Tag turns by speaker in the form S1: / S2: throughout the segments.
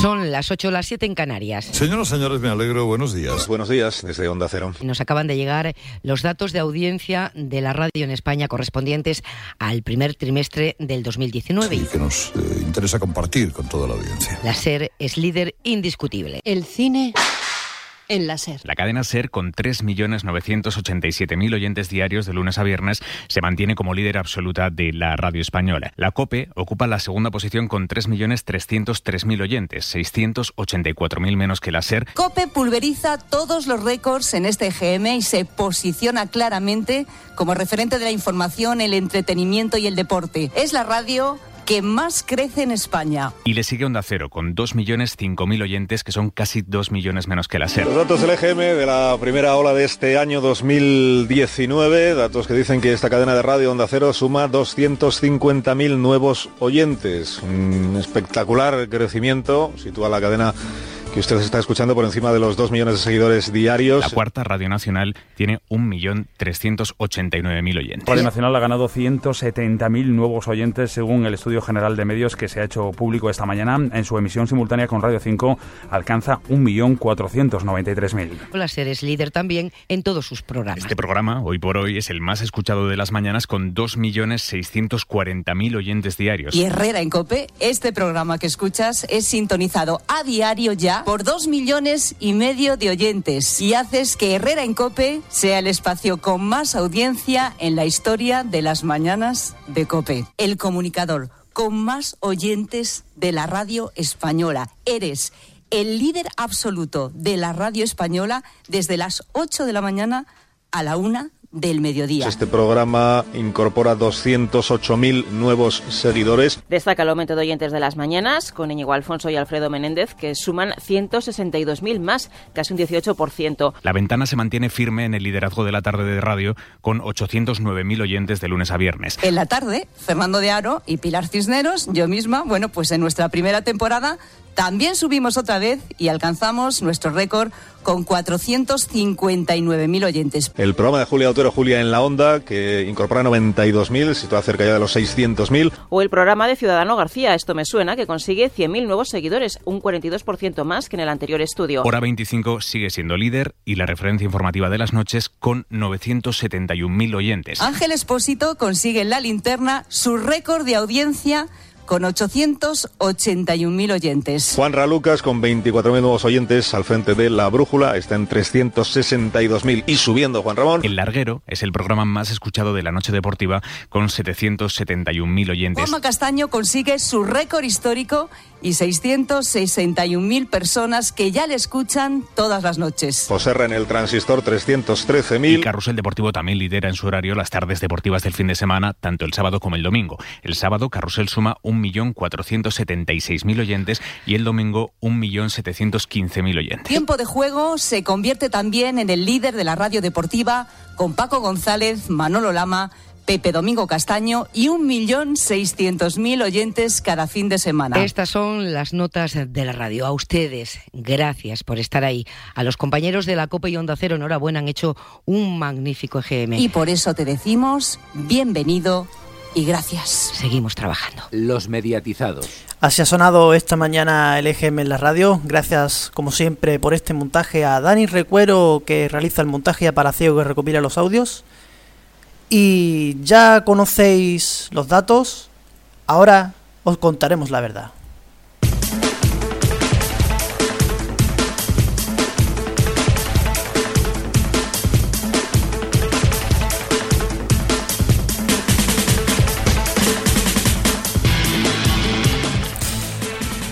S1: Son las 8 o las 7 en Canarias.
S2: Señoras, señores, me alegro. Buenos días.
S3: Buenos días desde Onda Cero.
S1: Nos acaban de llegar los datos de audiencia de la radio en España correspondientes al primer trimestre del 2019.
S2: Y que nos eh, interesa compartir con toda la audiencia.
S1: La SER es líder indiscutible.
S4: El cine en la SER.
S5: La cadena SER, con 3.987.000 oyentes diarios de lunes a viernes, se mantiene como líder absoluta de la radio española. La COPE ocupa la segunda posición con 3.303.000 oyentes, 684.000 menos que la SER.
S6: COPE pulveriza todos los récords en este GM y se posiciona claramente como referente de la información, el entretenimiento y el deporte. Es la radio que más crece en España.
S5: Y le sigue Onda Cero, con 2 millones 5 mil oyentes, que son casi 2 millones menos que la SER.
S3: Los datos del EGM de la primera ola de este año 2019, datos que dicen que esta cadena de radio Onda Cero suma 250.000 nuevos oyentes. Un espectacular crecimiento, sitúa la cadena que usted está escuchando por encima de los 2 millones de seguidores diarios.
S5: La cuarta Radio Nacional tiene 1.389.000 oyentes.
S7: Radio Nacional ha ganado 170.000 nuevos oyentes según el Estudio General de Medios que se ha hecho público esta mañana. En su emisión simultánea con Radio 5 alcanza 1.493.000.
S1: La SER es líder también en todos sus programas.
S5: Este programa, hoy por hoy, es el más escuchado de las mañanas con 2.640.000 oyentes diarios.
S6: Y Herrera en Cope, este programa que escuchas es sintonizado a diario ya por dos millones y medio de oyentes y haces que Herrera en Cope sea el espacio con más audiencia en la historia de las mañanas de Cope. El comunicador con más oyentes de la radio española. Eres el líder absoluto de la radio española desde las 8 de la mañana a la 1 del mediodía.
S3: Este programa incorpora 208.000 nuevos seguidores.
S8: Destaca el aumento de oyentes de las mañanas con Íñigo Alfonso y Alfredo Menéndez, que suman 162.000 más, casi un 18%.
S5: La ventana se mantiene firme en el liderazgo de la tarde de radio, con 809.000 oyentes de lunes a viernes.
S6: En la tarde, Fernando de Aro y Pilar Cisneros, yo misma, bueno, pues en nuestra primera temporada también subimos otra vez y alcanzamos nuestro récord con 459.000 oyentes.
S3: El programa de Julia Otero, Julia en la Onda, que incorpora 92.000, sitúa cerca ya de los 600.000.
S8: O el programa de Ciudadano García, esto me suena, que consigue 100.000 nuevos seguidores, un 42% más que en el anterior estudio.
S5: Hora 25 sigue siendo líder y la referencia informativa de las noches con 971.000 oyentes.
S6: Ángel Espósito consigue en la linterna su récord de audiencia con 881.000 oyentes.
S3: Juan Ralucas, con 24.000 nuevos oyentes al frente de La Brújula, está en 362.000 y subiendo Juan Ramón.
S5: El Larguero es el programa más escuchado de la noche deportiva con 771.000 oyentes.
S6: Juanma Castaño consigue su récord histórico y 661.000 personas que ya le escuchan todas las noches.
S3: José en el transistor 313.000.
S5: Y Carrusel Deportivo también lidera en su horario las tardes deportivas del fin de semana, tanto el sábado como el domingo. El sábado Carrusel suma 1.476.000 oyentes y el domingo 1.715.000 oyentes.
S6: Tiempo de juego se convierte también en el líder de la radio deportiva con Paco González, Manolo Lama, Pepe Domingo Castaño y 1.600.000 oyentes cada fin de semana.
S1: Estas son las notas de la radio. A ustedes, gracias por estar ahí. A los compañeros de la Copa y Onda Cero, enhorabuena, han hecho un magnífico EGM.
S6: Y por eso te decimos, bienvenido y gracias.
S1: Seguimos trabajando.
S9: Los mediatizados.
S10: Así ha sonado esta mañana el EGM en la radio. Gracias, como siempre, por este montaje a Dani Recuero, que realiza el montaje, y a Paraceo, que recopila los audios. Y ya conocéis los datos, ahora os contaremos la verdad.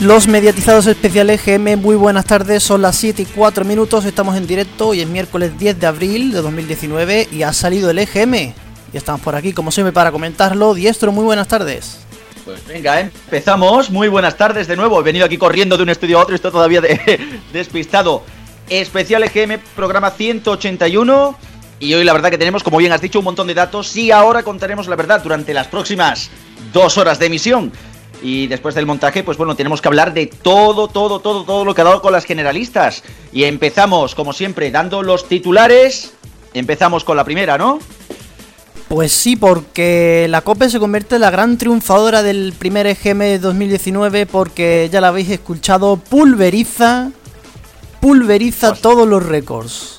S10: Los mediatizados especiales GM, muy buenas tardes, son las 7 y 4 minutos, estamos en directo, hoy es miércoles 10 de abril de 2019 y ha salido el EGM. Ya estamos por aquí, como siempre, para comentarlo. Diestro, muy buenas tardes.
S11: Pues venga, empezamos. Muy buenas tardes de nuevo. He venido aquí corriendo de un estudio a otro, estoy todavía de, despistado. Especial EGM, programa 181. Y hoy la verdad que tenemos, como bien has dicho, un montón de datos. Y ahora contaremos la verdad durante las próximas dos horas de emisión. Y después del montaje, pues bueno, tenemos que hablar de todo, todo, todo, todo lo que ha dado con las generalistas. Y empezamos, como siempre, dando los titulares. Empezamos con la primera, ¿no?
S10: Pues sí, porque la COPE se convierte en la gran triunfadora del primer EGM 2019 porque ya la habéis escuchado, pulveriza, pulveriza todos los récords.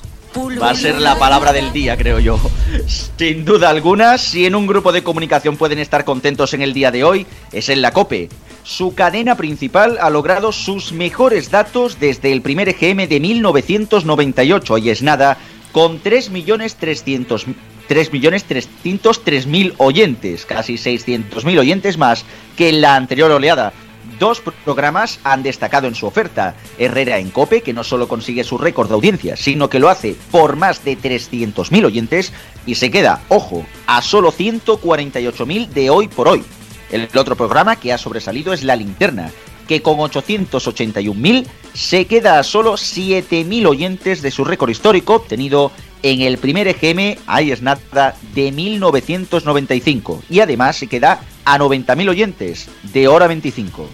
S11: Va a ser la palabra del día, creo yo. Sin duda alguna, si en un grupo de comunicación pueden estar contentos en el día de hoy, es en la COPE. Su cadena principal ha logrado sus mejores datos desde el primer EGM de 1998 y es nada, con 3.300.000 3.303.000 oyentes, casi 600.000 oyentes más que en la anterior oleada. Dos programas han destacado en su oferta. Herrera en Cope, que no solo consigue su récord de audiencia, sino que lo hace por más de 300.000 oyentes y se queda, ojo, a solo 148.000 de hoy por hoy. El otro programa que ha sobresalido es La Linterna, que con 881.000 se queda a solo 7.000 oyentes de su récord histórico obtenido en el primer EGM, ahí es nada, de 1995. Y además se queda a 90.000 oyentes de hora 25.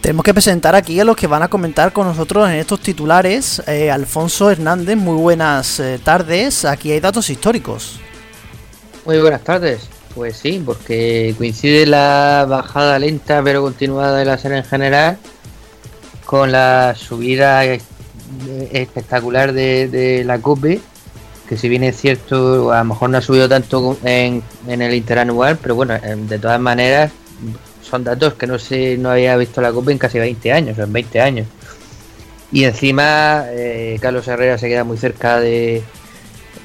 S10: Tenemos que presentar aquí a los que van a comentar con nosotros en estos titulares. Eh, Alfonso Hernández, muy buenas eh, tardes. Aquí hay datos históricos.
S9: Muy buenas tardes. Pues sí, porque coincide la bajada lenta pero continuada de la serie en general con la subida espectacular de, la COPE, que si bien es cierto, a lo mejor no ha subido tanto en, el interanual, pero bueno, de todas maneras son datos que no sé, no había visto la COPE en casi 20 años, en 20 años. Y encima, eh, Carlos Herrera se queda muy cerca de,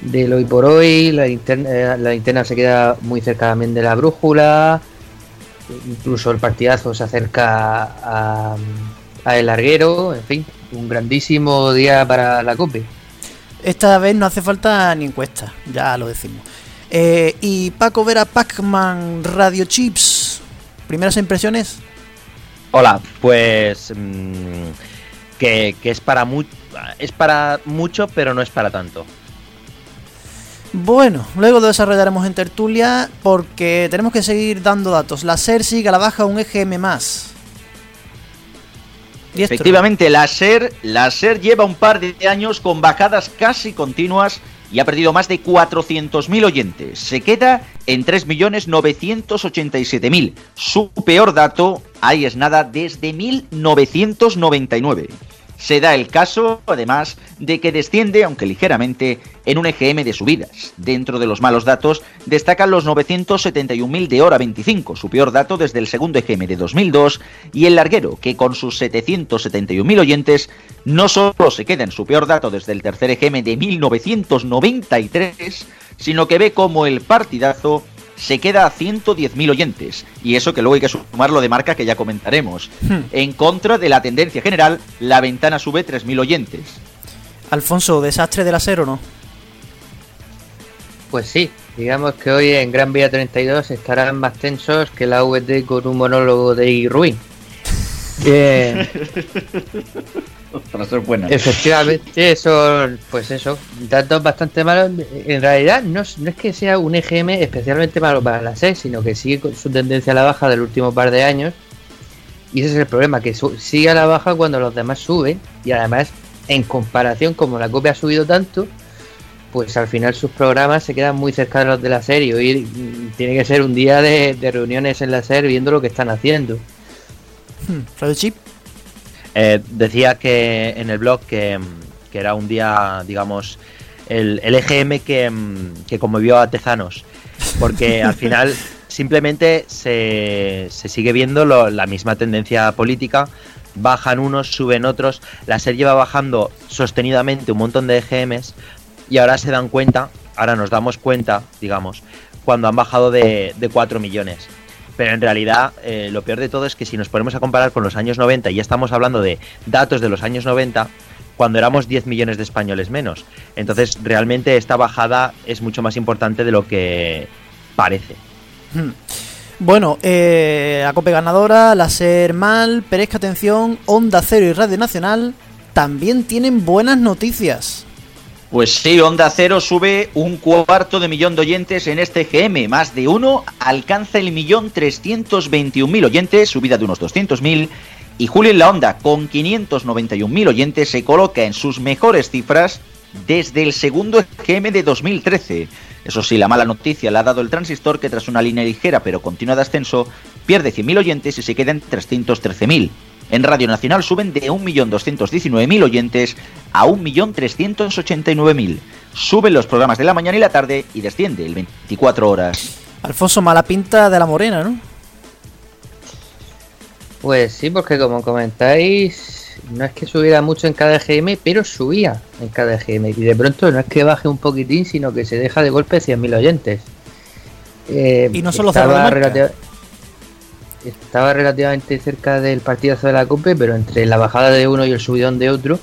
S9: de hoy por hoy, la linterna, eh, la linterna se queda muy cerca también de la brújula, incluso el partidazo se acerca a, a El Larguero, en fin, un grandísimo día para la COPE.
S10: Esta vez no hace falta ni encuesta, ya lo decimos. Eh, y Paco Vera Pacman Radio Chips, primeras impresiones.
S12: Hola, pues mm, que, es para es para mucho, pero no es para tanto.
S10: Bueno, luego lo desarrollaremos en tertulia porque tenemos que seguir dando datos. La SER sigue a la baja un EGM más.
S11: Efectivamente, la SER, lleva un par de años con bajadas casi continuas y ha perdido más de 400.000 oyentes. Se queda en 3.987.000. Su peor dato, ahí es nada, desde 1999. Se da el caso, además, de que desciende, aunque ligeramente, en un EGM de subidas. Dentro de los malos datos, destacan los 971.000 de hora 25, su peor dato desde el segundo EGM de 2002, y el larguero, que con sus 771.000 oyentes, no solo se queda en su peor dato desde el tercer EGM de 1993, sino que ve como el partidazo se queda a 110.000 oyentes. Y eso que luego hay que sumar lo de marca que ya comentaremos. Hmm. En contra de la tendencia general, la ventana sube 3.000 oyentes.
S10: Alfonso, ¿desastre del acero no?
S9: Pues sí, digamos que hoy en Gran Vía 32 estarán más tensos que la VT con un monólogo de Irwin.
S11: Bien. Para ser buenas.
S9: Efectivamente, son, pues eso, datos bastante malos. En realidad, no, es que sea un EGM especialmente malo para la SES, sino que sigue con su tendencia a la baja del último par de años. Y ese es el problema, que sigue a la baja cuando los demás suben. Y además, en comparación, como la copia ha subido tanto, pues al final sus programas se quedan muy cerca de los de la serie. Y mm, tiene que ser un día de, reuniones en la serie viendo lo que están haciendo.
S10: Hmm.
S12: Eh, decía que en el blog que, era un día, digamos, el, EGM que, que, conmovió a Tezanos, porque al final simplemente se, se sigue viendo la misma tendencia política, bajan unos, suben otros, la serie va bajando sostenidamente un montón de EGMs y ahora se dan cuenta, ahora nos damos cuenta, digamos, cuando han bajado de, de 4 millones. Pero en realidad eh, lo peor de todo es que si nos ponemos a comparar con los años 90, y ya estamos hablando de datos de los años 90, cuando éramos 10 millones de españoles menos. Entonces realmente esta bajada es mucho más importante de lo que parece.
S10: Hmm. Bueno, eh, la COPE ganadora, la SER Mal, Perezca Atención, Onda Cero y Radio Nacional también tienen buenas noticias.
S11: Pues sí, Onda Cero sube un cuarto de millón de oyentes en este GM, más de uno, alcanza el millón trescientos veintiún mil oyentes, subida de unos doscientos mil, y Julio en la Onda, con 591.000 oyentes, se coloca en sus mejores cifras desde el segundo EGM de 2013. Eso sí, la mala noticia la ha dado el transistor que tras una línea ligera pero continua de ascenso pierde 100.000 oyentes y se queda en 313.000. En Radio Nacional suben de 1.219.000 oyentes a 1.389.000. Suben los programas de la mañana y la tarde y desciende el 24 horas.
S10: Alfonso, mala pinta de la morena, ¿no?
S9: Pues sí, porque como comentáis, no es que subiera mucho en cada GM, pero subía en cada GM. Y de pronto no es que baje un poquitín, sino que se deja de golpe 100.000 oyentes.
S10: Eh, y no solo
S9: estaba, estaba relativamente cerca del partidazo de la COPE, pero entre la bajada de uno y el subidón de otro,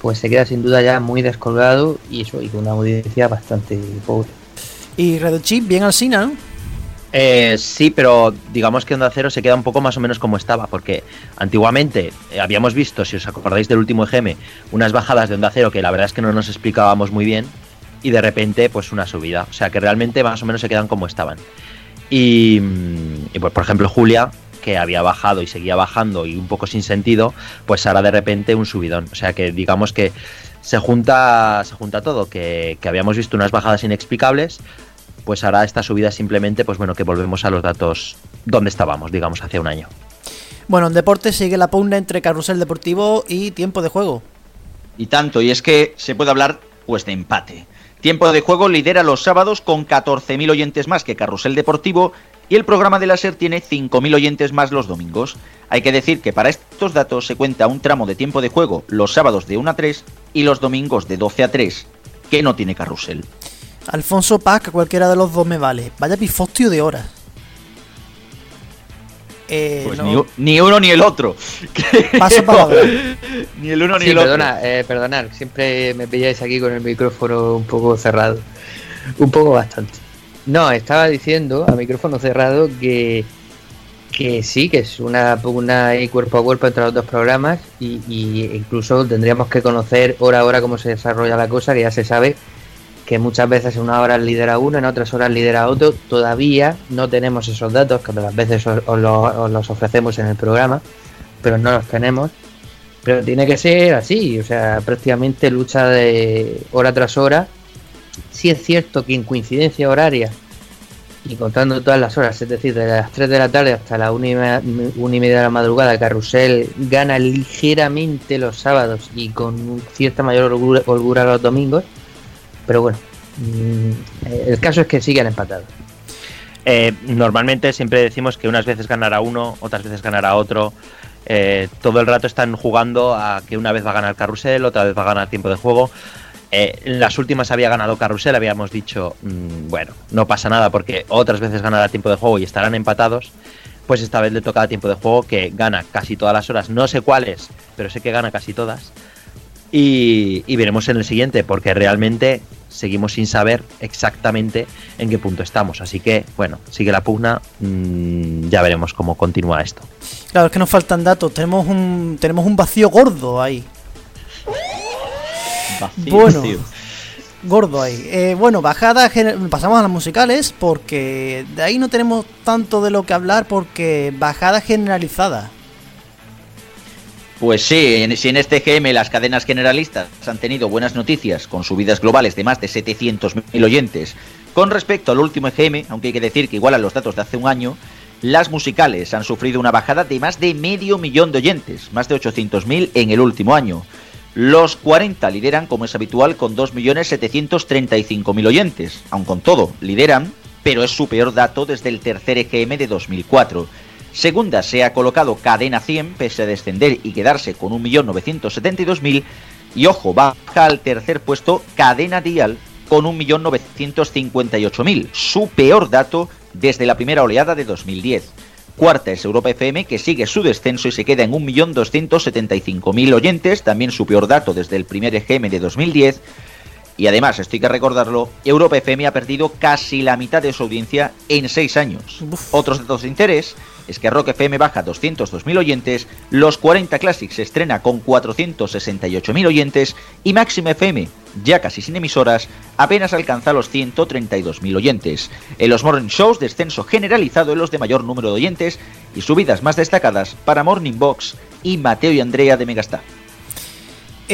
S9: pues se queda sin duda ya muy descolgado y eso, y con una audiencia bastante pobre.
S10: Y Red Chip, bien al Sina, ¿no?
S12: Eh, sí, pero digamos que Onda Cero se queda un poco más o menos como estaba, porque antiguamente eh, habíamos visto, si os acordáis del último EGM, unas bajadas de Onda Cero que la verdad es que no nos explicábamos muy bien, y de repente, pues una subida. O sea que realmente más o menos se quedan como estaban. Y, y pues, por ejemplo, Julia, que había bajado y seguía bajando y un poco sin sentido, pues ahora de repente un subidón. O sea que digamos que se junta, se junta todo, que, que habíamos visto unas bajadas inexplicables pues hará esta subida simplemente, pues bueno, que volvemos a los datos donde estábamos, digamos, hace un año.
S10: Bueno, en deporte sigue la pugna entre carrusel deportivo y tiempo de juego.
S11: Y tanto, y es que se puede hablar pues de empate. Tiempo de juego lidera los sábados con 14.000 oyentes más que Carrusel Deportivo y el programa de la SER tiene 5.000 oyentes más los domingos. Hay que decir que para estos datos se cuenta un tramo de tiempo de juego los sábados de 1 a 3 y los domingos de 12 a 3, que no tiene Carrusel.
S10: Alfonso Paz, cualquiera de los dos me vale. Vaya pifostio de horas.
S11: Eh, pues ni, uno ni el otro.
S10: Paso para
S11: Ni el uno ni el
S9: perdona, otro. Eh, perdonad, siempre me pilláis aquí con el micrófono un poco cerrado. Un poco bastante. No, estaba diciendo a micrófono cerrado que, que sí, que es una pugna y cuerpo a cuerpo entre los dos programas y, y incluso tendríamos que conocer hora a hora cómo se desarrolla la cosa, que ya se sabe que muchas veces en una hora lidera uno, en otras horas lidera otro. Todavía no tenemos esos datos, que otras veces os, los ofrecemos en el programa, pero no los tenemos. Pero tiene que ser así, o sea, prácticamente lucha de hora tras hora. Sí es cierto que en coincidencia horaria y contando todas las horas, es decir, de las 3 de la tarde hasta la 1 y, media de la madrugada, Carrusel gana ligeramente los sábados y con cierta mayor holgura los domingos pero bueno, mm, el caso es que siguen empatados.
S12: Eh, normalmente siempre decimos que unas veces ganará uno, otras veces ganará otro. Eh, todo el rato están jugando a que una vez va a ganar Carrusel, otra vez va a ganar tiempo de juego. Eh, en las últimas había ganado Carrusel, habíamos dicho, mm, bueno, no pasa nada porque otras veces ganará tiempo de juego y estarán empatados. Pues esta vez le toca tiempo de juego que gana casi todas las horas, no sé cuáles, pero sé que gana casi todas. Y, veremos en el siguiente, porque realmente seguimos sin saber exactamente en qué punto estamos. Así que, bueno, sigue la pugna, mm, ya veremos cómo continúa esto.
S10: Claro, es que nos faltan datos, tenemos un, tenemos un vacío gordo ahí.
S11: Vacío, bueno,
S10: gordo ahí. Eh, bueno, bajada, pasamos a las musicales, porque de ahí no tenemos tanto de lo que hablar, porque bajada generalizada.
S11: Pues sí, si en este GM las cadenas generalistas han tenido buenas noticias con subidas globales de más de 700.000 oyentes, con respecto al último GM, aunque hay que decir que igual a los datos de hace un año, las musicales han sufrido una bajada de más de medio millón de oyentes, más de 800.000 en el último año. Los 40 lideran, como es habitual, con 2.735.000 oyentes, aun con todo, lideran, pero es su peor dato desde el tercer EGM de 2004. Segunda se ha colocado Cadena 100, pese a descender y quedarse con 1.972.000. Y ojo, baja al tercer puesto Cadena Dial con 1.958.000, su peor dato desde la primera oleada de 2010. Cuarta es Europa FM, que sigue su descenso y se queda en 1.275.000 oyentes, también su peor dato desde el primer EGM de 2010. Y además, esto hay que recordarlo, Europa FM ha perdido casi la mitad de su audiencia en seis años. Otros datos de interés es que Rock FM baja 202.000 oyentes, Los 40 Classics se estrena con 468.000 oyentes y Máxima FM, ya casi sin emisoras, apenas alcanza los 132.000 oyentes. En los Morning Shows, descenso generalizado en los de mayor número de oyentes y subidas más destacadas para Morning Box y Mateo y Andrea de Megastar.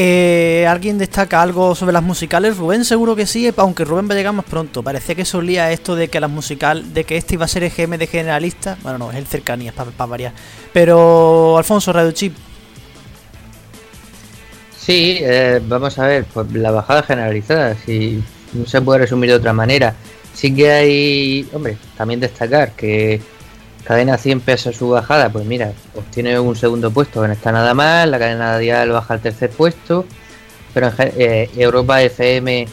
S10: Eh, ¿Alguien destaca algo sobre las musicales? Rubén seguro que sí, aunque Rubén va a llegar más pronto. Parecía que solía esto de que las musical, de que este iba a ser EGM de generalista. Bueno, no, es el cercanías para variar. Pero Alfonso Radio Chip.
S9: Sí, eh, vamos a ver, pues la bajada generalizada, si no se puede resumir de otra manera. Sí que hay, hombre, también destacar que cadena 100 pesos su bajada, pues mira, obtiene un segundo puesto, que no está nada mal, la cadena dial baja al tercer puesto, pero en eh, Europa FM,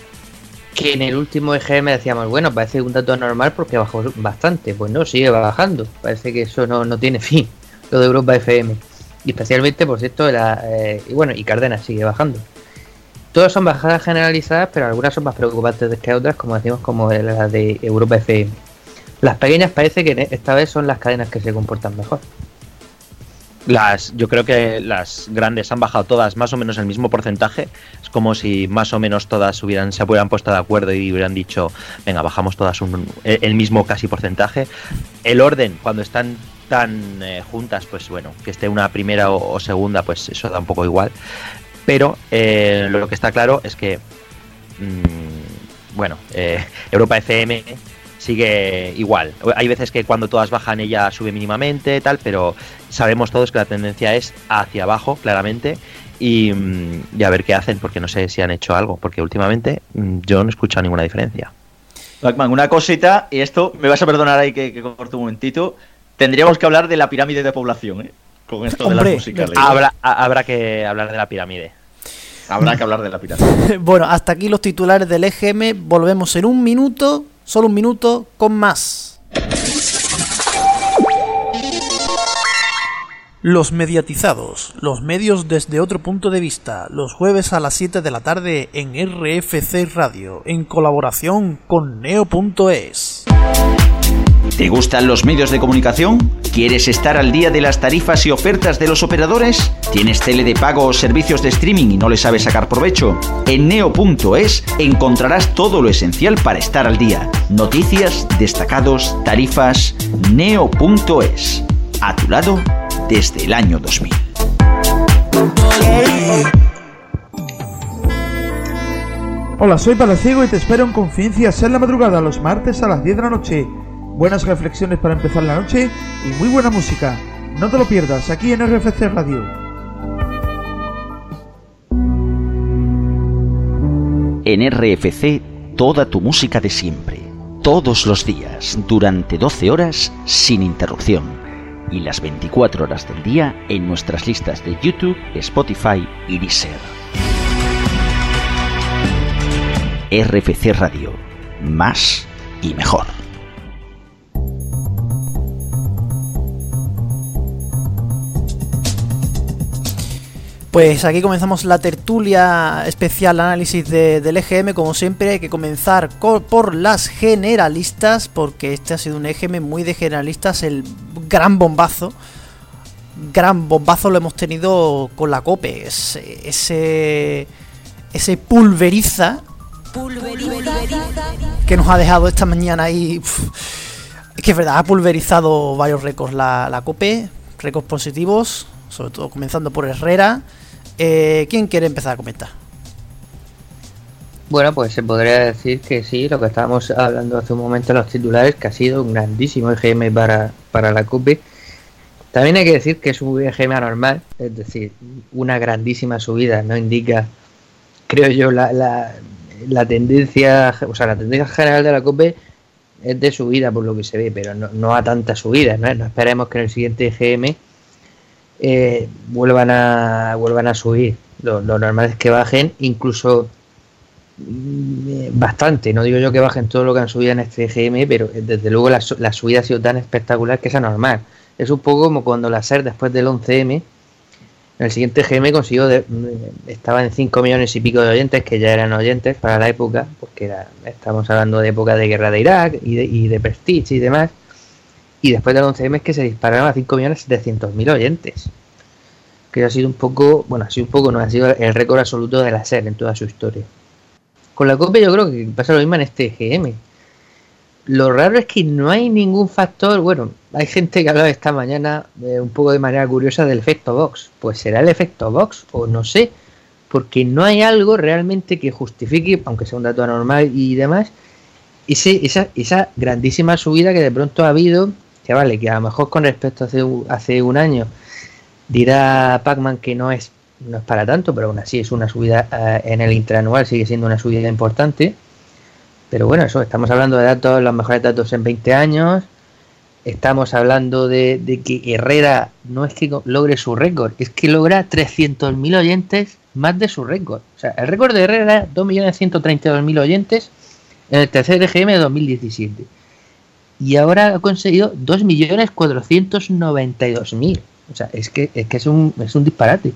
S9: que en el último EGM decíamos, bueno, parece un dato normal porque bajó bastante, pues no, sigue bajando, parece que eso no, no tiene fin, lo de Europa FM, y especialmente, por cierto, la, eh, y bueno, y Cárdenas sigue bajando. Todas son bajadas generalizadas, pero algunas son más preocupantes que otras, como decimos, como la de Europa FM. Las pequeñas parece que esta vez son las cadenas que se comportan mejor.
S12: Las, yo creo que las grandes han bajado todas más o menos el mismo porcentaje. Es como si más o menos todas hubieran, se hubieran puesto de acuerdo y hubieran dicho, venga, bajamos todas el mismo casi porcentaje. El orden, cuando están tan eh, juntas, pues bueno, que esté una primera o, segunda, pues eso da un poco igual. Pero eh, lo que está claro es que, mm, bueno, eh, Europa FM sigue igual. Hay veces que cuando todas bajan ella sube mínimamente, tal, pero sabemos todos que la tendencia es hacia abajo, claramente. Y, mm, a ver qué hacen, porque no sé si han hecho algo, porque últimamente mm, yo no he escuchado ninguna diferencia.
S11: Blackman, una cosita, y esto me vas a perdonar ahí que, que corto un momentito. Tendríamos que hablar de la pirámide de población, ¿eh? Con esto de las musicales.
S12: Habrá, habrá que hablar de la pirámide.
S11: Habrá que hablar de la pirámide.
S10: bueno, hasta aquí los titulares del EGM. Volvemos en un minuto Solo un minuto con más. Los mediatizados, los medios desde otro punto de vista, los jueves a las 7 de la tarde en RFC Radio, en colaboración con neo.es.
S13: ¿Te gustan los medios de comunicación? ¿Quieres estar al día de las tarifas y ofertas de los operadores? ¿Tienes tele de pago o servicios de streaming y no le sabes sacar provecho? En neo.es encontrarás todo lo esencial para estar al día. Noticias, destacados, tarifas. Neo.es. A tu lado desde el año 2000.
S14: Hola, soy Palaciego y te espero en Confidencia en la madrugada los martes a las 10 de la noche buenas reflexiones para empezar la noche y muy buena música. No te lo pierdas aquí en RFC Radio.
S13: En RFC, toda tu música de siempre, todos los días, durante 12 horas, sin interrupción. Y las 24 horas del día en nuestras listas de YouTube, Spotify y Deezer. RFC Radio. Más y mejor.
S10: Pues aquí comenzamos la tertulia especial análisis del EGM. Como siempre, hay que comenzar por las generalistas, porque este ha sido un EGM muy de generalistas. El gran bombazo, gran bombazo lo hemos tenido con la COPE. Ese, ese, pulveriza, que nos ha dejado esta mañana ahí. es que es verdad, ha pulverizado varios récords la, la COPE, récords positivos, sobre todo comenzando por Herrera. Eh, ¿Quién quiere empezar a comentar?
S9: Bueno, pues se podría decir que sí, lo que estábamos hablando hace un momento en los titulares, que ha sido un grandísimo EGM para, para la CUPE. También hay que decir que es un EGM anormal, es decir, una grandísima subida no indica, creo yo, la, la, tendencia, o sea, la tendencia general de la COPE es de subida por lo que se ve, pero no, a tanta subida, ¿no? no esperemos que en el siguiente EGM eh, vuelvan a vuelvan a subir. Lo, normal es que bajen incluso mm, eh, bastante. No digo yo que bajen todo lo que han subido en este GM, pero eh, desde luego la, subida ha sido tan espectacular que es anormal. Es un poco como cuando la SER después del 11M, en el siguiente GM consiguió, de, mm, estaba en 5 millones y pico de oyentes, que ya eran oyentes para la época, porque estamos hablando de época de guerra de Irak y de, y de Prestige y demás y después del 11M es que se dispararon a 5.700.000 oyentes. Que ha sido un poco, bueno, ha sido un poco, no ha sido el récord absoluto de la SER en toda su historia. Con la copia yo creo que pasa lo mismo en este GM. Lo raro es que no hay ningún factor, bueno, hay gente que hablaba esta mañana un poco de manera curiosa del efecto Vox. Pues será el efecto Vox o no sé, porque no hay algo realmente que justifique, aunque sea un dato anormal y demás, ese, esa, esa grandísima subida que de pronto ha habido, que vale, que a lo mejor con respecto a hace, hace un año dirá Pacman que no es, no es para tanto, pero aún así es una subida eh, en el interanual, sigue siendo una subida importante. Pero bueno, eso, estamos hablando de datos, los mejores datos en 20 años. Estamos hablando de, de que Herrera no es que logre su récord, es que logra 300.000 oyentes más de su récord. O sea, el récord de Herrera era 2.132.000 oyentes en el tercer EGM de 2017. Y ahora ha conseguido 2.492.000. O sea, es que es, que es, un, es un disparate.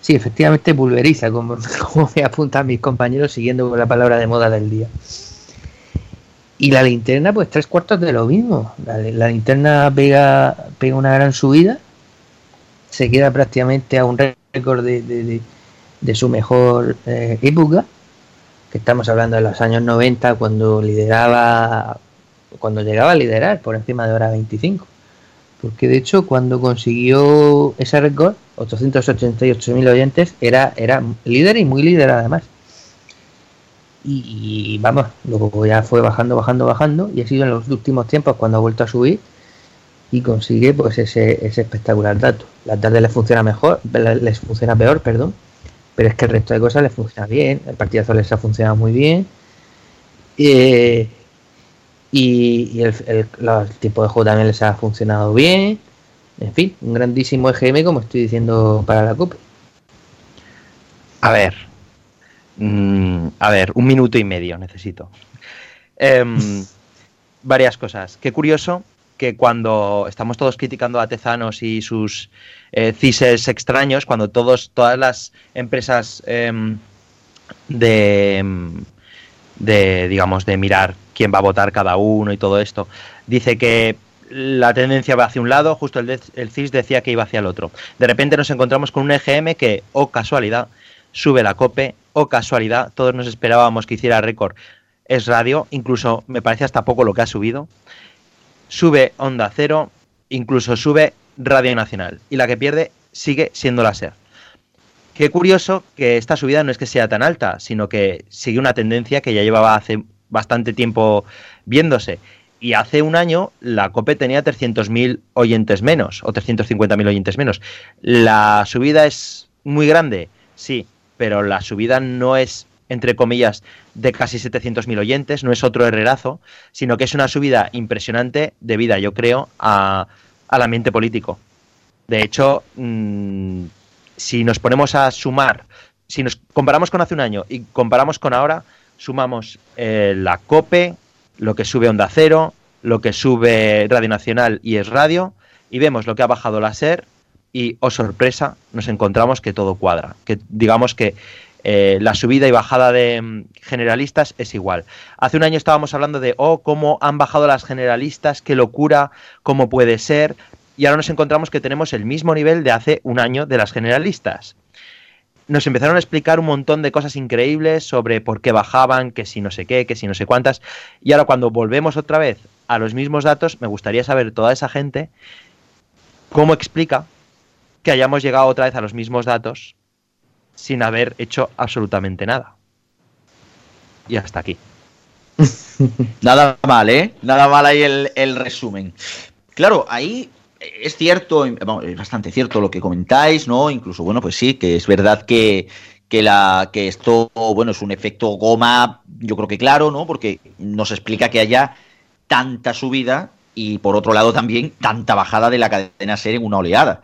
S9: Sí, efectivamente pulveriza, como, me apuntan mis compañeros siguiendo con la palabra de moda del día. Y la linterna, pues tres cuartos de lo mismo. La, linterna pega, pega una gran subida, se queda prácticamente a un récord de, de, de, su mejor eh, época, que estamos hablando de los años 90, cuando lideraba, cuando llegaba a liderar por encima de hora 25. Porque de hecho, cuando consiguió ese récord, 888.000 oyentes, era, era líder y muy líder además. Y, vamos, luego ya fue bajando, bajando, bajando, y ha sido en los últimos tiempos cuando ha vuelto a subir y consigue pues ese, ese espectacular dato. La tarde les funciona mejor, les funciona peor, perdón, pero es que el resto de cosas les funciona bien, el partidazo les ha funcionado muy bien. Eh, y, y el, el, el, tiempo de juego también les ha funcionado bien. En fin, un grandísimo EGM, como estoy diciendo, para la Copa.
S12: A ver, mmm, a ver, un minuto y medio necesito. Eh, varias cosas. Qué curioso que cuando estamos todos criticando a Tezanos y sus eh, CISES extraños, cuando todos, todas las empresas eh, de, de, digamos, de mirar quién va a votar cada uno y todo esto, dice que la tendencia va hacia un lado, justo el, CIS decía que iba hacia el otro. De repente nos encontramos con un EGM que, o oh casualidad, sube la COPE, o oh casualidad, todos nos esperábamos que hiciera récord. Es radio, incluso me parece hasta poco lo que ha subido. Sube Onda Cero, incluso sube Radio Nacional. Y la que pierde sigue siendo la SER. Qué curioso que esta subida no es que sea tan alta, sino que sigue una tendencia que ya llevaba hace bastante tiempo viéndose. Y hace un año la COPE tenía 300.000 oyentes menos, o 350.000 oyentes menos. La subida es muy grande, sí, pero la subida no es, entre comillas, de casi 700.000 oyentes, no es otro herrerazo, sino que es una subida impresionante debida, yo creo, a, al ambiente político. De hecho, mmm, si nos ponemos a sumar, si nos comparamos con hace un año y comparamos con ahora, sumamos eh, la COPE, lo que sube Onda Cero, lo que sube Radio Nacional y es radio, y vemos lo que ha bajado la SER, y, oh sorpresa, nos encontramos que todo cuadra. Que digamos que eh, la subida y bajada de mm, generalistas es igual. Hace un año estábamos hablando de, oh, cómo han bajado las generalistas, qué locura, cómo puede ser, y ahora nos encontramos que tenemos el mismo nivel de hace un año de las generalistas nos empezaron a explicar un montón de cosas increíbles sobre por qué bajaban, que si no sé qué, que si no sé cuántas. Y ahora cuando volvemos otra vez a los mismos datos, me gustaría saber toda esa gente cómo explica que hayamos llegado otra vez a los mismos datos sin haber hecho absolutamente nada. Y hasta aquí.
S11: Nada mal, ¿eh? Nada mal ahí el, el resumen. Claro, ahí es cierto, es bastante cierto lo que comentáis, ¿no? Incluso, bueno, pues sí, que es verdad que, que, la, que esto, bueno, es un efecto goma, yo creo que claro, ¿no? Porque nos explica que haya tanta subida y por otro lado también tanta bajada de la cadena ser en una oleada.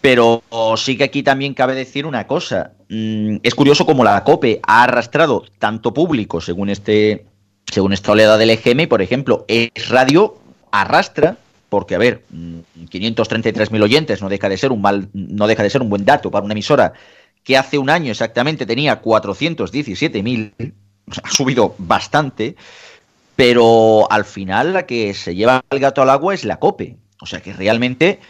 S11: Pero sí que aquí también cabe decir una cosa. Mm, es curioso como la COPE ha arrastrado tanto público según este según esta oleada del EGM, por ejemplo, es radio arrastra porque a ver, 533.000 oyentes no deja de ser un mal no deja de ser un buen dato para una emisora que hace un año exactamente tenía 417.000, ha subido bastante, pero al final la que se lleva el gato al agua es la COPE. O sea que realmente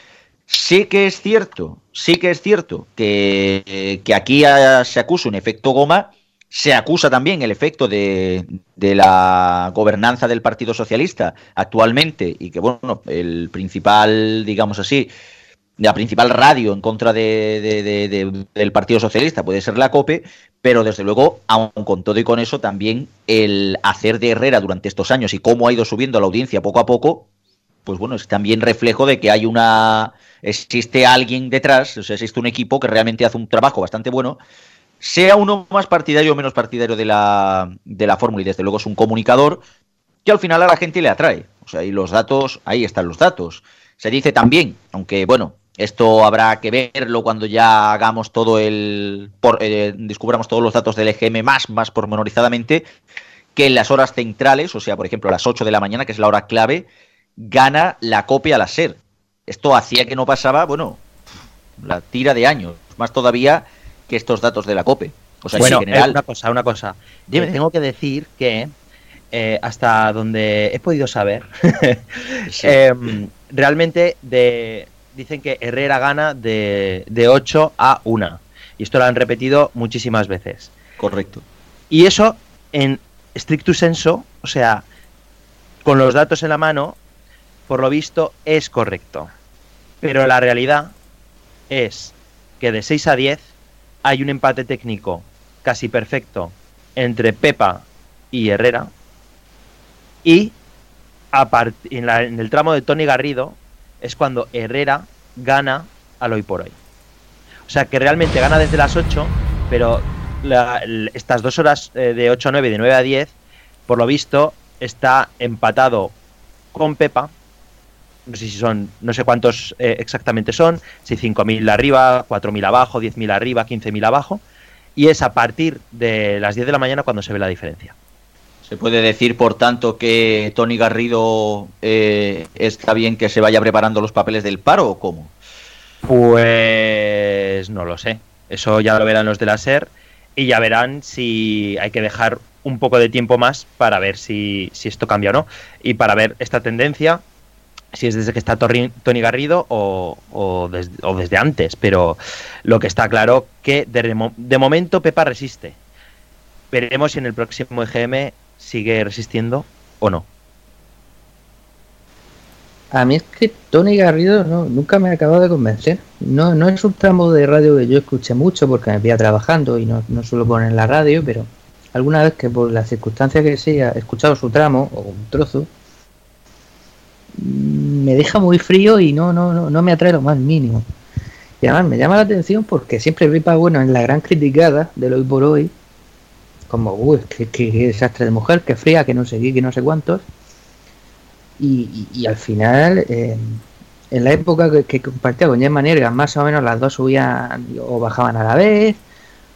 S11: sí que es cierto, sí que es cierto que, que aquí se acusa un efecto goma, se acusa también el efecto de, de, la gobernanza del Partido Socialista actualmente y que, bueno, el principal, digamos así, la principal radio en contra de, del Partido Socialista puede ser la COPE, pero desde luego, aun con todo y con eso, también el hacer de Herrera durante estos años y cómo ha ido subiendo la audiencia poco a poco, pues bueno, es también reflejo de que hay una. existe alguien detrás, o sea, existe un equipo que realmente hace un trabajo bastante bueno, sea uno más partidario o menos partidario de la, de la fórmula, y desde luego es un comunicador que al final a la gente le atrae. O sea, y los datos, ahí están los datos. Se dice también, aunque bueno, esto habrá que verlo cuando ya hagamos todo el. Por, eh, descubramos todos los datos del EGM más, más pormenorizadamente, que en las horas centrales, o sea, por ejemplo, a las 8 de la mañana, que es la hora clave, gana la copia la SER. Esto hacía que no pasaba, bueno, la tira de años, más todavía que estos datos de la COPE. O sea,
S12: bueno,
S11: en general...
S12: una cosa, una cosa. Yo tengo que decir que eh, hasta donde he podido saber, em, realmente de, dicen que Herrera gana de, de 8 a 1. Y esto lo han repetido muchísimas veces.
S11: Correcto.
S12: Y eso, en stricto senso, o sea, con los datos en la mano, por lo visto, es correcto. Pero la realidad es que de 6 a 10 hay un empate técnico casi perfecto entre Pepa y Herrera. Y en, el tramo de Tony Garrido es cuando Herrera gana al hoy por hoy. O sea que realmente gana desde las 8, pero estas dos horas eh, de 8 a 9 y de 9 a 10, por lo visto, está empatado con Pepa no sé si son, no sé cuántos eh, exactamente son, si 5.000 arriba, 4.000 abajo, 10.000 arriba, 15.000 abajo, y es a partir de las 10 de la mañana cuando se ve la diferencia.
S11: ¿Se puede decir, por tanto, que Tony Garrido eh, está bien que se vaya preparando los papeles del paro o cómo?
S12: Pues no lo sé. Eso ya lo verán los de la SER y ya verán si hay que dejar un poco de tiempo más para ver si, si esto cambia o no. Y para ver esta tendencia, si es desde que está Tony Garrido o, desde, antes, pero lo que está claro que de, momento Pepa resiste. Veremos si en el próximo EGM sigue resistiendo o no.
S9: A mí es que Tony Garrido nunca me ha acabado de convencer. No, es un tramo de radio que yo escuché mucho porque me veía trabajando y no, no suelo poner la radio, pero alguna vez que por las circunstancias que sea he escuchado su tramo o un trozo, me deja muy frío y no, no, no, me atrae lo más mínimo. Y además me llama la atención porque siempre Ripa, bueno, en la gran criticada de hoy por hoy, como, uy, que, desastre de mujer, que fría, que no sé qué, que no sé cuántos. Y, al final, eh, en la época que, compartía con Gemma Nierga, más o menos las dos subían o bajaban a la vez,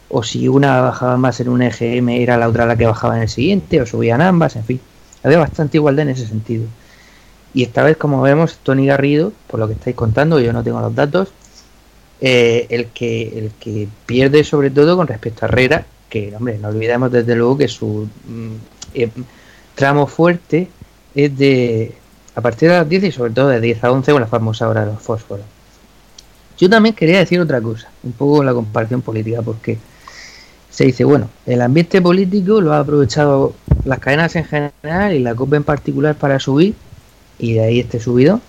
S9: o si una bajaba más en un EGM, era la otra la que bajaba en el siguiente, o subían ambas, en fin. Había bastante igualdad en ese sentido. Y esta vez, como vemos, Tony Garrido, por lo que estáis contando, yo no tengo los datos, eh, el, que, el que pierde sobre todo con respecto a Herrera, que, hombre, no olvidemos desde luego que su mm, eh, tramo fuerte es de a partir de las 10 y sobre todo de 10 a 11 con la famosa hora de los fósforos. Yo también quería decir otra cosa, un poco la comparación política, porque se dice, bueno, el ambiente político lo ha aprovechado las cadenas en general y la COP en particular para subir y de ahí este subido,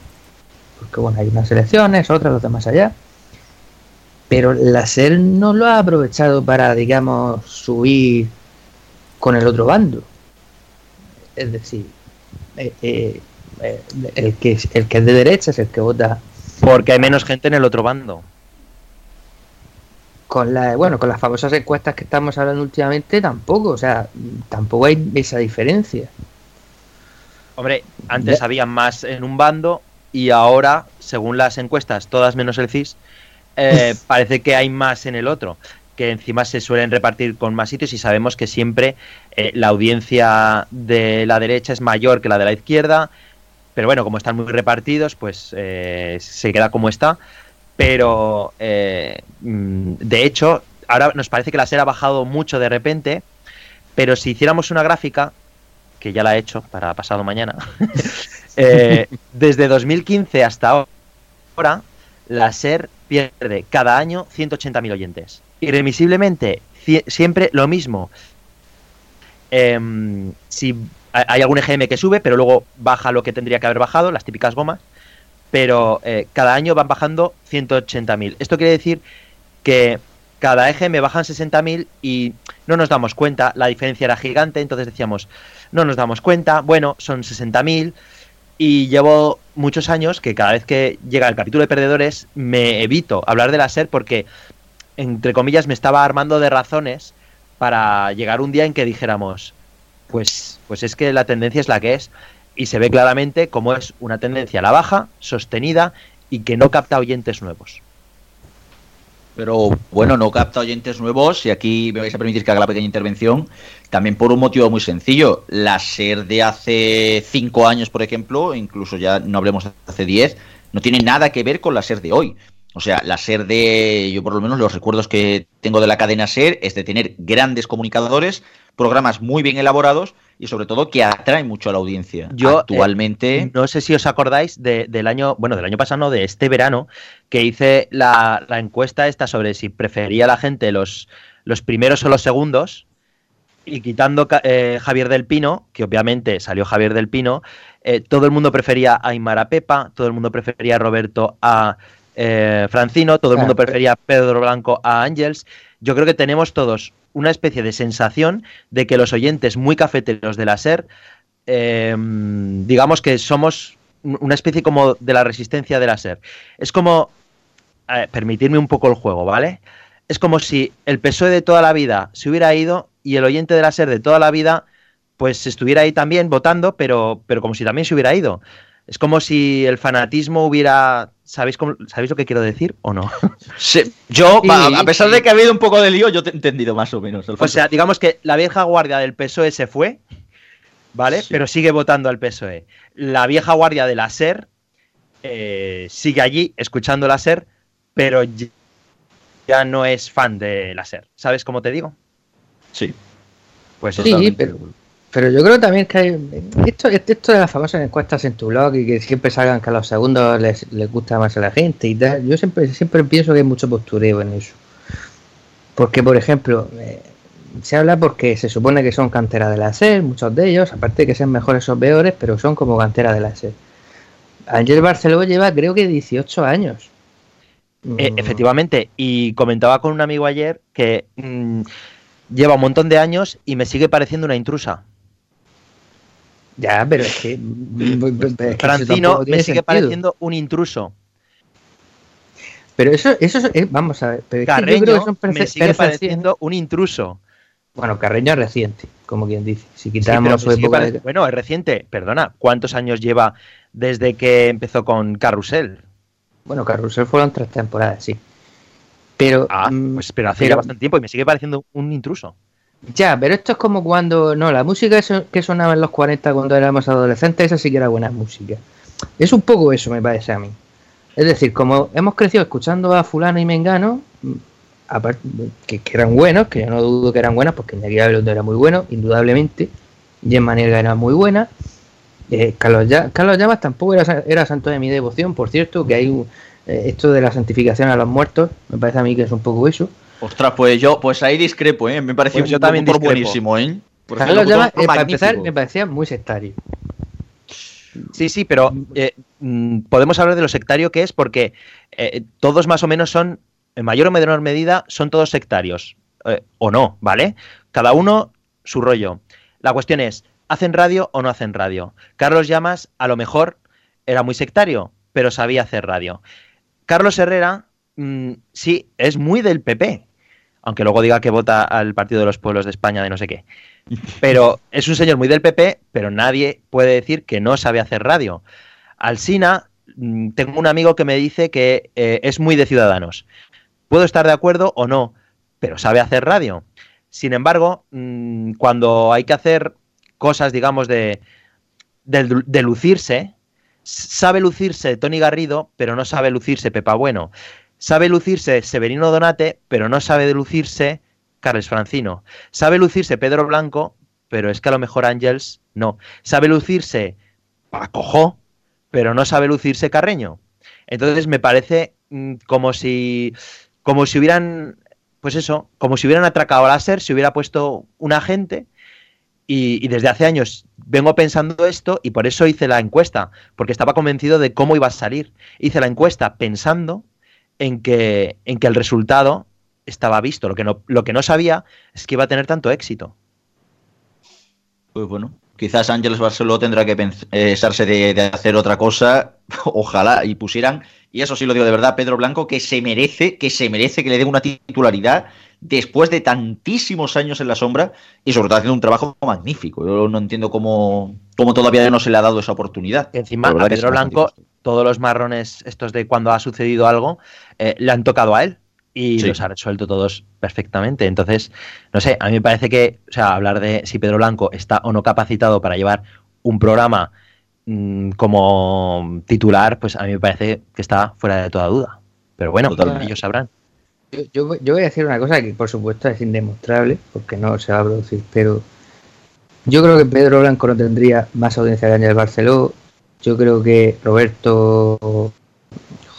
S9: porque bueno, hay unas elecciones, otras, otras más allá. Pero la SER no lo ha aprovechado para, digamos, subir con el otro bando. Es decir, eh, eh, eh, el, que, el que es de derecha es el que vota.
S12: Porque hay menos gente en el otro bando.
S9: Con la, bueno, con las famosas encuestas que estamos hablando últimamente, tampoco, o sea, tampoco hay esa diferencia.
S12: Hombre, antes había más en un bando y ahora, según las encuestas, todas menos el CIS, eh, parece que hay más en el otro que encima se suelen repartir con más sitios y sabemos que siempre eh, la audiencia de la derecha es mayor que la de la izquierda, pero bueno, como están muy repartidos, pues eh, se queda como está. Pero mm, de hecho, ahora nos parece que la SER ha bajado mucho de repente, pero si hiciéramos una gráfica, que ya la he hecho para pasado mañana, eh, desde 2015 hasta ahora, la SER pierde cada año 180.000 oyentes. Irremisiblemente, siempre lo mismo. Em, si hay algún EGM que sube, pero luego baja lo que tendría que haber bajado, las típicas gomas. pero eh, cada año van bajando 180.000. Esto quiere decir que cada me bajan 60.000 y no nos damos cuenta, la diferencia era gigante, entonces decíamos, no nos damos cuenta, bueno, son 60.000 y llevo muchos años que cada vez que llega el capítulo de perdedores me evito hablar de la SER porque, entre comillas, me estaba armando de razones para llegar un día en que dijéramos, pues, pues es que la tendencia es la que es y se ve claramente cómo es una tendencia a la baja, sostenida y que no capta oyentes nuevos.
S11: Pero bueno, no capta oyentes nuevos y aquí me vais a permitir que haga la pequeña intervención también por un motivo muy sencillo. La SER de hace cinco años, por ejemplo, incluso ya no hablemos de hace diez, no tiene nada que ver con la SER de hoy. O sea, la SER de, yo por lo menos los recuerdos que tengo de la cadena SER es de tener grandes comunicadores, programas muy bien elaborados y sobre todo que atraen mucho a la audiencia.
S12: Yo eh,
S11: actualmente...
S12: no sé si os acordáis del año, bueno, del año pasado, no, de este verano, que hice la, encuesta esta sobre si prefería la gente los, los primeros o los segundos y quitando eh, Javier del Pino, que obviamente salió Javier del Pino, eh, todo el mundo prefería a Aymara Pepa, todo el mundo prefería a Roberto a eh, Francino, todo el mundo prefería a Pedro Blanco a Ángels. Yo creo que tenemos todos una especie de sensación de que los oyentes muy cafeteros de la SER, em, digamos que somos una especie como de la resistencia de la SER. Es como, permitirme un poco el juego, ¿vale? Es como si el PSOE de toda la vida se hubiera ido y el oyente de la SER de toda la vida pues estuviera ahí también votando, pero, pero como si también se hubiera ido. Es como si el fanatismo hubiera... ¿Sabéis, ¿sabéis lo que quiero decir o no?
S11: yo, a pesar de que ha habido un poco de lío, yo te he entendido más o menos.
S12: O sea, digamos que la vieja guardia del PSOE se fue, ¿vale? Pero sigue votando al PSOE. La vieja guardia de la SER eh, sigue allí escuchando la SER, pero ya no es fan de la SER. ¿Sabes cómo te digo?
S11: Sí.
S9: Pues sí, pero, pero yo creo también que hay, esto, esto de las famosas encuestas en tu blog y que siempre salgan que a los segundos les, les gusta más a la gente y tal, yo siempre, siempre pienso que hay mucho postureo en eso. Porque, por ejemplo, eh, se habla porque se supone que son canteras de la SER, muchos de ellos, aparte de que sean mejores o peores, pero son como canteras de la SER. Ángel Barceló lleva creo que 18 años.
S12: Eh, efectivamente, y comentaba con un amigo ayer que mm, lleva un montón de años y me sigue pareciendo una intrusa.
S9: Ya, pero es que.
S12: Francino me sigue pareciendo un intruso.
S9: Pero eso, eso es, vamos a ver. Pero
S12: Carreño me sigue pareciendo un intruso.
S9: Bueno, Carreño es reciente, como quien dice. Si quitamos
S12: Bueno, es reciente, perdona. ¿Cuántos años lleva desde que empezó con Carrusel?
S9: Bueno, Carrusel fueron tres temporadas, sí. Pero,
S12: ah, mm, pues, pero hace ya bastante tiempo y me sigue pareciendo un intruso.
S9: Ya, pero esto es como cuando. No, la música que sonaba en los 40 cuando éramos adolescentes, esa sí que era buena música. Es un poco eso, me parece a mí. Es decir, como hemos crecido escuchando a Fulano y Mengano, mm, aparte, que, eran buenos, que yo no dudo que eran buenos, porque Iñaki Gabilondo era muy bueno, indudablemente. en Maniega era muy buena. Eh, Carlos, Carlos Llamas tampoco era, era santo de mi devoción, por cierto, que hay eh, esto de la santificación a los muertos, me parece a mí que es un poco eso.
S11: Ostras, pues yo, pues ahí discrepo, ¿eh? Me parece
S12: pues yo también
S11: buenísimo, ¿eh?
S9: eh para empezar, me parecía muy sectario.
S12: Sí, sí, pero eh, mm, podemos hablar de lo sectario que es porque todos más o menos son, en mayor o menor medida, son todos sectarios. o no, ¿vale? Cada uno su rollo. La cuestión es, ¿hacen radio o no hacen radio? Carlos Llamas, a lo mejor, era muy sectario, pero sabía hacer radio. Carlos Herrera, mm, sí, es muy del PP, aunque luego diga que vota al Partido de los Pueblos de España de no sé qué. Pero es un señor muy del PP, pero nadie puede decir que no sabe hacer radio. Alsina, mm, tengo un amigo que me dice que eh, es muy de Ciudadanos. Puedo estar de acuerdo o no, pero sabe hacer radio. Sin embargo, mm, cuando hay que hacer cosas, digamos, de, de lucirse, sabe lucirse Tony Garrido, pero no sabe lucirse Pepa Bueno. Sabe lucirse Severino Donate, pero no sabe lucirse Carles Francino. Sabe lucirse Pedro Blanco, pero es que a lo mejor Ángels no. Sabe lucirse Pacojo, pero no sabe lucirse Carreño. Entonces me parece mm, como si como si hubieran pues eso, como si hubieran atracado a láser, si hubiera puesto un agente Y, desde hace años vengo pensando esto y por eso hice la encuesta, porque estaba convencido de cómo iba a salir. Hice la encuesta pensando en que, en que el resultado estaba visto. Lo que, no, lo que no sabía es que iba a tener tanto éxito.
S11: Pues bueno, quizás Ángeles Barceló tendrá que pensarse de, de, hacer otra cosa, ojalá, y pusieran, y eso sí lo digo de verdad, Pedro Blanco, que se merece, que se merece que le den una titularidad después de tantísimos años en la sombra y sobre todo haciendo un trabajo magnífico. Yo no entiendo cómo, cómo todavía no se le ha dado esa oportunidad.
S12: Encima, a Pedro Blanco, todos los marrones estos de cuando ha sucedido algo, eh, le han tocado a él y los ha resuelto todos perfectamente. Entonces, no sé, a mí me parece que, o sea, hablar de si Pedro Blanco está o no capacitado para llevar un programa mm, como titular, pues a mí me parece que está fuera de toda duda. Pero bueno, ellos sabrán.
S9: Yo, voy a decir una cosa que por supuesto es indemostrable, porque no se va a producir, pero yo creo que Pedro Blanco no tendría más audiencia que Ángel Barceló. Yo creo que Roberto,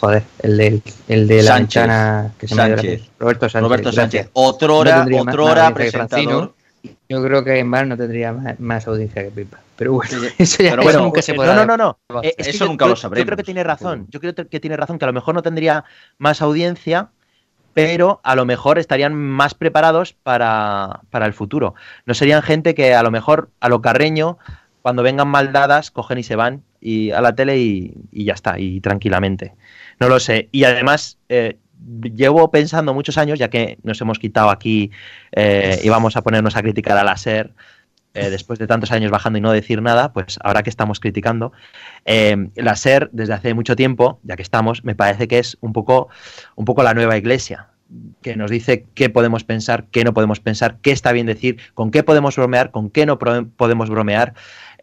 S9: joder, el de, el de la ventana que se
S11: Sánchez.
S9: Roberto Sánchez.
S11: Roberto Sánchez. Otrora, no otrora presentador.
S9: Yo creo que Aymar no tendría más, audiencia que Pipa. Pero bueno, eso ya
S12: bueno, nunca se puede. No, no, no. no. Eh, eso nunca lo sabremos. Yo creo que tiene razón. Yo creo que tiene razón, que a lo mejor no tendría más audiencia, pero a lo mejor estarían más preparados para, el futuro. No serían gente que a lo mejor a lo carreño, cuando vengan mal dadas, cogen y se van y a la tele y, ya está, y tranquilamente. No lo sé. Y además, eh, llevo pensando muchos años, ya que nos hemos quitado aquí eh, y vamos a ponernos a criticar a la SER, eh, después de tantos años bajando y no decir nada, pues ahora que estamos criticando, la SER desde hace mucho tiempo, ya que estamos, me parece que es un poco, un poco la nueva iglesia que nos dice qué podemos pensar, qué no podemos pensar, qué está bien decir, con qué podemos bromear, con qué no podemos bromear.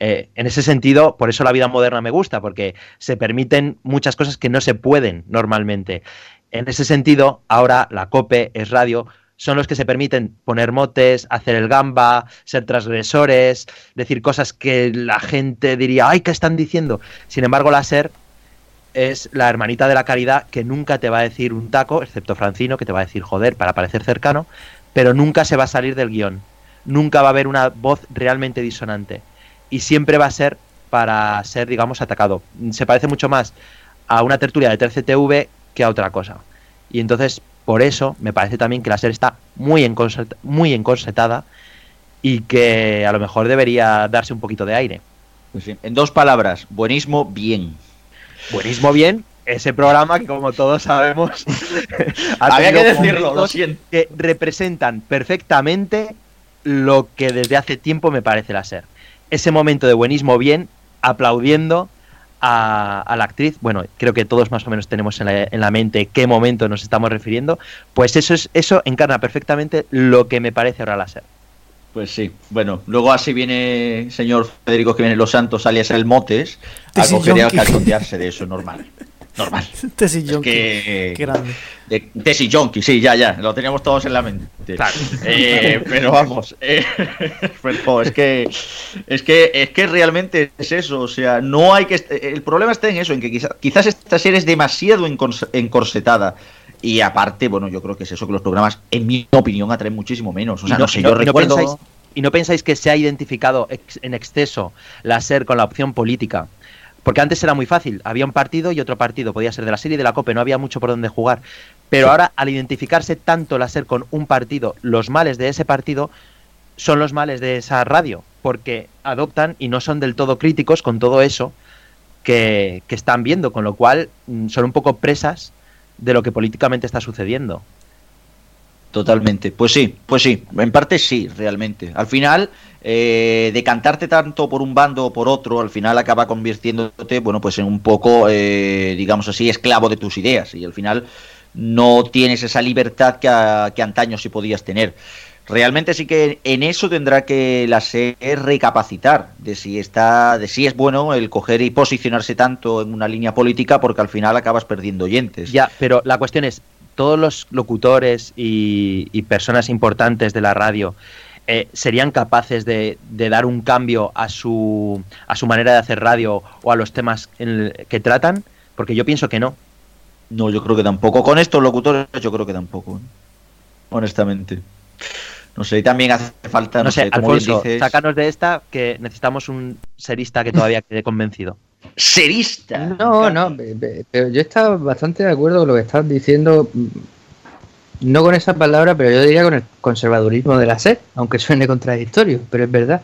S12: Eh, en ese sentido, por eso la vida moderna me gusta, porque se permiten muchas cosas que no se pueden normalmente. En ese sentido, ahora la COPE es radio, son los que se permiten poner motes, hacer el gamba, ser transgresores, decir cosas que la gente diría, ay, ¿qué están diciendo? Sin embargo, la SER es la hermanita de la caridad que nunca te va a decir un taco, excepto Francino, que te va a decir joder para parecer cercano, pero nunca se va a salir del guion. Nunca va a haber una voz realmente disonante. Y siempre va a ser para ser, digamos, atacado. Se parece mucho más a una tertulia de 13TV que a otra cosa. Y entonces, por eso me parece también que la serie está muy, muy encorsetada y que a lo mejor debería darse un poquito de aire.
S11: En dos palabras, buenismo bien.
S12: Buenismo bien, ese programa que como todos sabemos
S11: había que decirlo, lo siento.
S12: que representan perfectamente lo que desde hace tiempo me parece la ser. Ese momento de buenismo bien, aplaudiendo a, la actriz, bueno, creo que todos más o menos tenemos en la, mente qué momento nos estamos refiriendo, pues eso, es, eso encarna perfectamente lo que me parece ahora la ser.
S11: Pues sí, bueno, luego así viene señor Federico que viene Los Santos, alias El Motes, a coger y a de eso, normal normal.
S10: Tessie Qué
S11: grande. Tessie Jonky, sí, ya, ya. Lo teníamos todos en la mente. Eh, pero vamos. Eh, es que. Es que es que realmente es eso. O sea, no hay que. El problema está en eso, en que quizás, quizás esta serie es demasiado encorsetada. Y aparte, bueno, yo creo que es eso que los programas, en mi opinión, atraen muchísimo menos. O sea, no, sé, yo recuerdo.
S12: ¿Y no pensáis que se ha identificado en exceso la SER con la opción política? Porque antes era muy fácil, había un partido y otro partido, podía ser de la serie y de la COPE, no había mucho por donde jugar. Pero ahora, al identificarse tanto la SER con un partido, los males de ese partido son los males de esa radio, porque adoptan y no son del todo críticos con todo eso que, que están viendo, con lo cual mm, son un poco presas de lo que políticamente está sucediendo.
S11: Totalmente. Pues sí, pues sí, en parte sí, realmente. Al final, eh, decantarte tanto por un bando o por otro, al final acaba convirtiéndote, bueno, pues en un poco, eh, digamos así, esclavo de tus ideas. Y al final no tienes esa libertad que, que antaño sí podías tener. Realmente sí que en eso tendrá que la SER recapacitar de si está, de si es bueno el coger y posicionarse tanto en una línea política, porque al final acabas perdiendo oyentes.
S12: Ya, pero la cuestión es, todos los locutores y, personas importantes de la radio eh, serían capaces de, dar un cambio a su, a su manera de hacer radio o a los temas que tratan? Porque yo pienso que no.
S11: No, yo creo que tampoco. Con estos locutores yo creo que tampoco. ¿eh? Honestamente. No sé, también hace falta, no, sé, como
S12: Alfonso, sácanos de esta que necesitamos un serista que todavía quede convencido.
S11: ¿Serista?
S9: No, no, pero yo estaba bastante de acuerdo con lo que estás diciendo, mm, no con esa palabra, pero yo diría con el conservadurismo de la SER, aunque suene contradictorio, pero es verdad.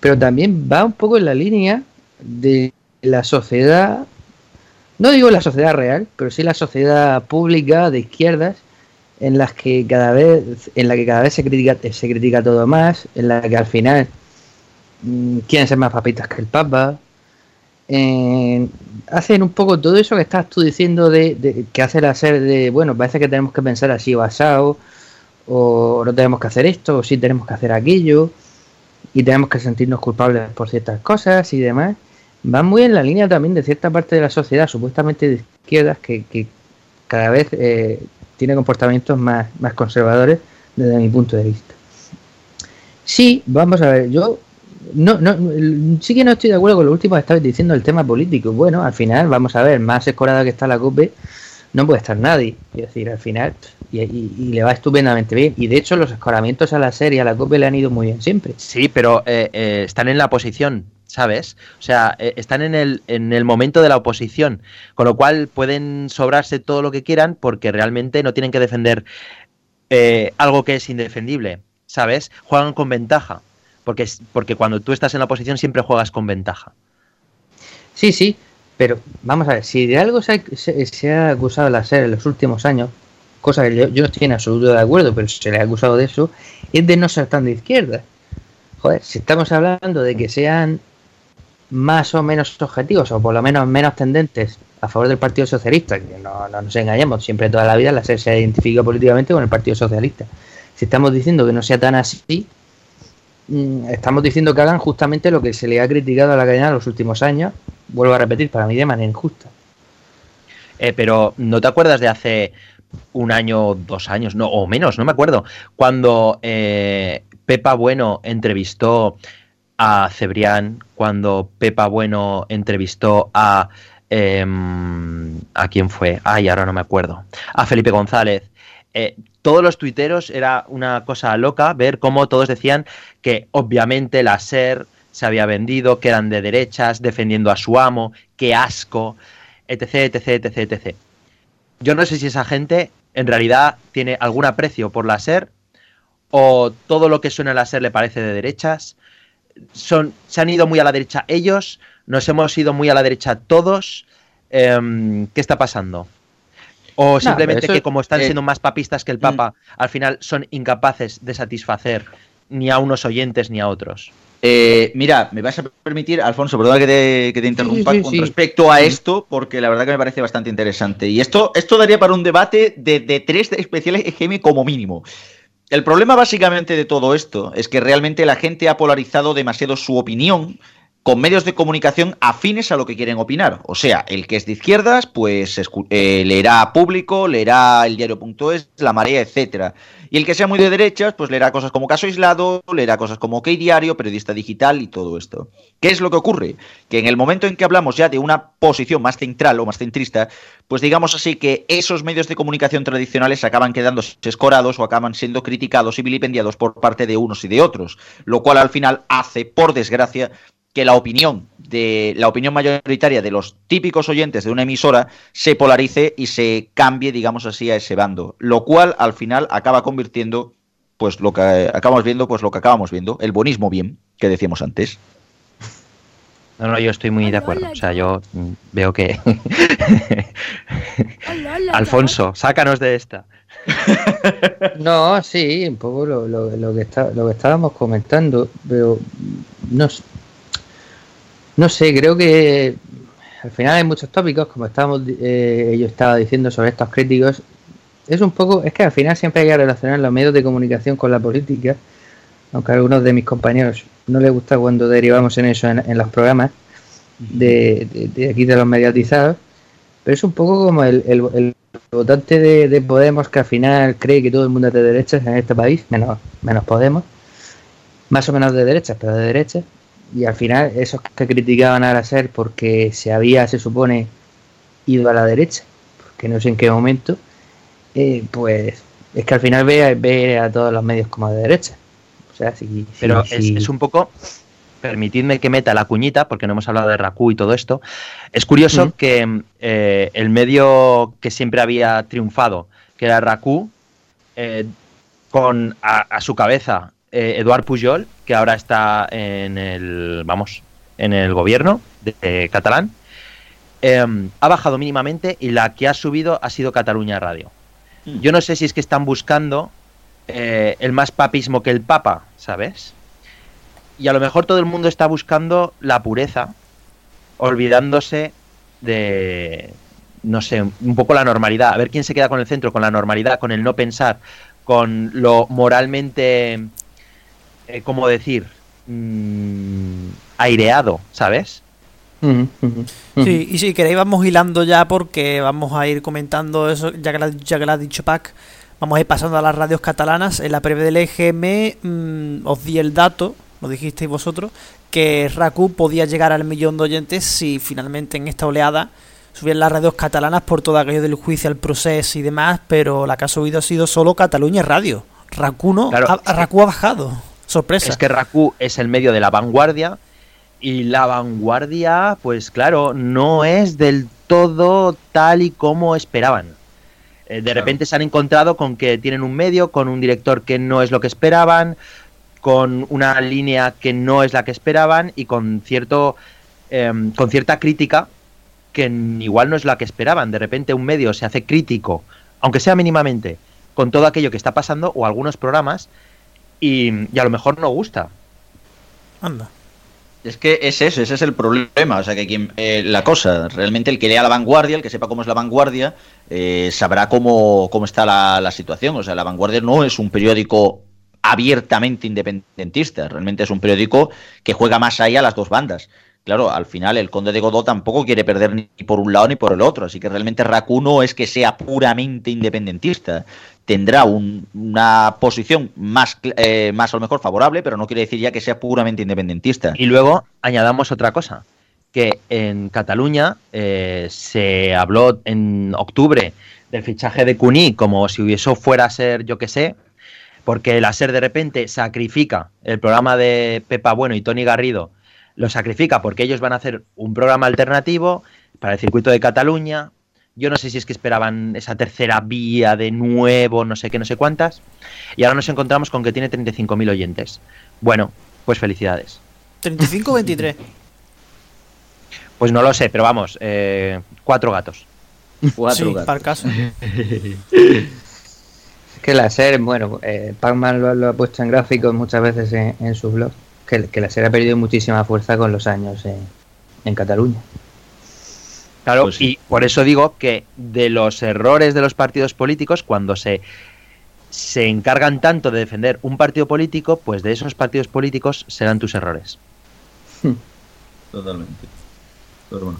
S9: Pero también va un poco en la línea de la sociedad, no digo la sociedad real, pero sí la sociedad pública de izquierdas, en las que cada vez, en la que cada vez se critica, se critica todo más, en la que al final mm, quieren ser más papitas que el Papa. Hacen un poco todo eso que estás tú diciendo de, que hace la ser de, bueno, parece que tenemos que pensar así basado, o no tenemos que hacer esto, o sí tenemos que hacer aquello, y tenemos que sentirnos culpables por ciertas cosas y demás. Van muy en la línea también de cierta parte de la sociedad, supuestamente de izquierdas, que, que cada vez eh, tiene comportamientos más, más conservadores desde mi punto de vista. Sí, vamos a ver, yo no, no, sí que no estoy de acuerdo con lo último que estabas diciendo el tema político. Bueno, al final, vamos a ver, más escorada que está la COPE, no puede estar nadie. Es decir, al final, y, le va estupendamente bien. Y de hecho, los escoramientos a la serie, a la COPE le han ido muy bien siempre.
S12: Sí, pero eh, eh, están en la posición ¿sabes? O sea, eh, están en el, en el momento de la oposición, con lo cual pueden sobrarse todo lo que quieran porque realmente no tienen que defender eh, algo que es indefendible, ¿sabes? Juegan con ventaja, porque, porque cuando tú estás en la oposición siempre juegas con ventaja.
S9: Sí, sí, pero vamos a ver, si de algo se ha, acusado a la SER en los últimos años, cosa que yo, no estoy en absoluto de acuerdo, pero se le ha acusado de eso, es de no ser tan de izquierda. Joder, si estamos hablando de que sean más o menos objetivos, o por lo menos menos tendentes a favor del Partido Socialista, que no, nos engañemos, siempre toda la vida la SER se identifica políticamente con el Partido Socialista. Si estamos diciendo que no sea tan así, estamos diciendo que hagan justamente lo que se le ha criticado a la cadena en los últimos años, vuelvo a repetir, para mí de manera injusta.
S12: Eh, pero ¿no te acuerdas de hace un año, dos años, no, o menos, no me acuerdo, cuando eh, Pepa Bueno entrevistó a Cebrián, cuando Pepa Bueno entrevistó a... Em, ¿A quién fue? Ay, ahora no me acuerdo. A Felipe González. Eh, todos los tuiteros era una cosa loca ver cómo todos decían que obviamente la SER se había vendido, que eran de derechas, defendiendo a su amo, qué asco, etc, etc, etc, etc. Yo no sé si esa gente en realidad tiene algún aprecio por la SER o todo lo que suena a la SER le parece de derechas son, se han ido muy a la derecha ellos, nos hemos ido muy a la derecha todos. Em, ¿Qué está pasando? O simplemente que como están eh, siendo más papistas que el Papa, mm. al final son incapaces de satisfacer ni a unos oyentes ni a otros.
S11: Eh, mira, me vas a permitir, Alfonso, perdona que te, que te interrumpa con respecto a esto, porque la verdad que me parece bastante interesante. Y esto, esto daría para un debate de, de tres especiales EGM como mínimo. El problema básicamente de todo esto es que realmente la gente ha polarizado demasiado su opinión con medios de comunicación afines a lo que quieren opinar. O sea, el que es de izquierdas, pues eh, leerá Público, leerá el diario.es, La Marea, etcétera. Y el que sea muy de derechas, pues leerá cosas como Caso Aislado, leerá cosas como OK Diario, Periodista Digital y todo esto. ¿Qué es lo que ocurre? Que en el momento en que hablamos ya de una posición más central o más centrista, pues digamos así que esos medios de comunicación tradicionales acaban quedando escorados o acaban siendo criticados y vilipendiados por parte de unos y de otros, lo cual al final hace, por desgracia, que la opinión de la opinión mayoritaria de los típicos oyentes de una emisora se polarice y se cambie, digamos así, a ese bando, lo cual al final acaba convirtiendo pues lo que acabamos viendo, pues lo que acabamos viendo, el buenismo bien que decíamos antes.
S12: No, no, yo estoy muy de acuerdo. O sea, yo veo que. Alfonso, sácanos de esta.
S9: no, sí, un poco lo, lo, que está, lo que estábamos comentando, pero no, no sé, creo que al final hay muchos tópicos, como estábamos, eh, yo estaba diciendo sobre estos críticos. Es un poco, es que al final siempre hay que relacionar los medios de comunicación con la política, aunque a algunos de mis compañeros no les gusta cuando derivamos en eso en, los programas de, aquí de los mediatizados, pero es un poco como el, votante de, Podemos que al final cree que todo el mundo es de derechas en este país, menos, menos Podemos, más o menos de derechas, pero de derechas, y al final esos que criticaban a la SER porque se había, se supone, ido a la derecha, que no sé en qué momento, eh, pues es que al final ve, ve a todos los medios como de derecha. O sea, si,
S12: Pero
S9: si-
S12: es, un poco. Permitidme que meta la cuñita, porque no hemos hablado de Raku y todo esto. Es curioso que eh, el medio que siempre había triunfado, que era Raku, eh, con a, a su cabeza eh, Eduard Pujol, que ahora está en el, vamos, en el gobierno de, de catalán, eh, ha bajado mínimamente y la que ha subido ha sido Cataluña Radio. Yo no sé si es que están buscando eh, el más papismo que el Papa, ¿sabes? Y a lo mejor todo el mundo está buscando la pureza, olvidándose de, no sé, un poco la normalidad. A ver quién se queda con el centro, con la normalidad, con el no pensar, con lo moralmente, eh, ¿cómo decir? Mm, aireado, ¿sabes?
S10: Sí, y si queréis vamos hilando ya porque vamos a ir comentando eso, ya que lo, ya que lo ha dicho Pac, vamos a ir pasando a las radios catalanas. En la previa del EGM mm, os di el dato, lo dijisteis vosotros, que Raku podía llegar al millón de oyentes si finalmente en esta oleada subían las radios catalanas por todo aquello del juicio al proceso y demás, pero la que ha subido ha sido solo Cataluña Radio. Raku no,
S12: Claro.
S10: ha, Raku ha bajado. Sorpresa.
S12: Es que Raku es el medio de la vanguardia y la vanguardia, pues claro, no es del todo tal y como esperaban. Eh, de repente se han encontrado con que tienen un medio, con un director que no es lo que esperaban, con una línea que no es la que esperaban y con cierto em, con cierta crítica que igual no es la que esperaban. De repente un medio se hace crítico, aunque sea mínimamente, con todo aquello que está pasando o algunos programas y, y a lo mejor no gusta.
S10: Anda.
S11: Es que es eso, ese es el problema. O sea, que quien, eh, la cosa, realmente el que lea la vanguardia, el que sepa cómo es la vanguardia, eh, sabrá cómo, cómo está la, la situación. O sea, la vanguardia no es un periódico abiertamente independentista, realmente es un periódico que juega más ahí a las dos bandas. Claro, al final el conde de Godó tampoco quiere perder ni por un lado ni por el otro, así que realmente Raku no es que sea puramente independentista. Tendrá un- una posición más, eh, más a lo mejor favorable, pero no quiere decir ya que sea puramente independentista.
S12: Y luego añadamos otra cosa, que en Cataluña eh, se habló en octubre del fichaje de Cuní como si eso fuera a ser, yo que sé, porque la SER de repente sacrifica el programa de Pepa Bueno y Tony Garrido, lo sacrifica porque ellos van a hacer un programa alternativo para el circuito de Cataluña. Yo no sé si es que esperaban esa tercera vía de nuevo, no sé qué, no sé cuántas. Y ahora nos encontramos con que tiene 35.000 oyentes. Bueno, pues felicidades.
S10: 35 o 23.
S12: Pues no lo sé, pero vamos, eh, cuatro gatos.
S10: sí, para el caso.
S9: Es que la SER, bueno, eh, Pacman lo, lo ha puesto en gráficos muchas veces en, en su blog, que, que la SER ha perdido muchísima fuerza con los años en, en Cataluña.
S12: Claro, y por eso digo que de los errores de los partidos políticos, cuando se, se encargan tanto de defender un partido político, pues de esos partidos políticos serán tus errores.
S11: Totalmente. Pero bueno.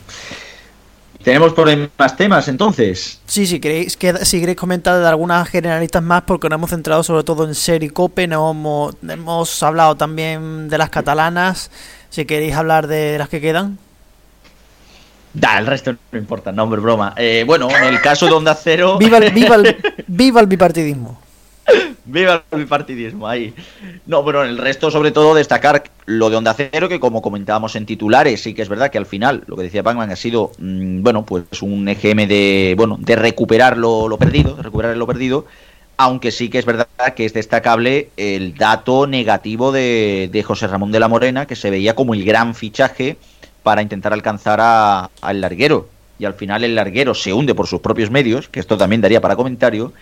S11: Tenemos por ahí más temas entonces.
S10: Sí, si queréis, que, si queréis comentar de algunas generalistas más, porque nos hemos centrado sobre todo en Ser y Cope, no hemos, hemos hablado también de las catalanas. Si queréis hablar de las que quedan.
S11: Da, el resto no importa, no, hombre, broma. Eh, bueno, en el caso de Onda Cero.
S10: ¡Viva el, viva el, viva el bipartidismo!
S11: Viva el bipartidismo ahí. No, bueno, en el resto, sobre todo, destacar lo de Onda Cero, que como comentábamos en titulares, sí que es verdad que al final, lo que decía Pacman, ha sido, mm, bueno, pues un EGM de, bueno, de recuperar lo, perdido, de recuperar lo perdido, aunque sí que es verdad que es destacable el dato negativo de, de José Ramón de la Morena, que se veía como el gran fichaje para intentar alcanzar al larguero. Y al final el larguero se hunde por sus propios medios, que esto también daría para comentario,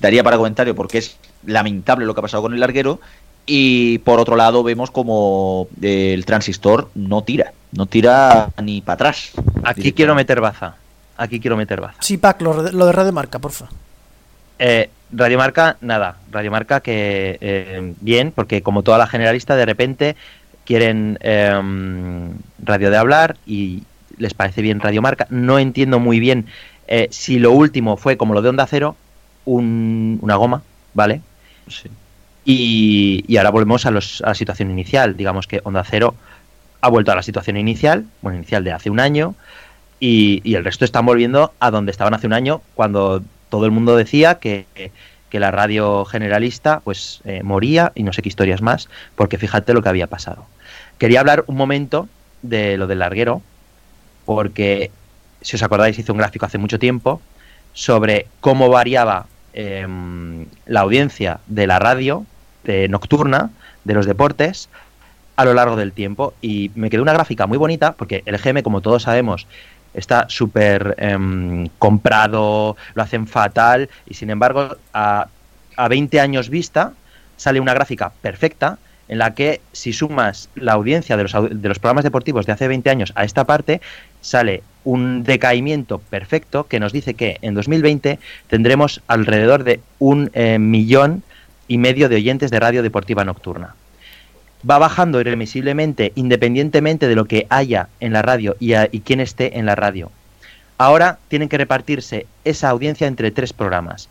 S11: daría para comentario porque es lamentable lo que ha pasado con el larguero. Y por otro lado vemos como el transistor no tira, no tira ni para atrás.
S12: Aquí quiero meter baza. Aquí quiero meter baza.
S10: Sí, Pac, lo, lo de Radio Marca, porfa.
S12: Eh, Radiomarca, nada. Radiomarca que eh, bien, porque como toda la generalista, de repente quieren eh, radio de hablar y les parece bien Radiomarca. No entiendo muy bien eh, si lo último fue como lo de Onda Cero, un- una goma, ¿vale? Y, y ahora volvemos a, los, a la situación inicial. Digamos que Onda Cero ha vuelto a la situación inicial, bueno, inicial de hace un año, y, y el resto están volviendo a donde estaban hace un año, cuando todo el mundo decía que, que la radio generalista pues eh, moría y no sé qué historias más, porque fíjate lo que había pasado. Quería hablar un momento de lo del larguero, porque si os acordáis hice un gráfico hace mucho tiempo sobre cómo variaba em, la audiencia de la radio nocturna de los deportes a lo largo del tiempo. Y me quedó una gráfica muy bonita porque el GM como todos sabemos está súper em, comprado, lo hacen fatal y sin embargo a, a 20 años vista sale una gráfica perfecta en la que si sumas la audiencia de los, de los programas deportivos de hace 20 años a esta parte, sale un decaimiento perfecto que nos dice que en 2020 tendremos alrededor de un eh, millón y medio de oyentes de radio deportiva nocturna. Va bajando irremisiblemente independientemente de lo que haya en la radio y, quién esté en la radio. Ahora tienen que repartirse esa audiencia entre tres programas.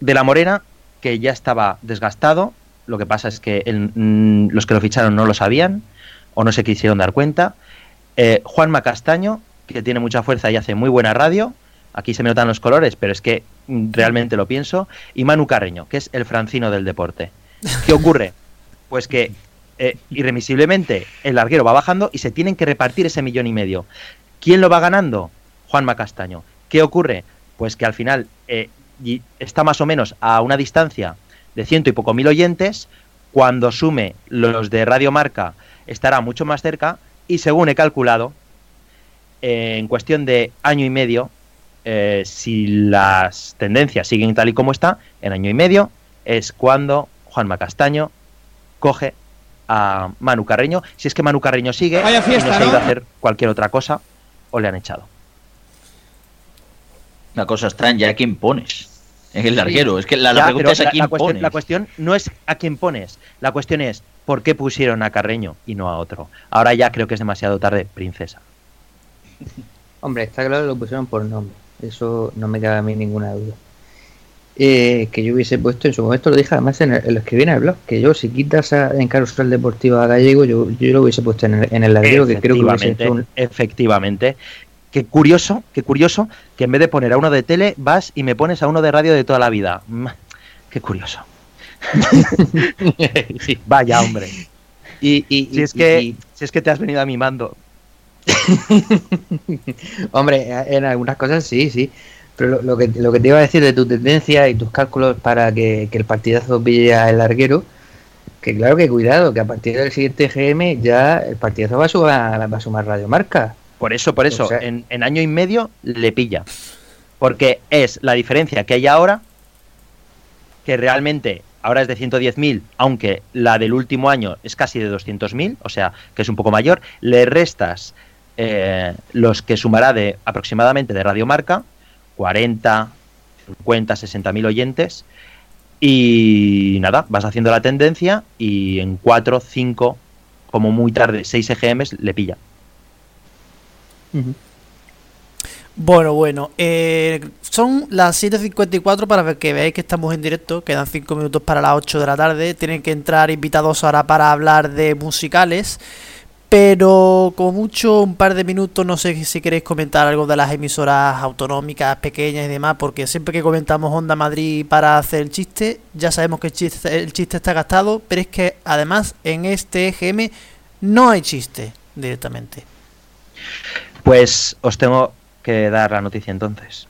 S12: De la Morena, que ya estaba desgastado, lo que pasa es que mm, los que lo ficharon no lo sabían o no se quisieron dar cuenta. Eh, Juan Macastaño, que tiene mucha fuerza y hace muy buena radio. Aquí se me notan los colores, pero es que mm, realmente lo pienso. Y Manu Carreño, que es el francino del deporte. ¿Qué ocurre? Pues que eh, irremisiblemente el larguero va bajando y se tienen que repartir ese millón y medio. ¿Quién lo va ganando? Juan Macastaño. ¿Qué ocurre? Pues que al final eh, está más o menos a una distancia de ciento y poco mil oyentes, cuando sume los de Radio Marca estará mucho más cerca y según he calculado, eh, en cuestión de año y medio, eh, si las tendencias siguen tal y como está, en año y medio es cuando Juan Macastaño coge a Manu Carreño, si es que Manu Carreño sigue y no se ha ido a hacer cualquier otra cosa o le han echado.
S13: Una cosa extraña, ¿a quién pones? En el larguero, es que la, la pregunta es a quién
S12: la cuestión,
S13: pones.
S12: la cuestión no es a quién pones, la cuestión es por qué pusieron a Carreño y no a otro. Ahora ya creo que es demasiado tarde, princesa.
S9: Hombre, está claro que lo pusieron por nombre. Eso no me cabe a mí ninguna duda. Eh, que yo hubiese puesto en su momento, lo dije además en, el, en lo en el blog, que yo si quitas a, en Carusel Deportivo a Gallego, yo, yo lo hubiese puesto en el, en el larguero, que creo que hubiese hecho un...
S12: Efectivamente. Qué curioso, qué curioso que en vez de poner a uno de tele, vas y me pones a uno de radio de toda la vida. Qué curioso.
S9: Sí.
S12: Vaya, hombre.
S9: Y, y-
S12: Si es que,
S9: y-
S12: si es que te has venido a mi mando.
S9: Hombre, en algunas cosas sí, sí. Pero lo, lo que, lo que te iba a decir de tu tendencia y tus cálculos para que, que el partidazo pille a el larguero, que claro que cuidado, que a partir del siguiente GM ya el partidazo va a sumar, va a sumar Radio Marca.
S12: Por eso, por eso,
S9: O sea-
S12: en, en año y medio le pilla. Porque es la diferencia que hay ahora, que realmente ahora es de 110.000, aunque la del último año es casi de 200.000, o sea, que es un poco mayor, le restas eh, los que sumará de aproximadamente de Radio Marca, 40, 50, 60.000 oyentes, y nada, vas haciendo la tendencia y en 4, 5, como muy tarde, 6 EGMs le pilla.
S10: Bueno, bueno, eh, son las 7.54 para que veáis que estamos en directo, quedan 5 minutos para las 8 de la tarde, tienen que entrar invitados ahora para hablar de musicales, pero como mucho un par de minutos, no sé si queréis comentar algo de las emisoras autonómicas, pequeñas y demás, porque siempre que comentamos Onda Madrid para hacer el chiste, ya sabemos que el chiste, el chiste está gastado, pero es que además en este EGM no hay chiste directamente.
S12: Pues os tengo que dar la noticia entonces.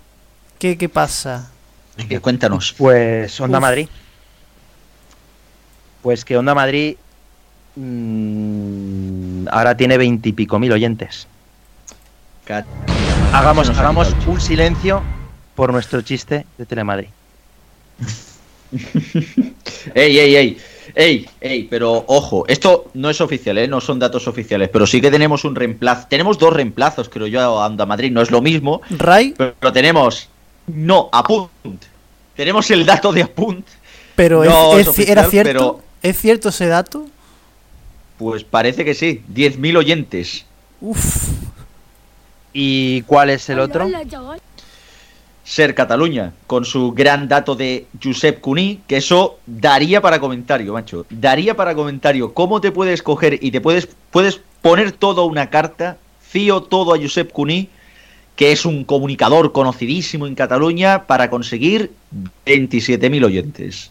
S10: ¿Qué, qué pasa?
S13: Venga, cuéntanos.
S12: Pues Onda
S10: Uf.
S12: Madrid. Pues que Onda Madrid mm, ahora tiene veintipico mil oyentes.
S13: Cat-
S12: Hagamos, hagamos un silencio por nuestro chiste de Telemadrid.
S13: Ey, ey, ey. Ey, ey, pero ojo, esto no es oficial, ¿eh? no son datos oficiales, pero sí que tenemos un reemplazo. Tenemos dos reemplazos, creo yo, a Onda Madrid, no es lo mismo,
S10: Ray,
S13: pero tenemos. No, Apunt. Tenemos el dato de Apunt,
S10: pero
S13: No
S10: es-
S13: es
S10: es- ¿era cierto?
S13: pero-
S10: ¿Es cierto ese dato?
S13: pues parece que sí, 10.000 oyentes.
S10: Uf,
S12: ¿Y cuál es el otro?
S13: Ser Cataluña, con su gran dato de Josep Cuní, que eso daría para comentario, macho. Daría para comentario cómo te puedes coger y te puedes, puedes poner todo una carta, fío todo a Josep Cuní
S11: que es un comunicador conocidísimo en Cataluña, para conseguir 27.000 oyentes.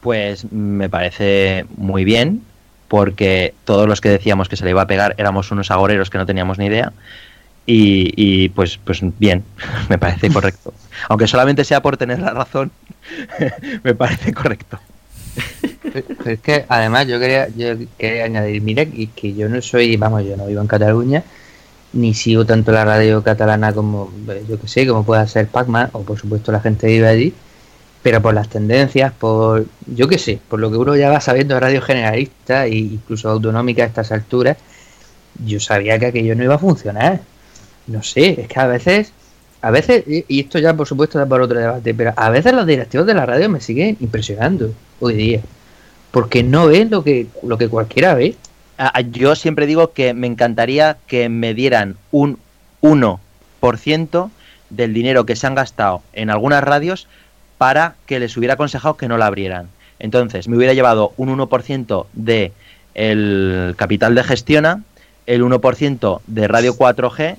S12: Pues me parece muy bien, porque todos los que decíamos que se le iba a pegar éramos unos agoreros que no teníamos ni idea. Y, pues, pues bien, me parece correcto. Aunque solamente sea por tener la razón, me parece correcto.
S9: es que además yo quería, yo quería añadir, mira, que yo no soy, vamos, yo no vivo en Cataluña, ni sigo tanto la radio catalana como, yo que sé, como pueda ser Pacman, o por supuesto la gente vive allí, pero por las tendencias, por, yo que sé, por lo que uno ya va sabiendo radio generalista e incluso autonómica a estas alturas, yo sabía que aquello no iba a funcionar. No sé, es que a veces, a veces, y esto ya por supuesto da por otro debate, pero a veces los directivos de la radio me siguen impresionando hoy día, porque no ven lo que, lo que cualquiera ve.
S12: Yo siempre digo que me encantaría que me dieran un 1% del dinero que se han gastado en algunas radios para que les hubiera aconsejado que no la abrieran. Entonces, me hubiera llevado un 1% de el capital de gestiona, el 1% de Radio 4G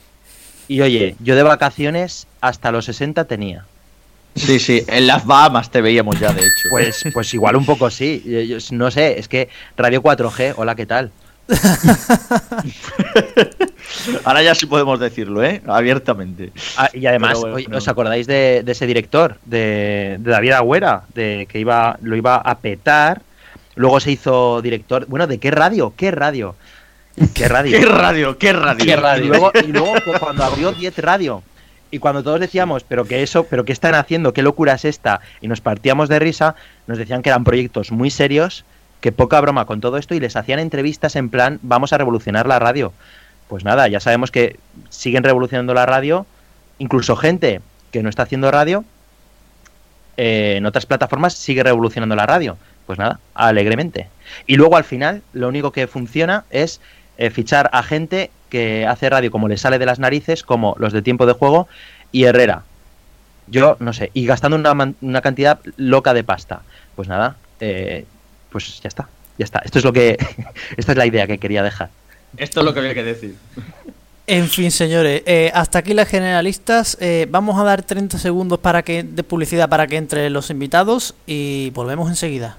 S12: y oye, yo de vacaciones hasta los 60 tenía.
S11: Sí, sí, en las Bahamas te veíamos ya, de hecho.
S12: Pues, pues igual un poco sí. no sé, es que Radio 4G, hola, ¿qué tal?
S11: Ahora ya sí podemos decirlo, ¿eh? Abiertamente.
S12: Ah, y además, ¿os acordáis de, ese director, de, David Agüera, de que iba, lo iba a petar? Luego se hizo director. Bueno, ¿de qué radio? ¿Qué radio?
S11: ¿Qué radio? ¿Qué radio? ¿Qué radio?
S12: Y luego, pues, cuando abrió 10 Radio, y cuando todos decíamos, pero que eso, pero qué están haciendo, qué locura es esta, y nos partíamos de risa, nos decían que eran proyectos muy serios que poca broma con todo esto y les hacían entrevistas en plan, vamos a revolucionar la radio. Pues nada, ya sabemos que siguen revolucionando la radio, incluso gente que no está haciendo radio, eh, en otras plataformas sigue revolucionando la radio. Pues nada, alegremente. Y luego al final, lo único que funciona es eh, fichar a gente que hace radio como le sale de las narices, como los de tiempo de juego y Herrera. Yo no sé, y gastando una, una cantidad loca de pasta. Pues nada, eh, pues ya está, ya está. Esto es lo que, esta es la idea que quería dejar.
S11: Esto es lo que había que decir.
S10: En fin, señores, eh, hasta aquí las generalistas. Eh, vamos a dar 30 segundos para que de publicidad para que entre los invitados y volvemos enseguida.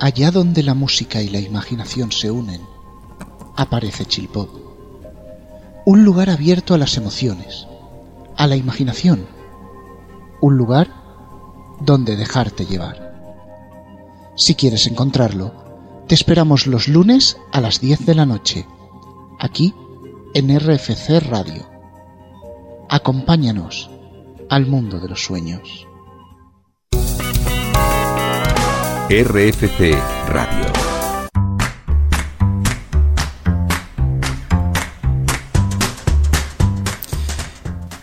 S15: Allá donde la música y la imaginación se unen, aparece Chilpop. Un lugar abierto a las emociones, a la imaginación un lugar donde dejarte llevar. Si quieres encontrarlo, te esperamos los lunes a las 10 de la noche, aquí en RFC Radio. Acompáñanos al mundo de los sueños.
S16: RFC Radio.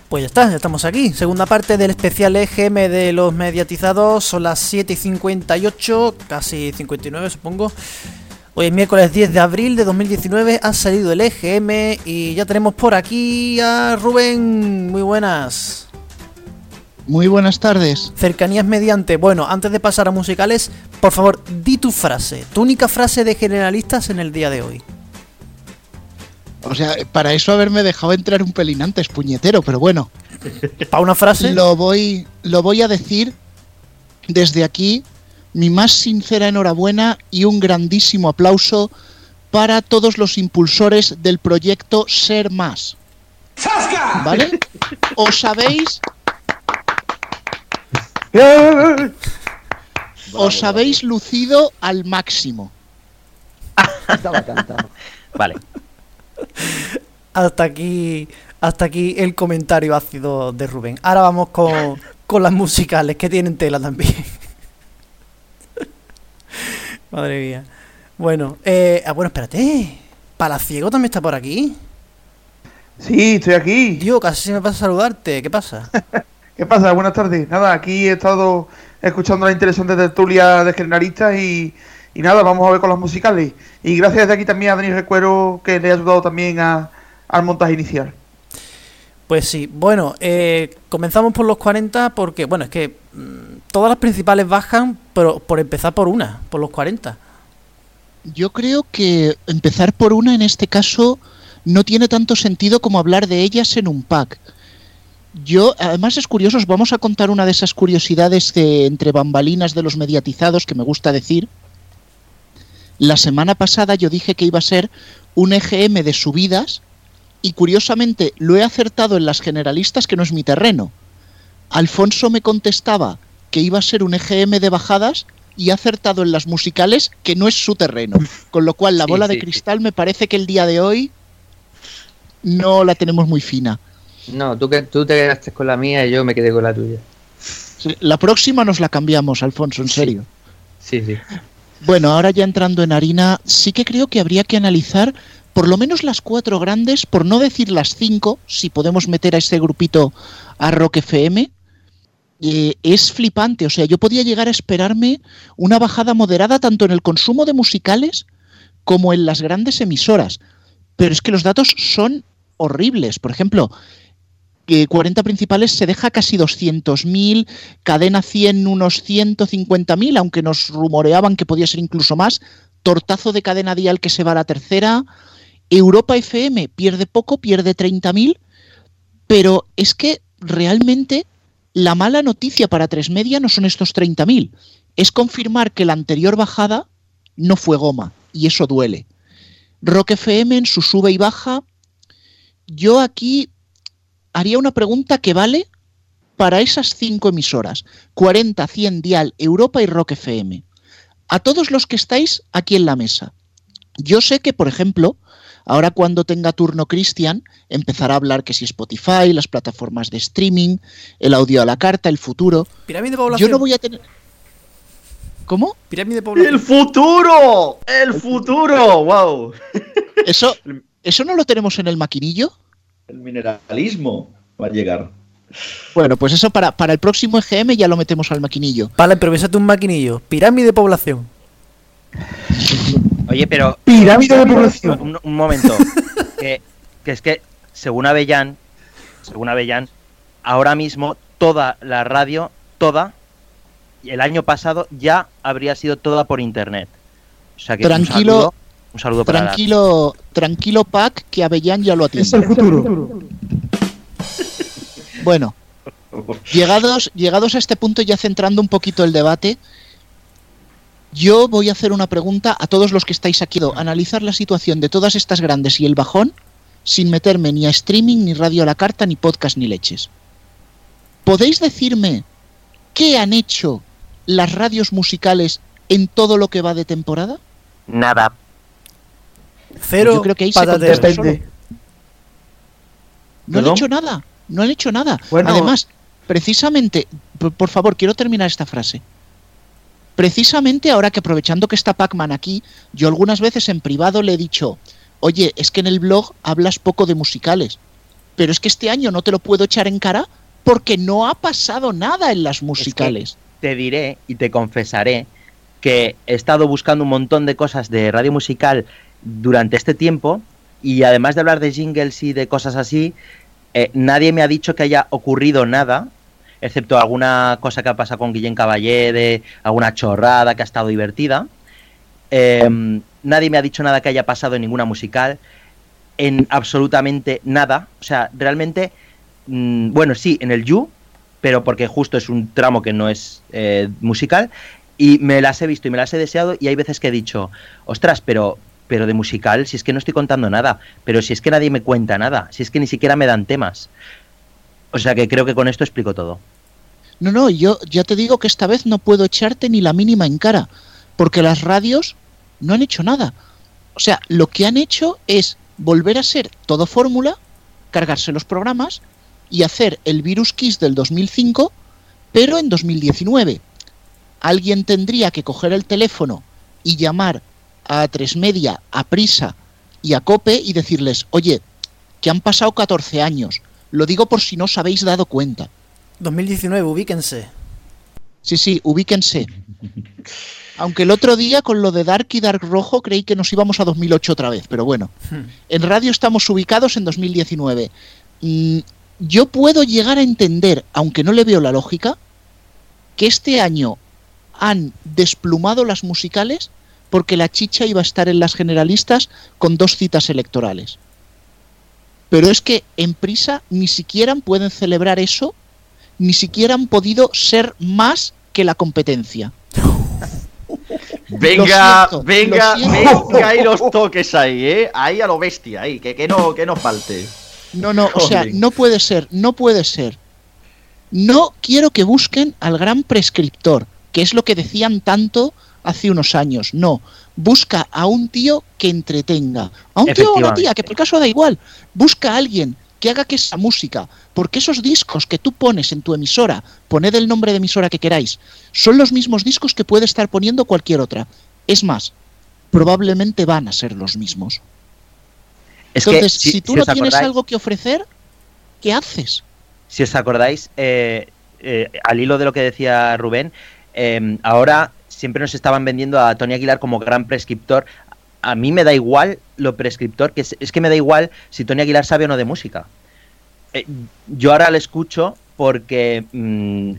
S10: Pues ya está, ya estamos aquí. Segunda parte del especial EGM de los mediatizados. Son las 7 y 58, casi 59 supongo. Hoy es miércoles 10 de abril de 2019. Ha salido el EGM y ya tenemos por aquí a Rubén. Muy buenas.
S15: Muy buenas tardes.
S10: Cercanías mediante. Bueno, antes de pasar a musicales, por favor, di tu frase, tu única frase de generalistas en el día de hoy.
S15: O sea, para eso haberme dejado entrar un pelín antes, puñetero, pero bueno.
S10: ¿Para una frase?
S15: Lo voy, lo voy a decir desde aquí. Mi más sincera enhorabuena y un grandísimo aplauso para todos los impulsores del proyecto Ser Más. ¿Vale? ¿Os Os habéis lucido al máximo.
S12: Estaba cantando. Vale.
S10: hasta aquí hasta aquí el comentario ácido de Rubén. Ahora vamos con, con las musicales que tienen tela también. Madre mía. Bueno, eh, ah, bueno, espérate. ¿Palaciego también está por aquí?
S14: Sí, estoy aquí.
S10: Dios, casi se me pasa a saludarte. ¿Qué pasa?
S14: ¿Qué pasa? Buenas tardes. Nada, aquí he estado escuchando la interesante tertulia de generalistas y, y nada, vamos a ver con los musicales. Y gracias de aquí también a Denis Recuero que le ha ayudado también a, al montaje inicial.
S10: Pues sí, bueno, eh, comenzamos por los 40 porque, bueno, es que mm, todas las principales bajan, pero por empezar por una, por los 40.
S15: Yo creo que empezar por una en este caso no tiene tanto sentido como hablar de ellas en un pack. Yo, además es curioso, os vamos a contar una de esas curiosidades de entre bambalinas de los mediatizados que me gusta decir. La semana pasada yo dije que iba a ser un EGM de subidas y curiosamente lo he acertado en las generalistas que no es mi terreno. Alfonso me contestaba que iba a ser un EGM de bajadas y ha acertado en las musicales que no es su terreno. Con lo cual la
S12: Sí,
S15: bola
S12: sí,
S15: de cristal me parece que el día de hoy no la tenemos muy fina.
S9: No, tú, que, tú te quedaste con la mía y yo me quedé con la tuya.
S15: Sí, La próxima nos la cambiamos, Alfonso, en serio.
S9: Sí, sí.
S15: Bueno, ahora ya entrando en harina, sí que creo que habría que analizar por lo menos las cuatro grandes, por no decir las cinco, si podemos meter a ese grupito a Rock FM. Eh, es flipante, o sea, yo podía llegar a esperarme una bajada moderada tanto en el consumo de musicales como en las grandes emisoras. Pero es que los datos son horribles. Por ejemplo, que 40 principales se deja casi 200.000, cadena 100 unos 150.000, aunque nos rumoreaban que podía ser incluso más, tortazo de cadena dial que se va a la tercera, Europa FM pierde poco, pierde 30.000, pero es que realmente la mala noticia para tres media no son estos 30.000, es confirmar que la anterior bajada no fue goma, y eso duele. Rock FM en su sube y baja, yo aquí haría una pregunta que vale para esas cinco emisoras, 40, 100, Dial, Europa y Rock FM. A todos los que estáis aquí en la mesa. Yo sé que, por ejemplo, ahora cuando tenga turno Cristian, empezará a hablar que si Spotify, las plataformas de streaming, el audio a la carta, el futuro.
S10: Pirámide de población.
S15: Yo no voy a tener... ¿Cómo?
S10: Pirámide de población.
S11: ¡El futuro! ¡El futuro! ¡Wow!
S15: ¿Eso, ¿Eso no lo tenemos en el maquinillo?
S11: El mineralismo va a llegar.
S15: Bueno, pues eso para, para el próximo EGM ya lo metemos al maquinillo.
S10: Vale, improvisate un maquinillo. Pirámide de población.
S12: Oye, pero.
S14: Pirámide de población.
S12: Un, un momento. que, que es que, según Avellán, según Avellán, ahora mismo toda la radio, toda, el año pasado ya habría sido toda por internet. O sea que un
S15: Tranquilo,
S12: saludo, un saludo para la-
S15: tranquilo, tranquilo Pac, que Avellán ya lo atiende.
S14: Es el futuro.
S15: Bueno, llegados, llegados a este punto, ya centrando un poquito el debate, yo voy a hacer una pregunta a todos los que estáis aquí, analizar la situación de todas estas grandes y el bajón, sin meterme ni a streaming, ni radio a la carta, ni podcast, ni leches. ¿Podéis decirme qué han hecho las radios musicales en todo lo que va de temporada?
S12: Nada.
S10: Cero
S15: Yo creo que ahí se
S10: patatero.
S15: contesta solo. No han
S10: ¿Perdón?
S15: hecho nada, no han hecho nada.
S10: Bueno.
S15: Además, precisamente, por, por favor, quiero terminar esta frase. Precisamente ahora que aprovechando que está Pac-Man aquí, yo algunas veces en privado le he dicho, oye, es que en el blog hablas poco de musicales, pero es que este año no te lo puedo echar en cara porque no ha pasado nada en las musicales.
S12: te diré y te confesaré que he estado buscando un montón de cosas de radio musical durante este tiempo y además de hablar de jingles y de cosas así, eh, nadie me ha dicho que haya ocurrido nada, excepto alguna cosa que ha pasado con Guillén Caballé, de alguna chorrada que ha estado divertida. Eh, nadie me ha dicho nada que haya pasado en ninguna musical, en absolutamente nada. O sea, realmente, mm, bueno, sí, en el You, pero porque justo es un tramo que no es eh, musical, y me las he visto y me las he deseado, y hay veces que he dicho, ostras, pero, pero de musical, si es que no estoy contando nada, pero si es que nadie me cuenta nada, si es que ni siquiera me dan temas. O sea que creo que con esto explico todo.
S15: No, no, yo ya te digo que esta vez no puedo echarte ni la mínima en cara, porque las radios no han hecho nada. O sea, lo que han hecho es volver a ser todo fórmula, cargarse los programas y hacer el Virus Kiss del 2005, pero en 2019. Alguien tendría que coger el teléfono y llamar a Tres Media, a Prisa y a Cope y decirles, oye, que han pasado 14 años. Lo digo por si no os habéis dado cuenta.
S10: 2019, ubíquense.
S15: Sí, sí, ubíquense. Aunque el otro día con lo de Dark y Dark Rojo creí que nos íbamos a 2008 otra vez, pero bueno. En radio estamos ubicados en 2019. Mm, yo puedo llegar a entender, aunque no le veo la lógica, que este año han desplumado las musicales porque la chicha iba a estar en las generalistas con dos citas electorales. Pero es que en prisa ni siquiera pueden celebrar eso, ni siquiera han podido ser más que la competencia.
S11: Venga, venga, venga, ahí los toques ahí, ¿eh? Ahí a lo bestia, ahí, que, que, no, que no falte.
S15: No, no, o sea, no puede ser, no puede ser. No quiero que busquen al gran prescriptor, que es lo que decían tanto hace unos años. No, busca a un tío que entretenga. A un tío o una tía, que por caso da igual. Busca a alguien que haga que esa música, porque esos discos que tú pones en tu emisora, poned el nombre de emisora que queráis, son los mismos discos que puede estar poniendo cualquier otra. Es más, probablemente van a ser los mismos. Entonces, si, tú no tienes algo que ofrecer, ¿qué haces?
S12: Si os acordáis, eh, eh, al hilo de lo que decía Rubén, eh, ahora siempre nos estaban vendiendo a Tony Aguilar como gran prescriptor. A mí me da igual lo prescriptor, que es, que me da igual si Tony Aguilar sabe o no de música. Eh, yo ahora le escucho porque... Mm,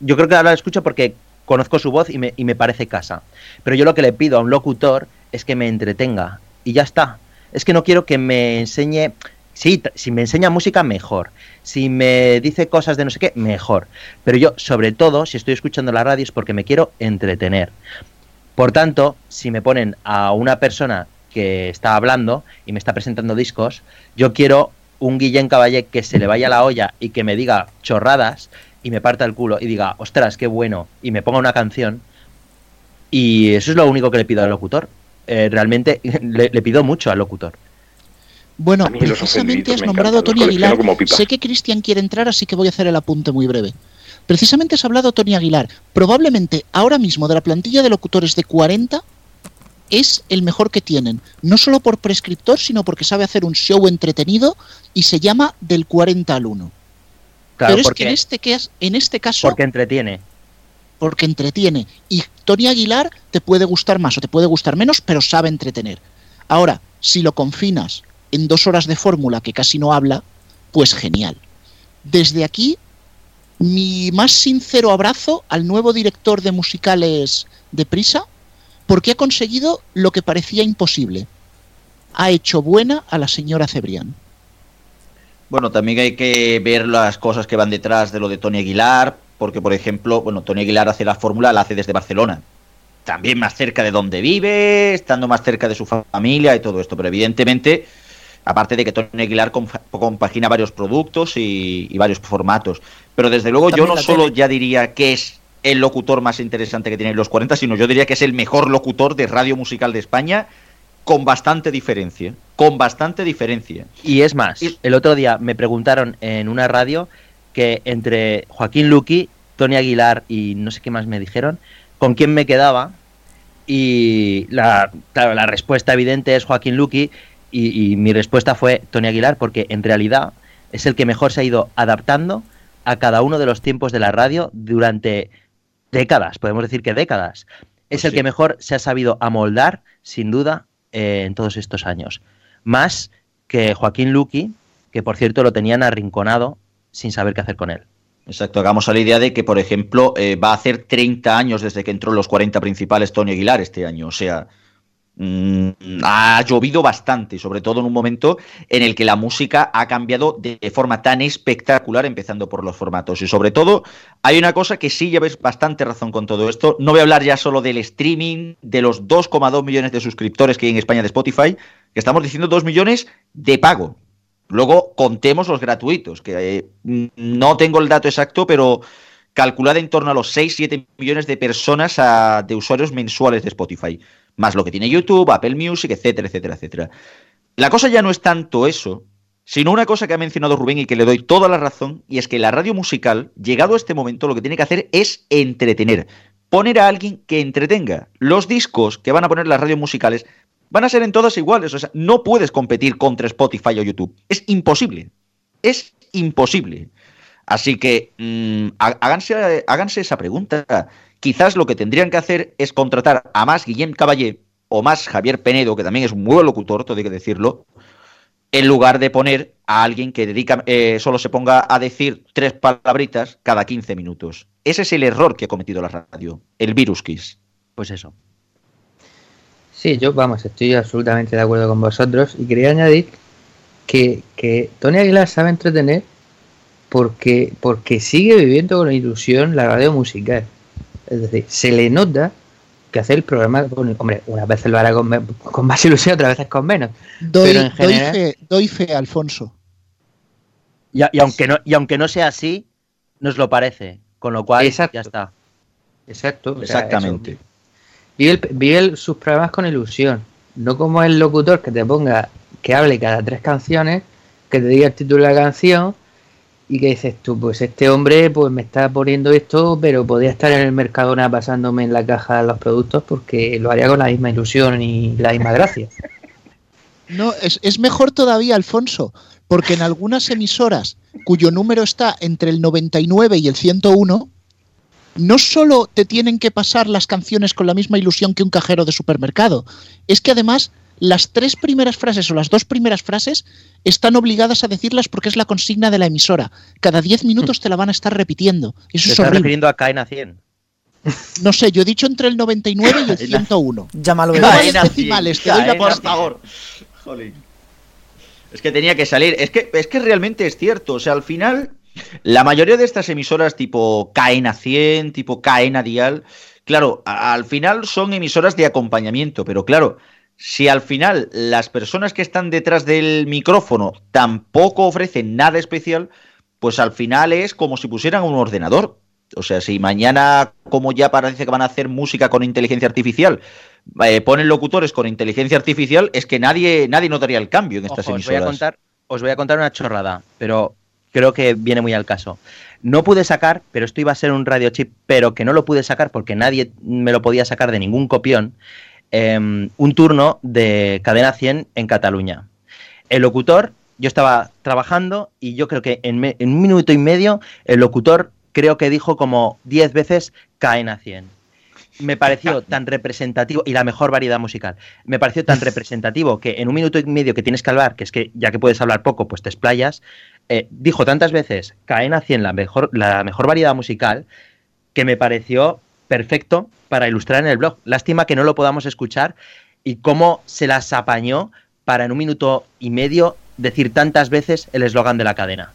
S12: yo creo que ahora le escucho porque conozco su voz y me, y me parece casa. Pero yo lo que le pido a un locutor es que me entretenga. Y ya está. Es que no quiero que me enseñe... Sí, si me enseña música, mejor si me dice cosas de no sé qué, mejor. Pero yo, sobre todo, si estoy escuchando la radio es porque me quiero entretener. Por tanto, si me ponen a una persona que está hablando y me está presentando discos, yo quiero un Guillén Caballé que se le vaya la olla y que me diga chorradas y me parta el culo y diga, ostras, qué bueno, y me ponga una canción. Y eso es lo único que le pido al locutor. Eh, realmente le pido mucho al locutor.
S15: Bueno, precisamente has nombrado a Tony Aguilar. Sé que Cristian quiere entrar, así que voy a hacer el apunte muy breve. Precisamente has hablado a Tony Aguilar. Probablemente ahora mismo de la plantilla de locutores de 40 es el mejor que tienen. No solo por prescriptor, sino porque sabe hacer un show entretenido y se llama del 40 al 1. Pero es que en este, en este caso...
S12: Porque entretiene.
S15: Porque entretiene. Y Tony Aguilar te puede gustar más o te puede gustar menos, pero sabe entretener. Ahora, si lo confinas en dos horas de fórmula que casi no habla, pues genial. Desde aquí, mi más sincero abrazo al nuevo director de musicales de Prisa, porque ha conseguido lo que parecía imposible. Ha hecho buena a la señora Cebrián.
S11: Bueno, también hay que ver las cosas que van detrás de lo de Tony Aguilar, porque por ejemplo, bueno, Tony Aguilar hace la fórmula, la hace desde Barcelona. También más cerca de donde vive, estando más cerca de su familia y todo esto, pero evidentemente Aparte de que Tony Aguilar compagina varios productos y, varios formatos. Pero desde luego yo no solo ya diría que es el locutor más interesante que tiene los 40, sino yo diría que es el mejor locutor de radio musical de España con bastante diferencia. Con bastante diferencia.
S12: Y es más, el otro día me preguntaron en una radio que entre Joaquín Luqui, Tony Aguilar y no sé qué más me dijeron, con quién me quedaba. Y la, la respuesta evidente es Joaquín Luqui y, mi respuesta fue Tony Aguilar, porque en realidad es el que mejor se ha ido adaptando a cada uno de los tiempos de la radio durante décadas, podemos decir que décadas. Es pues el que mejor se ha sabido amoldar, sin duda, eh, en todos estos años. Más que Joaquín Luqui, que por cierto lo tenían arrinconado sin saber qué hacer con él.
S11: Exacto, hagamos a la idea de que, por ejemplo, eh, va a hacer 30 años desde que entró en los 40 principales Tony Aguilar este año. O sea, ha llovido bastante, sobre todo en un momento en el que la música ha cambiado de forma tan espectacular, empezando por los formatos. Y sobre todo, hay una cosa que sí lleves bastante razón con todo esto. No voy a hablar ya solo del streaming, de los 2,2 millones de suscriptores que hay en España de Spotify, que estamos diciendo 2 millones de pago. Luego contemos los gratuitos, que eh, no tengo el dato exacto, pero calculada en torno a los 6-7 millones de personas, de usuarios mensuales de Spotify más lo que tiene YouTube, Apple Music, etcétera, etcétera, etcétera. La cosa ya no es tanto eso, sino una cosa que ha mencionado Rubén y que le doy toda la razón, y es que la radio musical, llegado a este momento, lo que tiene que hacer es entretener, poner a alguien que entretenga. Los discos que van a poner las radios musicales van a ser en todas iguales, o sea, no puedes competir contra Spotify o YouTube, es imposible, es imposible. Así que mm, háganse, háganse esa pregunta. Quizás lo que tendrían que hacer es contratar a más Guillem Caballé o más Javier Penedo, que también es un buen locutor, todo hay que decirlo, en lugar de poner a alguien que dedica, eh, solo se ponga a decir tres palabritas cada 15 minutos. Ese es el error que ha cometido la radio, el virus kiss.
S12: Pues eso.
S9: Sí, yo, vamos, estoy absolutamente de acuerdo con vosotros y quería añadir que, que Tony Aguilar sabe entretener porque, porque sigue viviendo con ilusión la radio musical. Es decir, se le nota que hace el programa, con, hombre, unas veces lo hará con, con más ilusión, otras veces con menos.
S15: Doy,
S9: pero en general,
S15: doy, fe, doy fe, Alfonso.
S12: Y, y aunque no, y aunque no sea así, nos lo parece. Con lo cual,
S9: Exacto.
S12: ya está.
S9: Exacto. o sea,
S11: Exactamente.
S9: eso. Vive, el- vive el- sus programas con ilusión. No como el locutor que te ponga, que hable cada tres canciones, que te diga el título de la canción y que dices tú, pues este hombre pues me está poniendo esto, pero podría estar en el Mercadona pasándome en la caja los productos porque lo haría con la misma ilusión y la misma gracia.
S15: No, es, es mejor todavía, Alfonso, porque en algunas emisoras cuyo número está entre el 99 y el 101, no solo te tienen que pasar las canciones con la misma ilusión que un cajero de supermercado, es que además las tres primeras frases o las dos primeras frases están obligadas a decirlas porque es la consigna de la emisora. Cada 10 minutos te la van a estar repitiendo. Eso
S12: Te
S15: es
S12: estás refiriendo a Cadena 100.
S15: No sé, yo he dicho entre el 99 y el 101.
S10: Llámalo de
S15: decimales, te
S11: cien,
S15: doy la
S11: cadena
S15: por
S11: favor. Jolín. Es que tenía que salir. Es que, es que realmente es cierto. O sea, al final, la mayoría de estas emisoras tipo Cadena 100, tipo Cadena Dial, claro, al final son emisoras de acompañamiento, pero claro, si al final las personas que están detrás del micrófono tampoco ofrecen nada especial, pues al final es como si pusieran un ordenador. O sea, si mañana, como ya parece que van a hacer música con inteligencia artificial, eh, ponen locutores con inteligencia artificial, es que nadie, nadie notaría el cambio en estas
S12: Ojo, os voy a
S11: emisoras.
S12: contar, os voy a contar una chorrada, pero creo que viene muy al caso. No pude sacar, pero esto iba a ser un radio chip, pero que no lo pude sacar porque nadie me lo podía sacar de ningún copión. Em, un turno de Cadena 100 en Cataluña. El locutor, yo estaba trabajando y yo creo que en, me- en un minuto y medio el locutor creo que dijo como 10 veces Cadena 100 me pareció tan representativo y la mejor variedad musical. Me pareció tan representativo que en un minuto y medio que tienes que hablar, que es que ya que puedes hablar poco, pues te explayas, eh, dijo tantas veces Cadena 100 la mejor, la mejor variedad musical que me pareció perfecto para ilustrar en el blog. Lástima que no lo podamos escuchar y cómo se las apañó para en un minuto y medio decir tantas veces el eslogan de la cadena.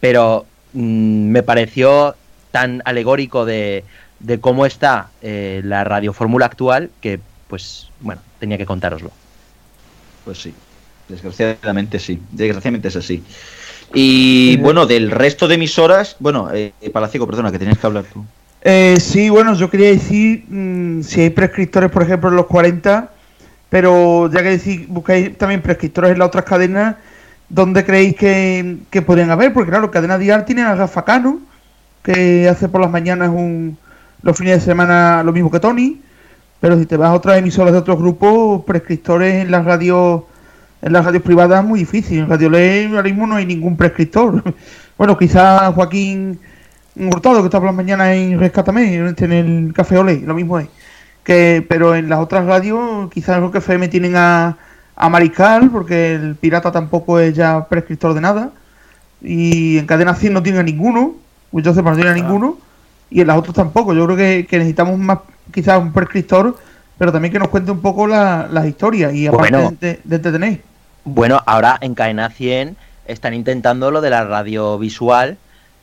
S12: Pero mm, me pareció tan alegórico de, de cómo está eh, la radiofórmula actual que, pues, bueno, tenía que contároslo.
S11: Pues sí, desgraciadamente sí, desgraciadamente es así. Y bueno, del resto de emisoras, bueno, eh, Palaciego, perdona, que tenías que hablar tú.
S14: Eh, sí, bueno, yo quería decir mm, si hay prescriptores, por ejemplo, en los 40, pero ya que decir, buscáis también prescriptores en las otras cadenas, ¿dónde creéis que, que podrían haber? Porque claro, Cadena Dial tiene a Rafa Cano, que hace por las mañanas un, los fines de semana lo mismo que Tony, pero si te vas a otras emisoras de otros grupos, prescriptores en las radios en las radios privadas es muy difícil. En Radio Ley ahora mismo no hay ningún prescriptor. bueno, quizás Joaquín Hurtado, que está por las mañanas en Rescátame, en el Café Olé, lo mismo es. Que, pero en las otras radios, quizás en Rock FM tienen a, a Mariscal, porque el pirata tampoco es ya prescriptor de nada. Y en Cadena 100 no tiene a ninguno, sepa, no tiene a ninguno. Y en las otras tampoco. Yo creo que, que necesitamos más, quizás un prescriptor, pero también que nos cuente un poco la- las historias y aparte
S12: Bueno.
S14: de, de entretener.
S12: Bueno, ahora en Cadena 100 están intentando lo de la radio visual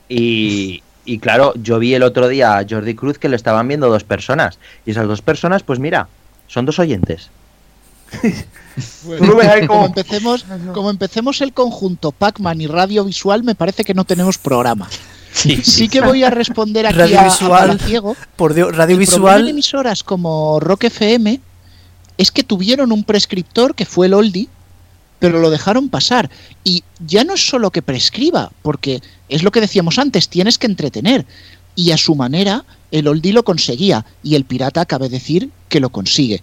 S12: y, y claro, yo vi el otro día a Jordi Cruz que lo estaban viendo dos personas y esas dos personas, pues mira, son dos oyentes.
S15: como, empecemos, como empecemos el conjunto Pac-Man y Radio Visual, me parece que no tenemos programa. Sí, que voy a responder aquí
S10: Radio
S15: a, a
S10: Visual,
S15: Palaciego.
S10: por Dios, Radio
S15: El
S10: Visual.
S15: de emisoras como Rock FM es que tuvieron un prescriptor que fue el Oldie, pero lo dejaron pasar. Y ya no es solo que prescriba, porque es lo que decíamos antes, tienes que entretener. Y a su manera, el Oldie lo conseguía, y el pirata cabe decir que lo consigue.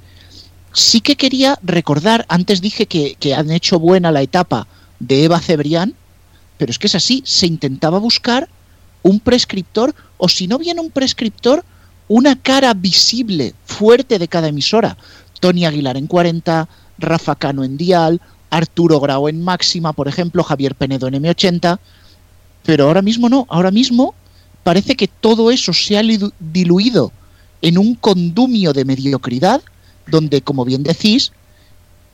S15: Sí que quería recordar, antes dije que, que han hecho buena la etapa de Eva Cebrián, pero es que es así, se intentaba buscar un prescriptor, o si no viene un prescriptor, una cara visible, fuerte de cada emisora. Tony Aguilar en 40, Rafa Cano en Dial, Arturo Grau en Máxima, por ejemplo, Javier Penedo en M80, pero ahora mismo no, ahora mismo parece que todo eso se ha diluido en un condumio de mediocridad donde, como bien decís,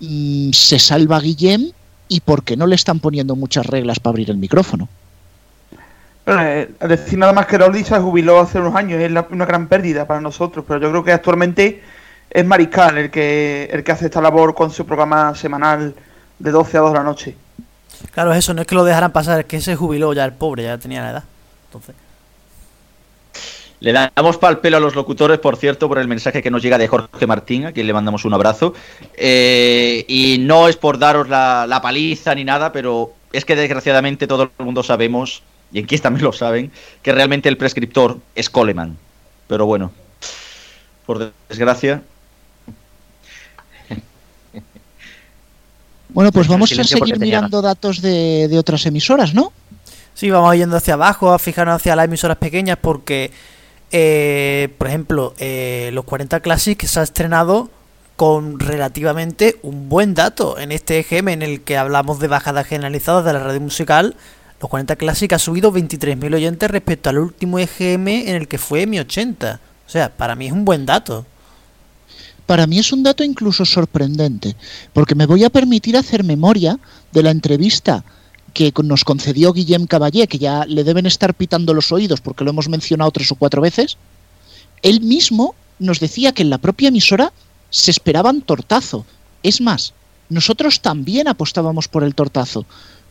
S15: mm, se salva Guillem y porque no le están poniendo muchas reglas para abrir el micrófono.
S14: Eh, decir nada más que Raúl se jubiló hace unos años, es una gran pérdida para nosotros, pero yo creo que actualmente es Mariscal el que, el que hace esta labor con su programa semanal de 12 a 2 de la noche.
S10: Claro, eso no es que lo dejaran pasar, es que se jubiló ya el pobre, ya tenía la edad. Entonces.
S11: Le damos pal pelo a los locutores, por cierto, por el mensaje que nos llega de Jorge Martín, a quien le mandamos un abrazo. Eh, y no es por daros la, la, paliza ni nada, pero es que desgraciadamente todo el mundo sabemos, y en Kiss también lo saben, que realmente el prescriptor es Coleman. Pero bueno, por desgracia.
S15: Bueno, pues vamos a seguir mirando datos de, de otras emisoras, ¿no?
S10: Sí, vamos yendo hacia abajo, a fijarnos hacia las emisoras pequeñas porque eh, por ejemplo, eh, los 40 Classic se ha estrenado con relativamente un buen dato en este EGM en el que hablamos de bajadas generalizadas de la radio musical. Los 40 Classic ha subido 23.000 oyentes respecto al último EGM en el que fue mi 80. O sea, para mí es un buen dato.
S15: Para mí es un dato incluso sorprendente, porque me voy a permitir hacer memoria de la entrevista que nos concedió Guillem Caballé, que ya le deben estar pitando los oídos porque lo hemos mencionado tres o cuatro veces, él mismo nos decía que en la propia emisora se esperaban tortazo. Es más, nosotros también apostábamos por el tortazo.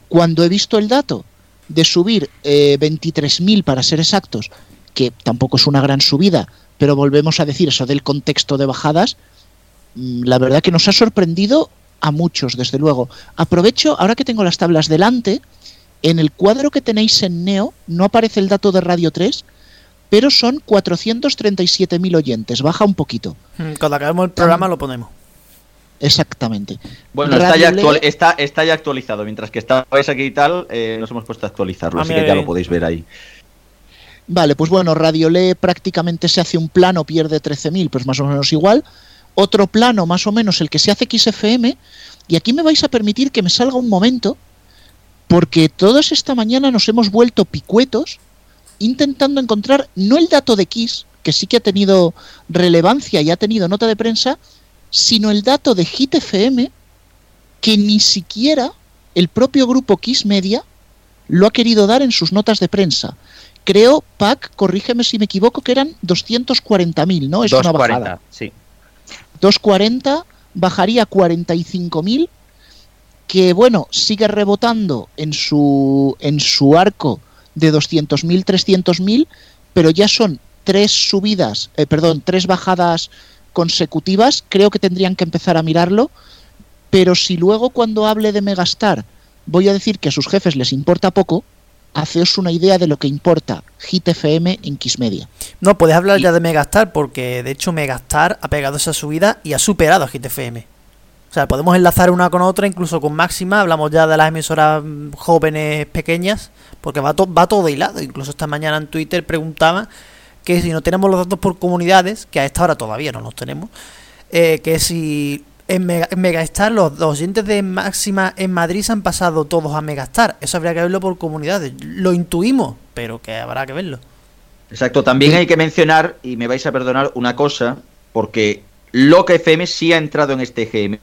S15: Cuando he visto el dato de subir eh, 23.000 para ser exactos, que tampoco es una gran subida, pero volvemos a decir eso del contexto de bajadas, la verdad que nos ha sorprendido a muchos, desde luego. Aprovecho, ahora que tengo las tablas delante, en el cuadro que tenéis en Neo no aparece el dato de Radio 3, pero son 437.000 oyentes, baja un poquito.
S10: Mm, cuando acabemos el programa lo ponemos.
S15: Exactamente.
S11: Bueno, está ya, actual, está, está ya, actualizado. Mientras que estabais aquí y tal, eh, nos hemos puesto a actualizarlo, ah, así que ya lo podéis ver ahí.
S15: Vale, pues bueno, Radio Le prácticamente se hace un plano, pierde 13.000, pues más o menos igual otro plano más o menos el que se hace XFM, y aquí me vais a permitir que me salga un momento, porque todos esta mañana nos hemos vuelto picuetos intentando encontrar no el dato de Kiss, que sí que ha tenido relevancia y ha tenido nota de prensa, sino el dato de Hit FM, que ni siquiera el propio grupo Kiss Media lo ha querido dar en sus notas de prensa. Creo, Pac, corrígeme si me equivoco, que eran 240.000, ¿no? Es una bajada.
S12: Sí.
S15: 240 bajaría a 45.000, que bueno, sigue rebotando en su, en su arco de 200.000, 300.000, pero ya son tres subidas, eh, perdón, tres bajadas consecutivas, creo que tendrían que empezar a mirarlo, pero si luego cuando hable de Megastar voy a decir que a sus jefes les importa poco, haceos una idea de lo que importa Hit FM en Xmedia.
S10: No, puedes hablar ya de Megastar, porque de hecho Megastar ha pegado esa subida y ha superado a Hit FM. O sea, podemos enlazar una con otra, incluso con Máxima, hablamos ya de las emisoras jóvenes pequeñas, porque va, va todo hilado. Incluso esta mañana en Twitter preguntaba que si no tenemos los datos por comunidades, que a esta hora todavía no los tenemos, eh, que si en, Megastar, los, oyentes de Máxima en Madrid se han pasado todos a Megastar. Eso habría que verlo por comunidades. Lo intuimos, pero que habrá que verlo.
S11: Exacto, también hay que mencionar, y me vais a perdonar una cosa, porque Loca FM sí ha entrado en este GM.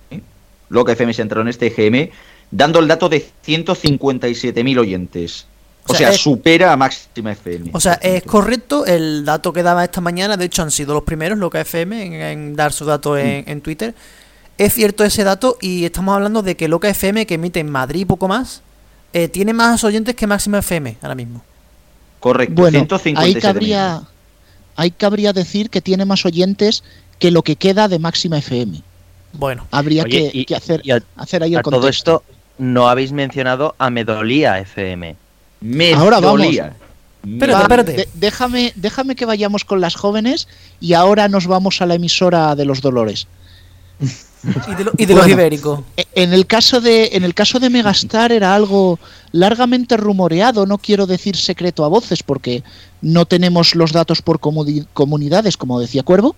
S11: Loca FM se ha entrado en este GM, dando el dato de 157.000 oyentes. O, sea, supera a Máxima FM.
S10: O sea, es correcto el dato que daba esta mañana. De hecho, han sido los primeros, Loca FM, en, dar su dato en, en Twitter. Es cierto ese dato y estamos hablando de que Loca FM, que emite en Madrid y poco más, eh, tiene más oyentes que Máxima FM ahora mismo.
S11: Correcto,
S15: bueno, ahí cabría, ahí cabría decir que tiene más oyentes que lo que queda de Máxima FM.
S10: Bueno,
S15: habría que, hacer, hacer ahí el
S12: a todo esto no habéis mencionado a Medolía FM.
S11: Medolía. Ahora vamos.
S10: Espérate, espérate.
S15: déjame, déjame que vayamos con las jóvenes y ahora nos vamos a la emisora de los Dolores.
S10: Y de, los ibéricos.
S15: E, en el, caso de, en el caso de Megastar era algo largamente rumoreado, no quiero decir secreto a voces porque no tenemos los datos por comunidades, como decía Cuervo.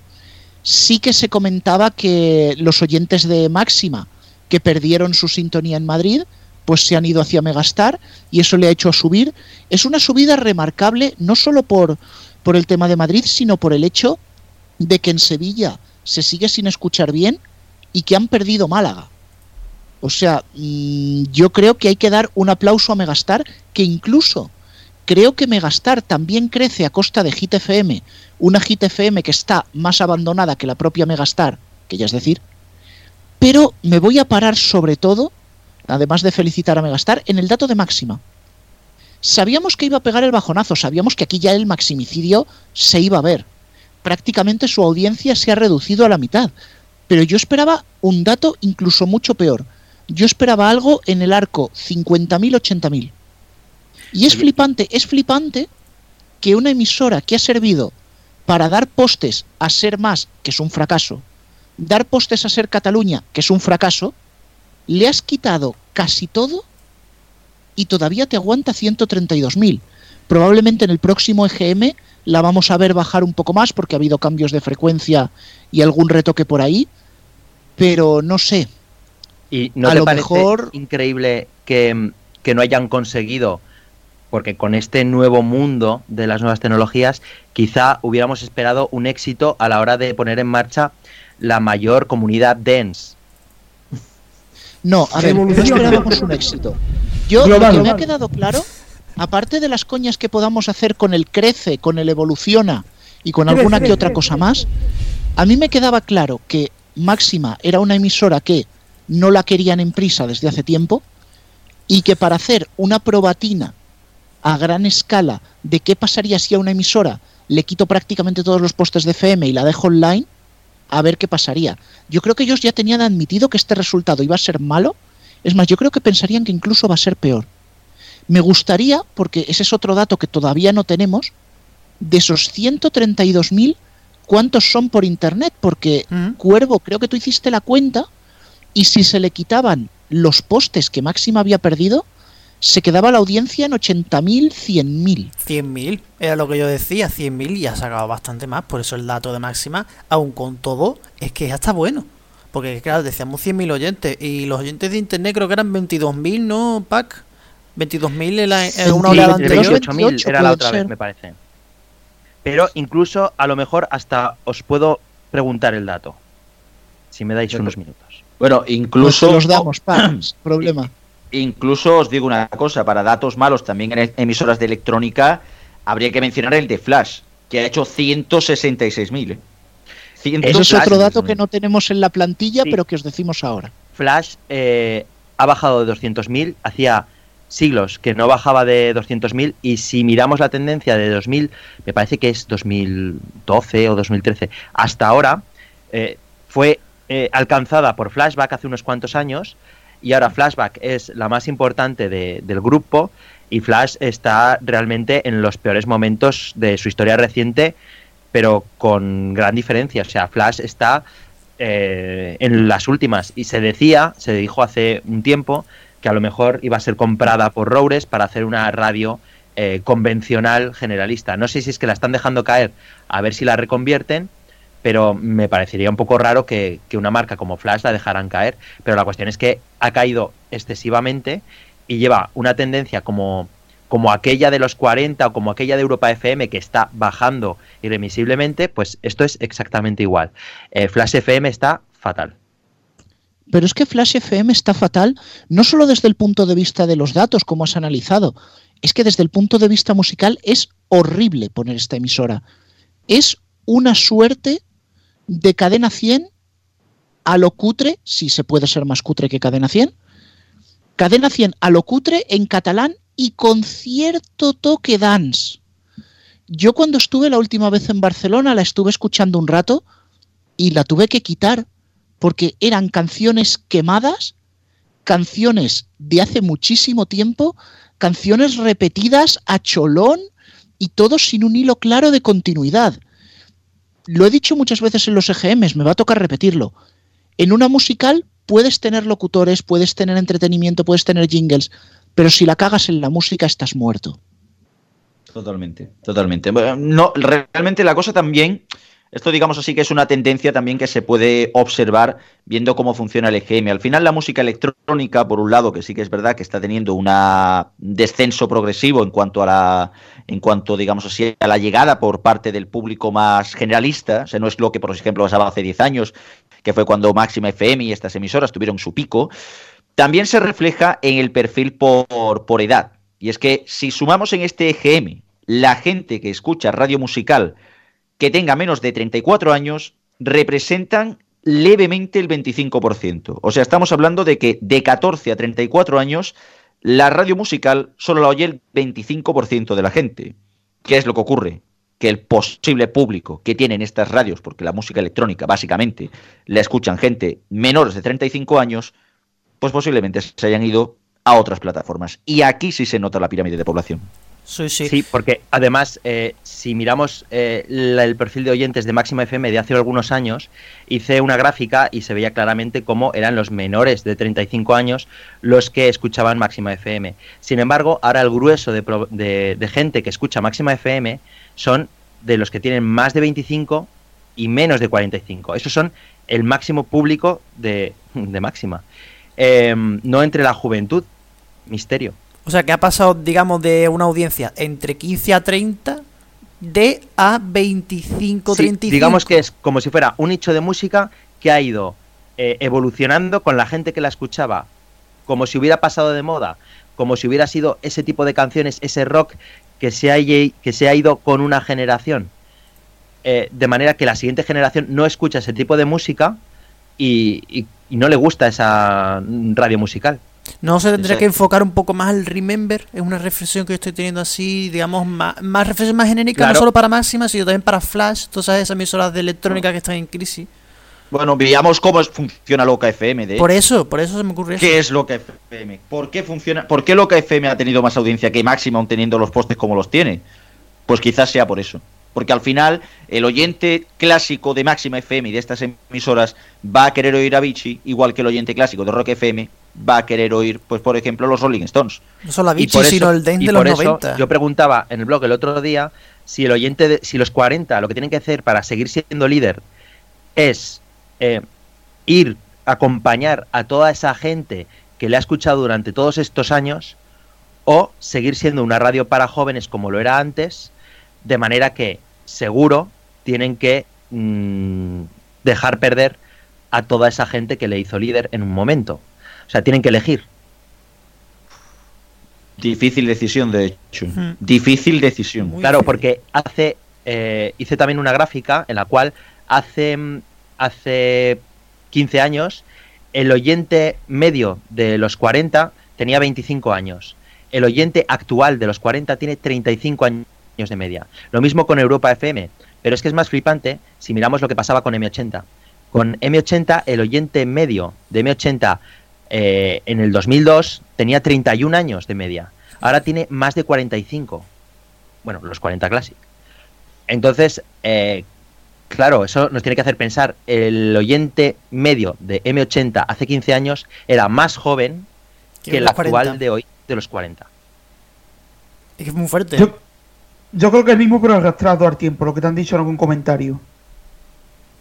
S15: Sí que se comentaba que los oyentes de Máxima que perdieron su sintonía en Madrid, pues se han ido hacia Megastar y eso le ha hecho subir. Es una subida remarcable no solo por, por el tema de Madrid, sino por el hecho de que en Sevilla se sigue sin escuchar bien y que han perdido Málaga. O sea, mm, yo creo que hay que dar un aplauso a Megastar, que incluso creo que Megastar también crece a costa de Hit FM, una Hit FM que está más abandonada que la propia Megastar, que ya es decir, pero me voy a parar sobre todo, además de felicitar a Megastar, en el dato de máxima. Sabíamos que iba a pegar el bajonazo, sabíamos que aquí ya el maximicidio se iba a ver. Prácticamente su audiencia se ha reducido a la mitad, pero yo esperaba un dato incluso mucho peor. Yo esperaba algo en el arco 50.000, 80.000. Y es flipante, es flipante que una emisora que ha servido para dar postes a ser más, que es un fracaso, dar postes a ser Cataluña, que es un fracaso, le has quitado casi todo y todavía te aguanta 132.000. Probablemente en el próximo EGM la vamos a ver bajar un poco más porque ha habido cambios de frecuencia y algún retoque por ahí, pero no sé.
S12: ¿Y no
S15: a
S12: te
S15: lo
S12: parece
S15: mejor
S12: increíble que, que no hayan conseguido porque con este nuevo mundo de las nuevas tecnologías quizá hubiéramos esperado un éxito a la hora de poner en marcha la mayor comunidad dance.
S15: No, a ver, no esperábamos un éxito. Yo, lo que me ha quedado claro, aparte de las coñas que podamos hacer con el crece, con el evoluciona y con alguna que otra cosa más, a mí me quedaba claro que Máxima era una emisora que no la querían en prisa desde hace tiempo y que para hacer una probatina a gran escala de qué pasaría si a una emisora le quito prácticamente todos los postes de FM y la dejo online, a ver qué pasaría. Yo creo que ellos ya tenían admitido que este resultado iba a ser malo. Es más, yo creo que pensarían que incluso va a ser peor. Me gustaría, porque ese es otro dato que todavía no tenemos, de esos 132.000, ¿cuántos son por Internet? Porque, Cuervo, creo que tú hiciste la cuenta y si se le quitaban los postes que Máxima había perdido, se quedaba la audiencia en 80.000, 100.000.
S10: 100.000, era lo que yo decía, 100.000 y ha sacado bastante más, por eso el dato de máxima, aun con todo, es que ya está bueno. Porque claro, decíamos 100.000 oyentes y los oyentes de internet creo que eran 22.000, ¿no, Pac? 22.000 en, la, en una oleada anterior.
S12: 28.000 era la otra vez, me parece. Pero incluso, a lo mejor, hasta os puedo preguntar el dato. Si me dais unos minutos.
S11: Bueno, incluso.
S15: Pues los damos, pa, problema.
S11: Incluso os digo una cosa, para datos malos también en emisoras de electrónica habría que mencionar el de Flash, que ha hecho 166.000. ¿eh? 100
S15: Ese es
S11: Flash.
S15: otro dato que no tenemos en la plantilla, pero que os decimos ahora.
S12: Flash eh, ha bajado de 200.000, hacía siglos que no bajaba de 200.000 y si miramos la tendencia de 2000, me parece que es 2012 o 2013, hasta ahora eh, fue eh, alcanzada por Flashback hace unos cuantos años y ahora Flashback es la más importante de- del grupo y Flash está realmente en los peores momentos de su historia reciente, pero con gran diferencia. O sea, Flash está eh, en las últimas y se decía, se dijo hace un tiempo que a lo mejor iba a ser comprada por Roures para hacer una radio eh, convencional generalista. No sé si es que la están dejando caer a ver si la reconvierten, pero me parecería un poco raro que, que una marca como Flash la dejaran caer. Pero la cuestión es que ha caído excesivamente y lleva una tendencia como, como aquella de los 40 o como aquella de Europa FM que está bajando irremisiblemente, pues esto es exactamente igual. Eh, Flash FM está fatal.
S15: Pero es que Flash FM está fatal, no solo desde el punto de vista de los datos, como has analizado, es que desde el punto de vista musical es horrible poner esta emisora. Es una suerte de cadena 100 a lo cutre, si se puede ser más cutre que cadena 100, cadena 100 a lo cutre en catalán y con cierto toque dance. Yo cuando estuve la última vez en Barcelona la estuve escuchando un rato y la tuve que quitar porque eran canciones quemadas, canciones de hace muchísimo tiempo, canciones repetidas a cholón y todo sin un hilo claro de continuidad. Lo he dicho muchas veces en los EGMs, me va a tocar repetirlo. En una musical puedes tener locutores, puedes tener entretenimiento, puedes tener jingles, pero si la cagas en la música estás muerto.
S11: Totalmente, totalmente. No, realmente la cosa también Esto digamos así que es una tendencia también que se puede observar viendo cómo funciona el EGM. Al final la música electrónica, por un lado, que sí que es verdad que está teniendo un descenso progresivo en cuanto a la, en cuanto digamos así a la llegada por parte del público más generalista, o sea, no es lo que por ejemplo pasaba hace 10 años, que fue cuando Máxima FM y estas emisoras tuvieron su pico. También se refleja en el perfil por, por edad. Y es que si sumamos en este EGM la gente que escucha radio musical que tenga menos de 34 años representan levemente el 25%. O sea, estamos hablando de que de 14 a 34 años la radio musical solo la oye el 25% de la gente. ¿Qué es lo que ocurre? Que el posible público que tienen estas radios, porque la música electrónica básicamente la escuchan gente menores de 35 años, pues posiblemente se hayan ido a otras plataformas. Y aquí sí se nota la pirámide de población.
S12: Sí, porque además, eh, si miramos eh, el perfil de oyentes de Máxima FM de hace algunos años, hice una gráfica y se veía claramente cómo eran los menores de 35 años los que escuchaban Máxima FM. Sin embargo, ahora el grueso de, gente que escucha Máxima FM son de los que tienen más de 25 y menos de 45. Esos son el máximo público de, Máxima. Em, no entre la juventud. Misterio.
S10: O sea, que ha pasado, digamos, de una audiencia entre 15 a 30 de a 25, 35.
S12: Digamos que es como si fuera un nicho de música que ha ido eh, evolucionando con la gente que la escuchaba, como si hubiera pasado de moda, como si hubiera sido ese tipo de canciones, ese rock que se ha, que se ha ido con una generación. Eh, de manera que la siguiente generación no escucha ese tipo de música y no le gusta esa radio musical.
S10: No se tendría que enfocar un poco más al Remember, es una reflexión que yo estoy teniendo así, digamos, más, más reflexión más genérica, no solo para Máxima, sino también para Flash, todas esas emisoras de electrónica que están en crisis.
S11: Bueno, veamos cómo funciona Loca FM. De
S10: por eso, por eso se me ocurre eso.
S11: ¿Qué es Loca FM? ¿Por qué funciona? ¿Por qué Loca FM ha tenido más audiencia que Máxima aún teniendo los postes como los tiene? Pues quizás sea por eso. Porque al final el oyente clásico de Máxima FM y de estas emisoras va a querer oír a Vichy, igual que el oyente clásico de Rock FM va a querer oír, pues por ejemplo, los Rolling Stones.
S10: No solo Avicii, sino el Dance de los 90.
S12: Yo preguntaba en el blog el otro día si el oyente, de, si los 40 lo que tienen que hacer para seguir siendo líder es eh, ir a acompañar a toda esa gente que le ha escuchado durante todos estos años o seguir siendo una radio para jóvenes como lo era antes, de manera que seguro tienen que mm, dejar perder a toda esa gente que le hizo líder en un momento. O sea, tienen que elegir.
S11: Difícil decisión, de hecho. Difícil decisión.
S12: claro, porque hace eh, hice también una gráfica en la cual hace, hace 15 años el oyente medio de los 40 tenía 25 años. El oyente actual de los 40 tiene 35 años de media. Lo mismo con Europa FM. Pero es que es más flipante si miramos lo que pasaba con M80. Con M80, el oyente medio de M80 eh, en el 2002 tenía 31 años de media. Ahora tiene más de 45. Bueno, los 40 Classic. Entonces, eh, claro, eso nos tiene que hacer pensar. El oyente medio de M80 hace 15 años era más joven que el actual de hoy, de los 40.
S10: Es que es muy fuerte.
S14: Yo, creo que es el mismo, pero arrastrado al tiempo, lo que te han dicho en algún comentario.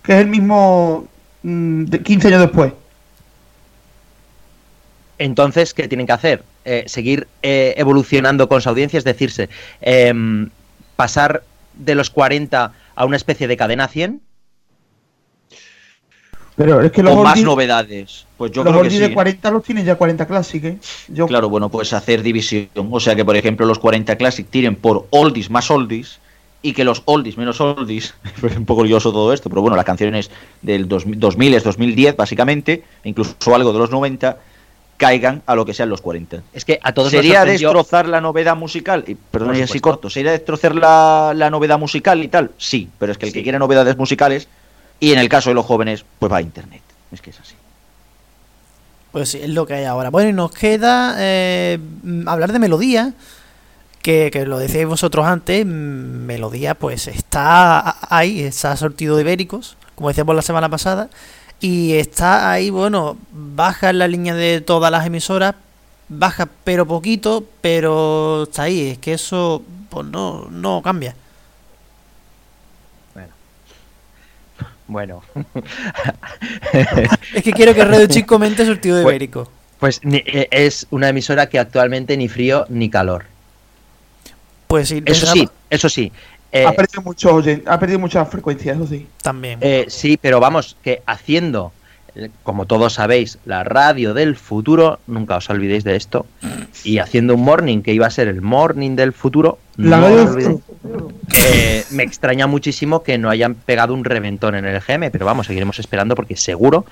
S14: Que es el mismo 15 mm, años después.
S12: Entonces, ¿qué tienen que hacer? Eh, seguir eh, evolucionando con su audiencia, es decirse, em, pasar de los 40 a una especie de cadena 100.
S14: Pero es que
S11: los o más novedades. Pues yo creo que
S14: de 40 los tienen ya 40 Classic, ¿eh?
S11: Claro, bueno, pues hacer división. O sea que, por ejemplo, los 40 Classic tiren por oldies más oldies y que los oldies menos oldies, es un poco curioso todo esto, pero bueno, las canciones del 2000 es 2010 básicamente, incluso algo de los 90, caigan a lo que sean los 40.
S12: Es que a todos
S11: Sería destrozar la novedad musical, y perdón, es así corto, sería destrozar la, la, novedad musical y tal, sí, pero es que el que quiere novedades musicales, y en el caso de los jóvenes, pues va a internet. Es que es así.
S10: Pues sí, es lo que hay ahora. Bueno, y nos queda eh, hablar de melodía. Que, que, lo decíais vosotros antes, melodía pues está ahí, está sortido de ibéricos, como decíamos la semana pasada, y está ahí, bueno, baja en la línea de todas las emisoras, baja pero poquito, pero está ahí, es que eso pues no, no cambia.
S12: Bueno.
S10: Es que quiero que Radio Chic comente surtido de
S12: Pues-
S10: ibérico.
S12: Pues ni- eh, es una emisora que actualmente ni frío ni calor.
S10: Pues sí,
S12: Eso sí, eso sí. Eh,
S14: ha perdido mucho ha perdido mucha frecuencia, eso sí.
S10: También.
S12: eh, sí, pero vamos, que haciendo, como todos sabéis, la radio del futuro, nunca os olvidéis de esto, y haciendo un morning que iba a ser el morning del futuro,
S14: La
S12: no os olvidéis. Eh, me extraña muchísimo que no hayan pegado un reventón en el GM, pero vamos, seguiremos esperando porque seguro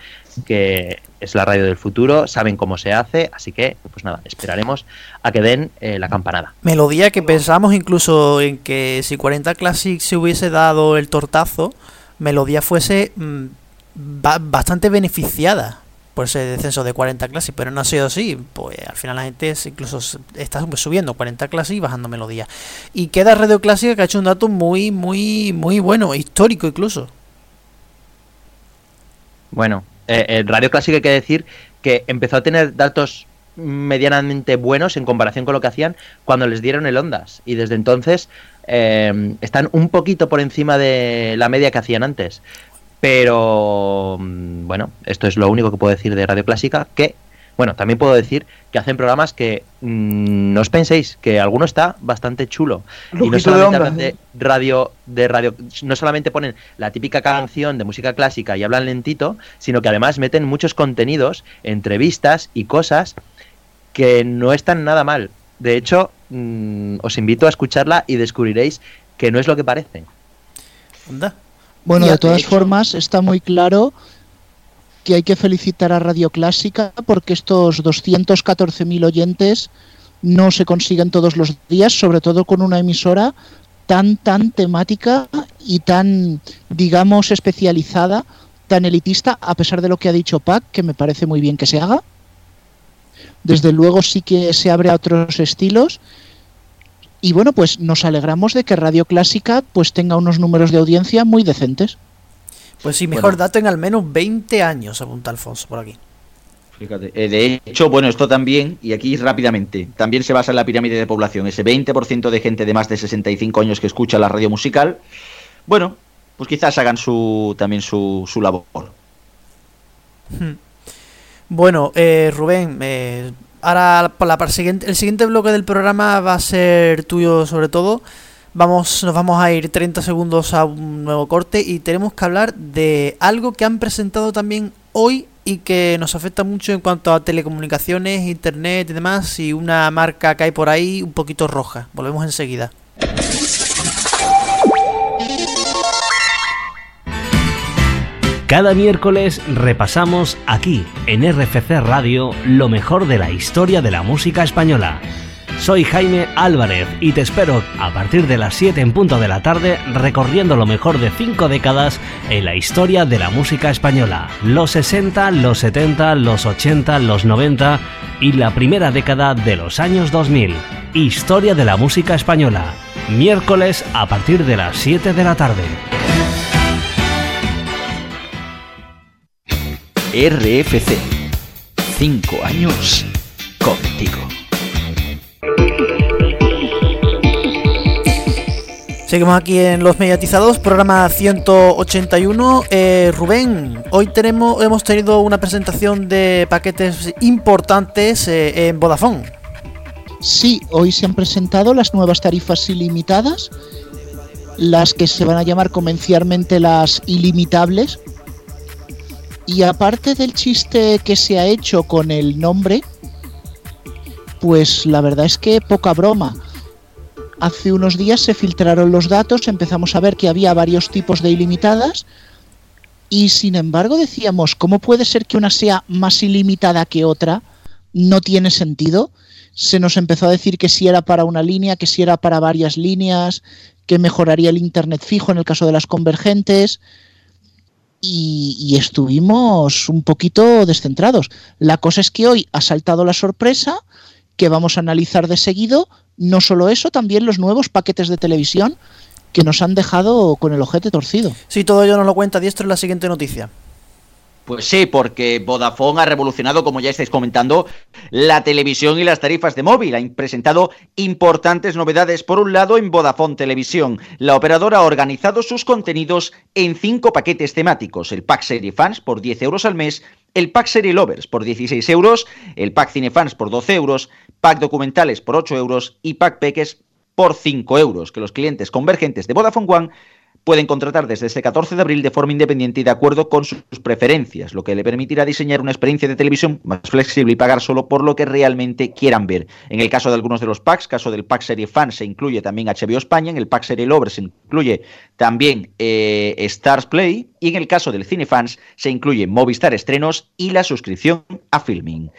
S12: que es la radio del futuro, saben cómo se hace, así que, pues nada, esperaremos a que den eh, la campanada.
S10: Melodía que pensamos incluso en que si 40 Classic se hubiese dado el tortazo, Melodía fuese mm, bastante beneficiada por ese descenso de 40 Classic, pero no ha sido así. Pues al final la gente es- incluso está subiendo 40 Classic y bajando Melodía. Y queda Radio Clásica que ha hecho un dato muy, muy, muy bueno, histórico incluso.
S12: Bueno, eh, en Radio Clásica hay que decir que empezó a tener datos medianamente buenos en comparación con lo que hacían cuando les dieron el Ondas. Y desde entonces eh, están un poquito por encima de la media que hacían antes. Pero mm, bueno, esto es lo único que puedo decir de Radio Clásica. Que, bueno, también puedo decir que hacen programas que mm, no os penséis que alguno está bastante chulo. y no
S14: de
S12: solamente hablan de
S14: ¿eh?
S12: radio, de radio, no solamente ponen la típica canción de música clásica y hablan lentito, sino que además meten muchos contenidos, entrevistas y cosas que no están nada mal. De hecho, mm, os invito a escucharla y descubriréis que no es lo que parece.
S10: Anda.
S15: Bueno, de todas
S12: hecho-
S15: formas, está muy claro que hay que felicitar a Radio Clásica porque estos 214.000 oyentes no se consiguen todos los días, sobre todo con una emisora tan, tan temática y tan, digamos, especializada, tan elitista, a pesar de lo que ha dicho Pac, que me parece muy bien que se haga. Desde luego sí que se abre a otros estilos. Y bueno, pues nos alegramos de que Radio Clásica pues tenga unos números de audiencia muy decentes.
S10: Pues sí, mejor
S11: Bueno.
S10: dato en al menos 20 años, apunta Alfonso por aquí.
S11: Fíjate, eh, de hecho, bueno, esto también, y aquí rápidamente, también se basa en la pirámide de población. Ese 20% de gente de más de 65 años que escucha la radio musical, bueno, pues quizás hagan su también su, su labor.
S10: Hmm. Bueno, eh, Rubén, eh, ahora para para el siguiente, el siguiente bloque del programa va a ser tuyo sobre todo. Vamos, nos vamos a ir 30 segundos a un nuevo corte y tenemos que hablar de algo que han presentado también hoy y que nos afecta mucho en cuanto a telecomunicaciones, internet y demás. Y una marca hay por ahí un poquito roja. Volvemos enseguida.
S16: Cada miércoles repasamos aquí, en RFC Radio, lo mejor de la historia de la música española. Soy Jaime Álvarez y te espero a partir de las 7 en punto de la tarde recorriendo lo mejor de 5 décadas en la historia de la música española. Los 60, los 70, los 80, los 90 y la primera década de los años 2000. Historia de la música española. Miércoles a partir de las 7 de la tarde.
S13: RFC. Cinco años contigo.
S10: Seguimos aquí en Los Mediatizados, programa 181. Eh, Rubén, hoy tenemos, hemos tenido una presentación de paquetes importantes eh, en Vodafone.
S15: Sí, hoy se han presentado las nuevas tarifas ilimitadas, las que se van a llamar comercialmente las ilimitables. Y aparte del chiste que se ha hecho con el nombre, pues la verdad es que poca broma. Hace unos días se filtraron los datos, empezamos a ver que había varios tipos de ilimitadas y sin embargo decíamos, ¿cómo puede ser que una sea más ilimitada que otra? No tiene sentido. Se nos empezó a decir que si era para una línea, que si era para varias líneas, que mejoraría el Internet fijo en el caso de las convergentes y, estuvimos un poquito descentrados. La cosa es que hoy ha saltado la sorpresa que vamos a analizar de seguido. No solo eso, también los nuevos paquetes de televisión que nos han dejado con el ojete torcido.
S10: Sí, todo ello nos lo cuenta Diestro en la siguiente noticia.
S11: Pues sí, porque Vodafone ha revolucionado, como ya estáis comentando, la televisión y las tarifas de móvil. Ha presentado importantes novedades. Por un lado, en Vodafone Televisión, la operadora ha organizado sus contenidos en cinco paquetes temáticos. El Pack Serie Fans por 10 euros al mes, el Pack Serie Lovers por 16 euros, el Pack Cinefans por 12 euros, Pack Documentales por 8 euros y Pack Peques por 5 euros, que los clientes convergentes de Vodafone One pueden contratar desde este 14 de abril de forma independiente y de acuerdo con sus preferencias, lo que le permitirá diseñar una experiencia de televisión más flexible y pagar solo por lo que realmente quieran ver. En el caso de algunos de los packs, caso del pack serie fan, se incluye también HBO España, en el pack serie Lover se incluye también eh, Stars Play y en el caso del Cinefans se incluye Movistar Estrenos y la suscripción a Filming.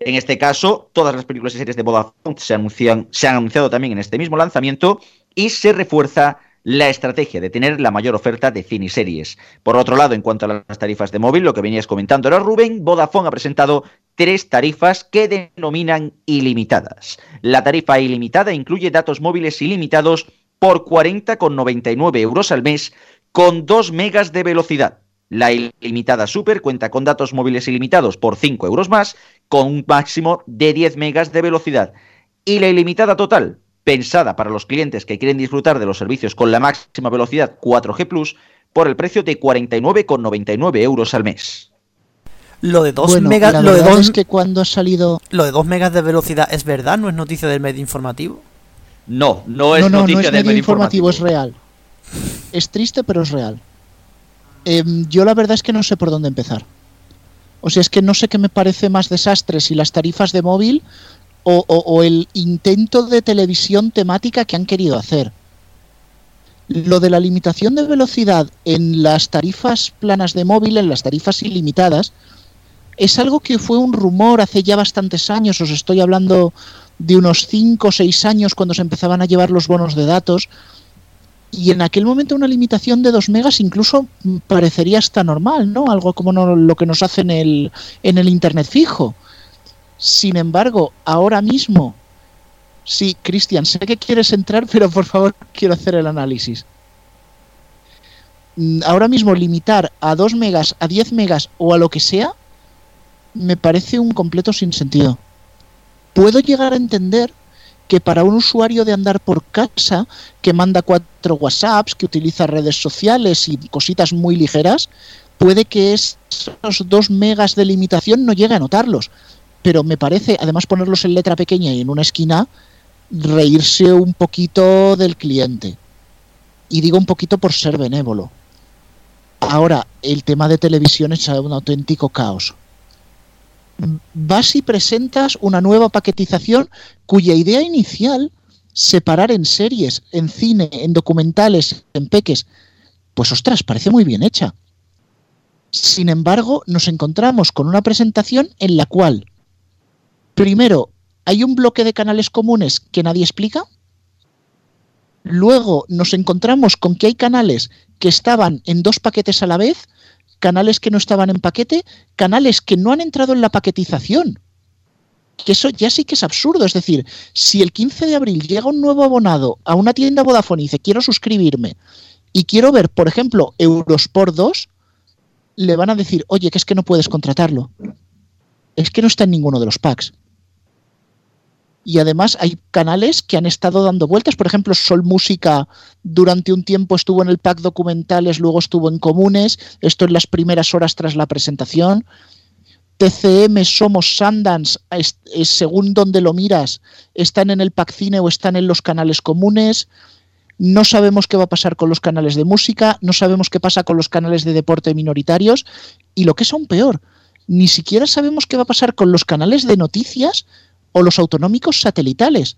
S11: En este caso, todas las películas y series de Vodafone se, anuncian, se han anunciado también en este mismo lanzamiento y se refuerza la estrategia de tener la mayor oferta de cine series. Por otro lado, en cuanto a las tarifas de móvil, lo que venías comentando era Rubén, Vodafone ha presentado tres tarifas que denominan ilimitadas. La tarifa ilimitada incluye datos móviles ilimitados por 40,99 euros al mes con 2 megas de velocidad. La ilimitada Super cuenta con datos móviles ilimitados por 5 euros más, con un máximo de 10 megas de velocidad. Y la ilimitada total pensada para los clientes que quieren disfrutar de los servicios con la máxima velocidad 4G Plus por el precio de 49,99 euros al mes.
S10: Lo de 2 megas, lo de
S15: es que cuando ha salido
S10: lo de 2 megas de velocidad es verdad, no es noticia del medio informativo.
S11: No, no es noticia del medio informativo,
S15: es real. Es triste, pero es real. Em, yo la verdad es que no sé por dónde empezar. O sea, es que no sé qué me parece más desastre si las tarifas de móvil o, el intento de televisión temática que han querido hacer. Lo de la limitación de velocidad en las tarifas planas de móvil, en las tarifas ilimitadas, es algo que fue un rumor hace ya bastantes años, os estoy hablando de unos 5 o 6 años cuando se empezaban a llevar los bonos de datos, y en aquel momento una limitación de 2 megas incluso parecería hasta normal, ¿no? Algo como lo que nos hace en el, en el Internet fijo. Sin embargo, ahora mismo, sí, Cristian, sé que quieres entrar, pero por favor quiero hacer el análisis. Mm, ahora mismo limitar a 2 megas, a 10 megas o a lo que sea, me parece un completo sinsentido. Puedo llegar a entender que para un usuario de andar por casa, que manda cuatro WhatsApps, que utiliza redes sociales y cositas muy ligeras, puede que esos 2 megas de limitación no llegue a notarlos pero me parece, además ponerlos en letra pequeña y en una esquina, reírse un poquito del cliente. Y digo un poquito por ser benévolo. Ahora, el tema de televisión es un auténtico caos. Vas y presentas una nueva paquetización cuya idea inicial, separar en series, en cine, en documentales, en peques, pues ostras, parece muy bien hecha. Sin embargo, nos encontramos con una presentación en la cual Primero, hay un bloque de canales comunes que nadie explica. Luego nos encontramos con que hay canales que estaban en dos paquetes a la vez, canales que no estaban en paquete, canales que no han entrado en la paquetización. Que eso ya sí que es absurdo. Es decir, si el 15 de abril llega un nuevo abonado a una tienda Vodafone y dice quiero suscribirme y quiero ver, por ejemplo, Eurosport 2, le van a decir, oye, que es que no puedes contratarlo. Es que no está en ninguno de los packs y además hay canales que han estado dando vueltas. Por ejemplo, Sol Música durante un tiempo estuvo en el pack documentales, luego estuvo en comunes. Esto en las primeras horas tras la presentación. TCM, Somos, Sundance, según donde lo miras, están en el pack cine o están en los canales comunes. No sabemos qué va a pasar con los canales de música, no sabemos qué pasa con los canales de deporte minoritarios y lo que es aún peor, ni siquiera sabemos qué va a pasar con los canales de noticias o los autonómicos satelitales.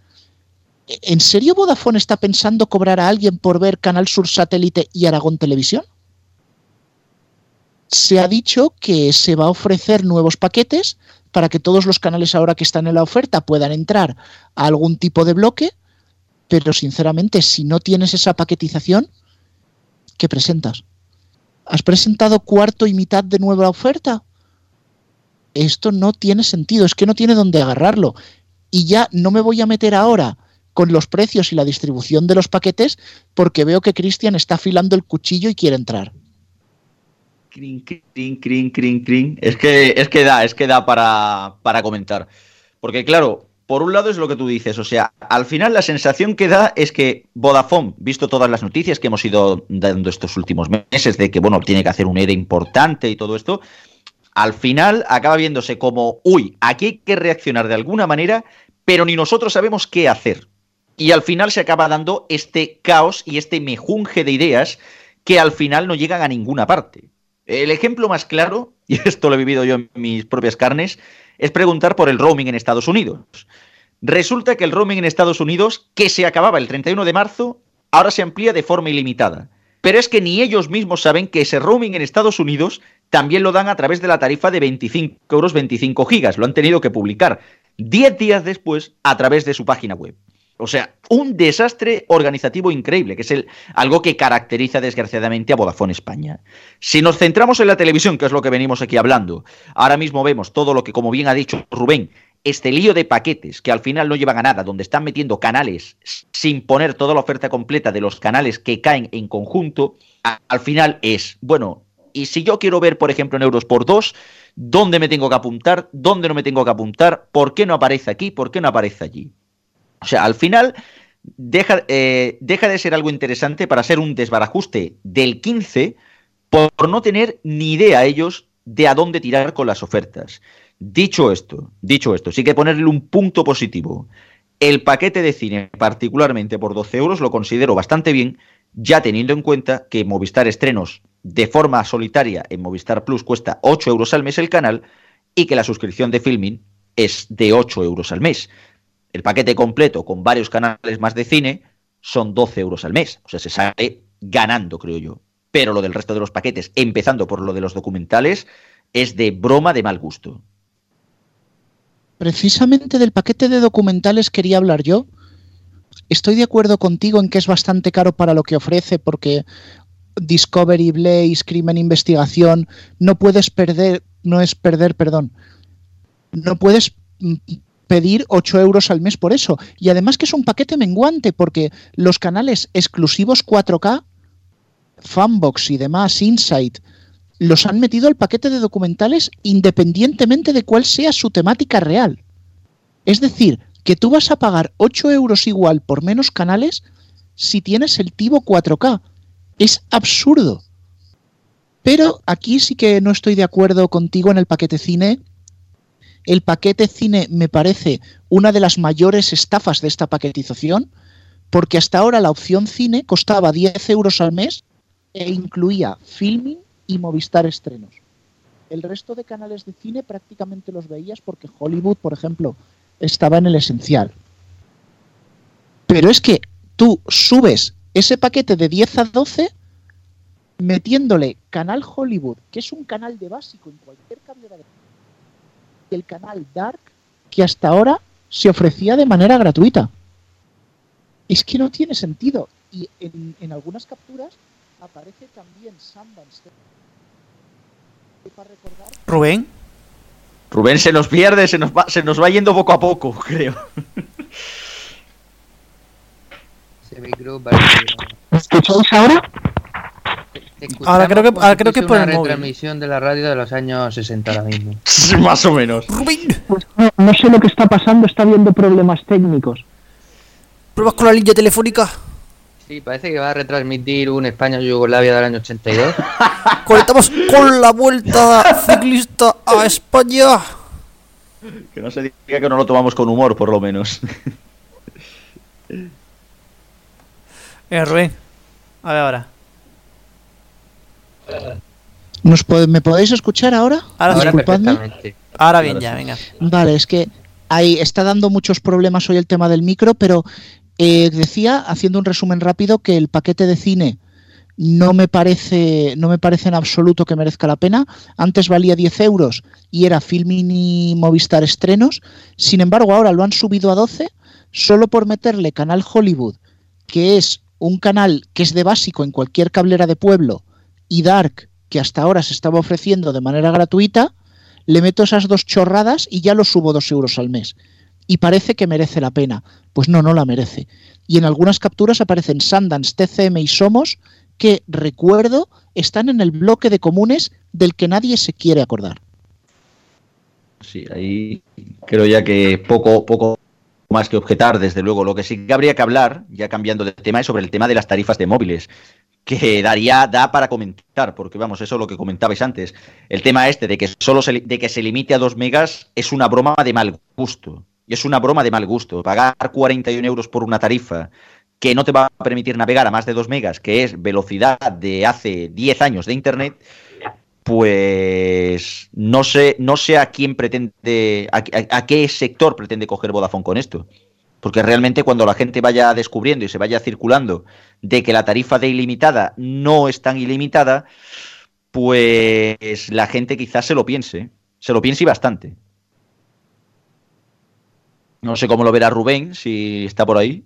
S15: ¿En serio Vodafone está pensando cobrar a alguien por ver Canal Sur Satélite y Aragón Televisión? Se ha dicho que se va a ofrecer nuevos paquetes para que todos los canales ahora que están en la oferta puedan entrar a algún tipo de bloque, pero sinceramente si no tienes esa paquetización, ¿qué presentas? ¿Has presentado cuarto y mitad de nueva oferta? Esto no tiene sentido, es que no tiene dónde agarrarlo. Y ya no me voy a meter ahora con los precios y la distribución de los paquetes porque veo que Cristian está afilando el cuchillo y quiere entrar.
S11: Crin, crin, crin, crin, crin. Es que, es que da, es que da para, para comentar. Porque claro, por un lado es lo que tú dices, o sea, al final la sensación que da es que Vodafone, visto todas las noticias que hemos ido dando estos últimos meses de que, bueno, tiene que hacer un ERE importante y todo esto, al final acaba viéndose como, uy, aquí hay que reaccionar de alguna manera, pero ni nosotros sabemos qué hacer. Y al final se acaba dando este caos y este mejunje de ideas que al final no llegan a ninguna parte. El ejemplo más claro, y esto lo he vivido yo en mis propias carnes, es preguntar por el roaming en Estados Unidos. Resulta que el roaming en Estados Unidos, que se acababa el 31 de marzo, ahora se amplía de forma ilimitada. Pero es que ni ellos mismos saben que ese roaming en Estados Unidos también lo dan a través de la tarifa de 25 euros 25 gigas. Lo han tenido que publicar 10 días después a través de su página web. O sea, un desastre organizativo increíble, que es el, algo que caracteriza desgraciadamente a Vodafone España. Si nos centramos en la televisión, que es lo que venimos aquí hablando, ahora mismo vemos todo lo que, como bien ha dicho Rubén, este lío de paquetes que al final no llevan a nada, donde están metiendo canales sin poner toda la oferta completa de los canales que caen en conjunto, al final es, bueno, y si yo quiero ver, por ejemplo, en Euros por 2, ¿dónde me tengo que apuntar? ¿Dónde no me tengo que apuntar? ¿Por qué no aparece aquí? ¿Por qué no aparece allí? O sea, al final deja, eh, deja de ser algo interesante para ser un desbarajuste del 15 por no tener ni idea ellos de a dónde tirar con las ofertas. Dicho esto, dicho esto, sí que ponerle un punto positivo. El paquete de cine, particularmente por 12 euros, lo considero bastante bien, ya teniendo en cuenta que Movistar Estrenos de forma solitaria en Movistar Plus cuesta 8 euros al mes el canal y que la suscripción de Filming es de 8 euros al mes. El paquete completo con varios canales más de cine son 12 euros al mes. O sea, se sale ganando, creo yo. Pero lo del resto de los paquetes, empezando por lo de los documentales, es de broma de mal gusto.
S15: Precisamente del paquete de documentales quería hablar yo. Estoy de acuerdo contigo en que es bastante caro para lo que ofrece, porque Discovery, Blaze, Crimen Investigación, no puedes perder, no es perder, perdón, no puedes mm, pedir 8 euros al mes por eso. Y además que es un paquete menguante porque los canales exclusivos 4K, Fanbox y demás, Insight, los han metido al paquete de documentales independientemente de cuál sea su temática real. Es decir, que tú vas a pagar 8 euros igual por menos canales si tienes el Tivo 4K. Es absurdo. Pero aquí sí que no estoy de acuerdo contigo en el paquete cine el paquete cine me parece una de las mayores estafas de esta paquetización, porque hasta ahora la opción cine costaba 10 euros al mes e incluía filming y Movistar estrenos. El resto de canales de cine prácticamente los veías porque Hollywood, por ejemplo, estaba en el esencial. Pero es que tú subes ese paquete de 10 a 12 metiéndole Canal Hollywood, que es un canal de básico en cualquier cambio de el canal Dark que hasta ahora se ofrecía de manera gratuita. Es que no tiene sentido. Y en, algunas capturas aparece también Sundance.
S10: Rubén.
S11: Rubén se nos pierde, se nos va, se nos va yendo poco a poco, creo.
S15: ¿Me escucháis ahora?
S10: Ahora creo que, ahora creo que es por
S9: una
S10: el móvil.
S9: de la radio de los años 60 ahora mismo.
S11: Más o menos.
S14: Pues no, no sé lo que está pasando, está habiendo problemas técnicos.
S10: ¿Pruebas con la línea telefónica?
S9: Sí, parece que va a retransmitir un España-Yugoslavia del año 82.
S10: Conectamos con la vuelta ciclista a España.
S11: Que no se diga que no lo tomamos con humor, por lo menos.
S10: Venga, Rubén. A ver ahora.
S15: ¿Nos pod- ¿Me podéis escuchar ahora?
S10: Ahora, sí.
S15: Disculpadme.
S10: Ahora bien, ya, venga.
S15: Vale, es que ahí está dando muchos problemas hoy el tema del micro, pero eh, decía, haciendo un resumen rápido, que el paquete de cine no me parece, no me parece en absoluto que merezca la pena. Antes valía 10 euros y era Filmin y Movistar estrenos. Sin embargo, ahora lo han subido a 12 solo por meterle Canal Hollywood, que es un canal que es de básico en cualquier cablera de pueblo, y Dark, que hasta ahora se estaba ofreciendo de manera gratuita, le meto esas dos chorradas y ya lo subo dos euros al mes. Y parece que merece la pena. Pues no, no la merece. Y en algunas capturas aparecen Sundance, TCM y Somos, que recuerdo están en el bloque de comunes del que nadie se quiere acordar.
S11: Sí, ahí creo ya que poco, poco más que objetar, desde luego. Lo que sí que habría que hablar, ya cambiando de tema, es sobre el tema de las tarifas de móviles, que daría, da para comentar, porque vamos, eso es lo que comentabais antes. El tema este de que solo se, de que se limite a 2 megas es una broma de mal gusto. Es una broma de mal gusto. Pagar 41 euros por una tarifa que no te va a permitir navegar a más de 2 megas, que es velocidad de hace 10 años de Internet, pues no sé, no sé a quién pretende, a, a, qué sector pretende coger Vodafone con esto. Porque realmente cuando la gente vaya descubriendo y se vaya circulando de que la tarifa de ilimitada no es tan ilimitada, pues la gente quizás se lo piense, se lo piense y bastante. No sé cómo lo verá Rubén, si está por ahí.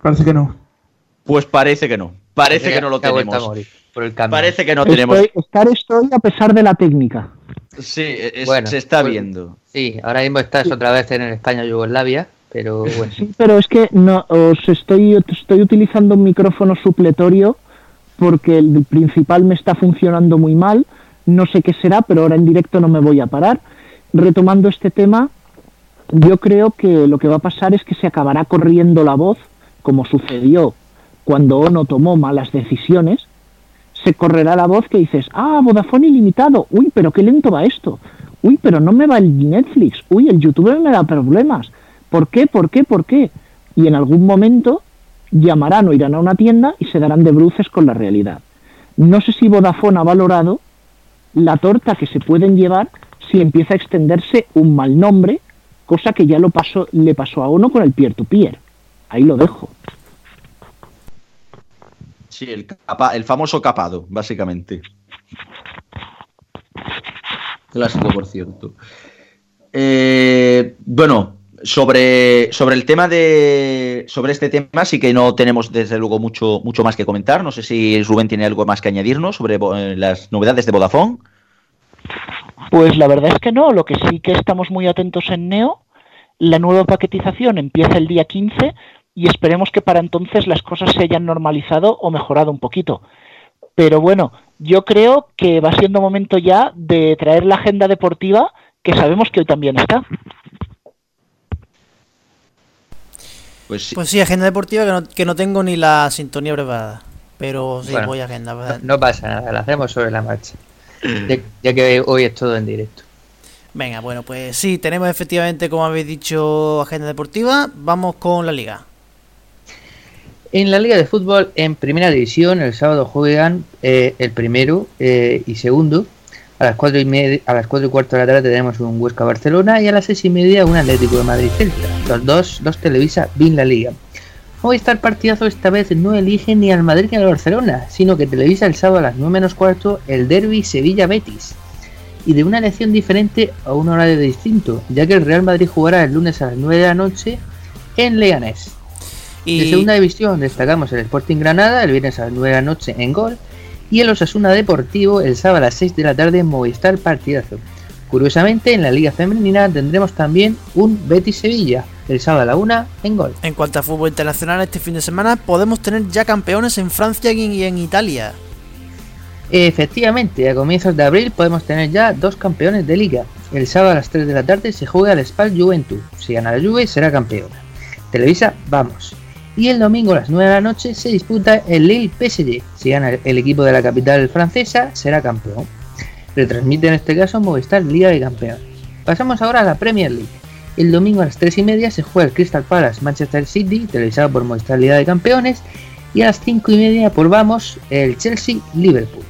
S14: Parece que no.
S11: Pues parece que no. Parece que, no lo tenemos. Parece que no
S17: estoy,
S11: tenemos.
S17: Estar estoy a pesar de la técnica.
S11: Sí, se está
S9: pues,
S11: viendo.
S9: Sí, ahora mismo estás otra vez en el España Yugoslavia, pero bueno.
S17: Sí, pero es que no os estoy estoy utilizando un micrófono supletorio porque el principal me está funcionando muy mal. No sé qué será, pero ahora en directo no me voy a parar. Retomando este tema, yo creo que lo que va a pasar es que se acabará corriendo la voz, como sucedió cuando Ono tomó malas decisiones, se correrá la voz que dices, ah, Vodafone ilimitado, uy, pero qué lento va esto, uy, pero no me va el Netflix, uy, el YouTube me da problemas, ¿por qué, por qué, por qué? Y en algún momento llamarán o irán a una tienda y se darán de bruces con la realidad. No sé si Vodafone ha valorado la torta que se pueden llevar si empieza a extenderse un mal nombre, cosa que ya lo pasó, le pasó a Ono con el peer-to-peer. Ahí lo dejo.
S11: Sí, el, el famoso capado, básicamente. Clásico, por cierto. Eh, bueno, sobre, sobre el tema de. Sobre este tema, sí que no tenemos desde luego mucho, mucho más que comentar. No sé si Rubén tiene algo más que añadirnos sobre eh, las novedades de Vodafone.
S17: Pues la verdad es que no. Lo que sí que estamos muy atentos en Neo. La nueva paquetización empieza el día 15 y esperemos que para entonces las cosas se hayan normalizado o mejorado un poquito. Pero bueno, yo creo que va siendo momento ya de traer la agenda deportiva que sabemos que hoy también está.
S10: Pues sí, pues sí agenda deportiva que no, que no tengo ni la sintonía preparada. Pero sí, voy a agenda.
S9: No, pasa nada, la hacemos sobre la marcha. Ya que hoy es todo en directo.
S10: Venga, bueno, pues sí, tenemos efectivamente, como habéis dicho, agenda deportiva. Vamos con la liga.
S9: En la Liga de Fútbol, en Primera División, el sábado juegan eh, el primero eh, y segundo. A las, 4 y media, a las 4 y cuarto de la tarde tenemos un Huesca Barcelona y a las 6 y media un Atlético de Madrid Celta. Los dos los televisa bien la Liga. Estar partidazo esta vez no elige ni al Madrid ni al Barcelona, sino que televisa el sábado a las 9 menos cuarto el Derby Sevilla-Betis. Y de una elección diferente a un horario distinto, ya que el Real Madrid jugará el lunes a las 9 de la noche en Leganés. Y... De segunda división destacamos el Sporting Granada el viernes a las 9 de la noche en Gol y el Osasuna Deportivo el sábado a las 6 de la tarde en Movistar Partidazo. Curiosamente, en la Liga Femenina tendremos también un Betis Sevilla el sábado a la 1 en Gol.
S10: En cuanto a fútbol internacional, este fin de semana podemos tener ya campeones en Francia y en Italia.
S9: Efectivamente, a comienzos de abril podemos tener ya dos campeones de liga. El sábado a las 3 de la tarde se juega el Spal Juventud. Si gana la Juve será campeona. Televisa, vamos y el domingo a las 9 de la noche se disputa el Lille PSG. Si gana el equipo de la capital francesa, será campeón. Retransmite en este caso Movistar Liga de Campeones. Pasamos ahora a la Premier League. El domingo a las 3 y media se juega el Crystal Palace Manchester City, televisado por Movistar de Campeones, y a las 5 y media por Vamos el Chelsea Liverpool.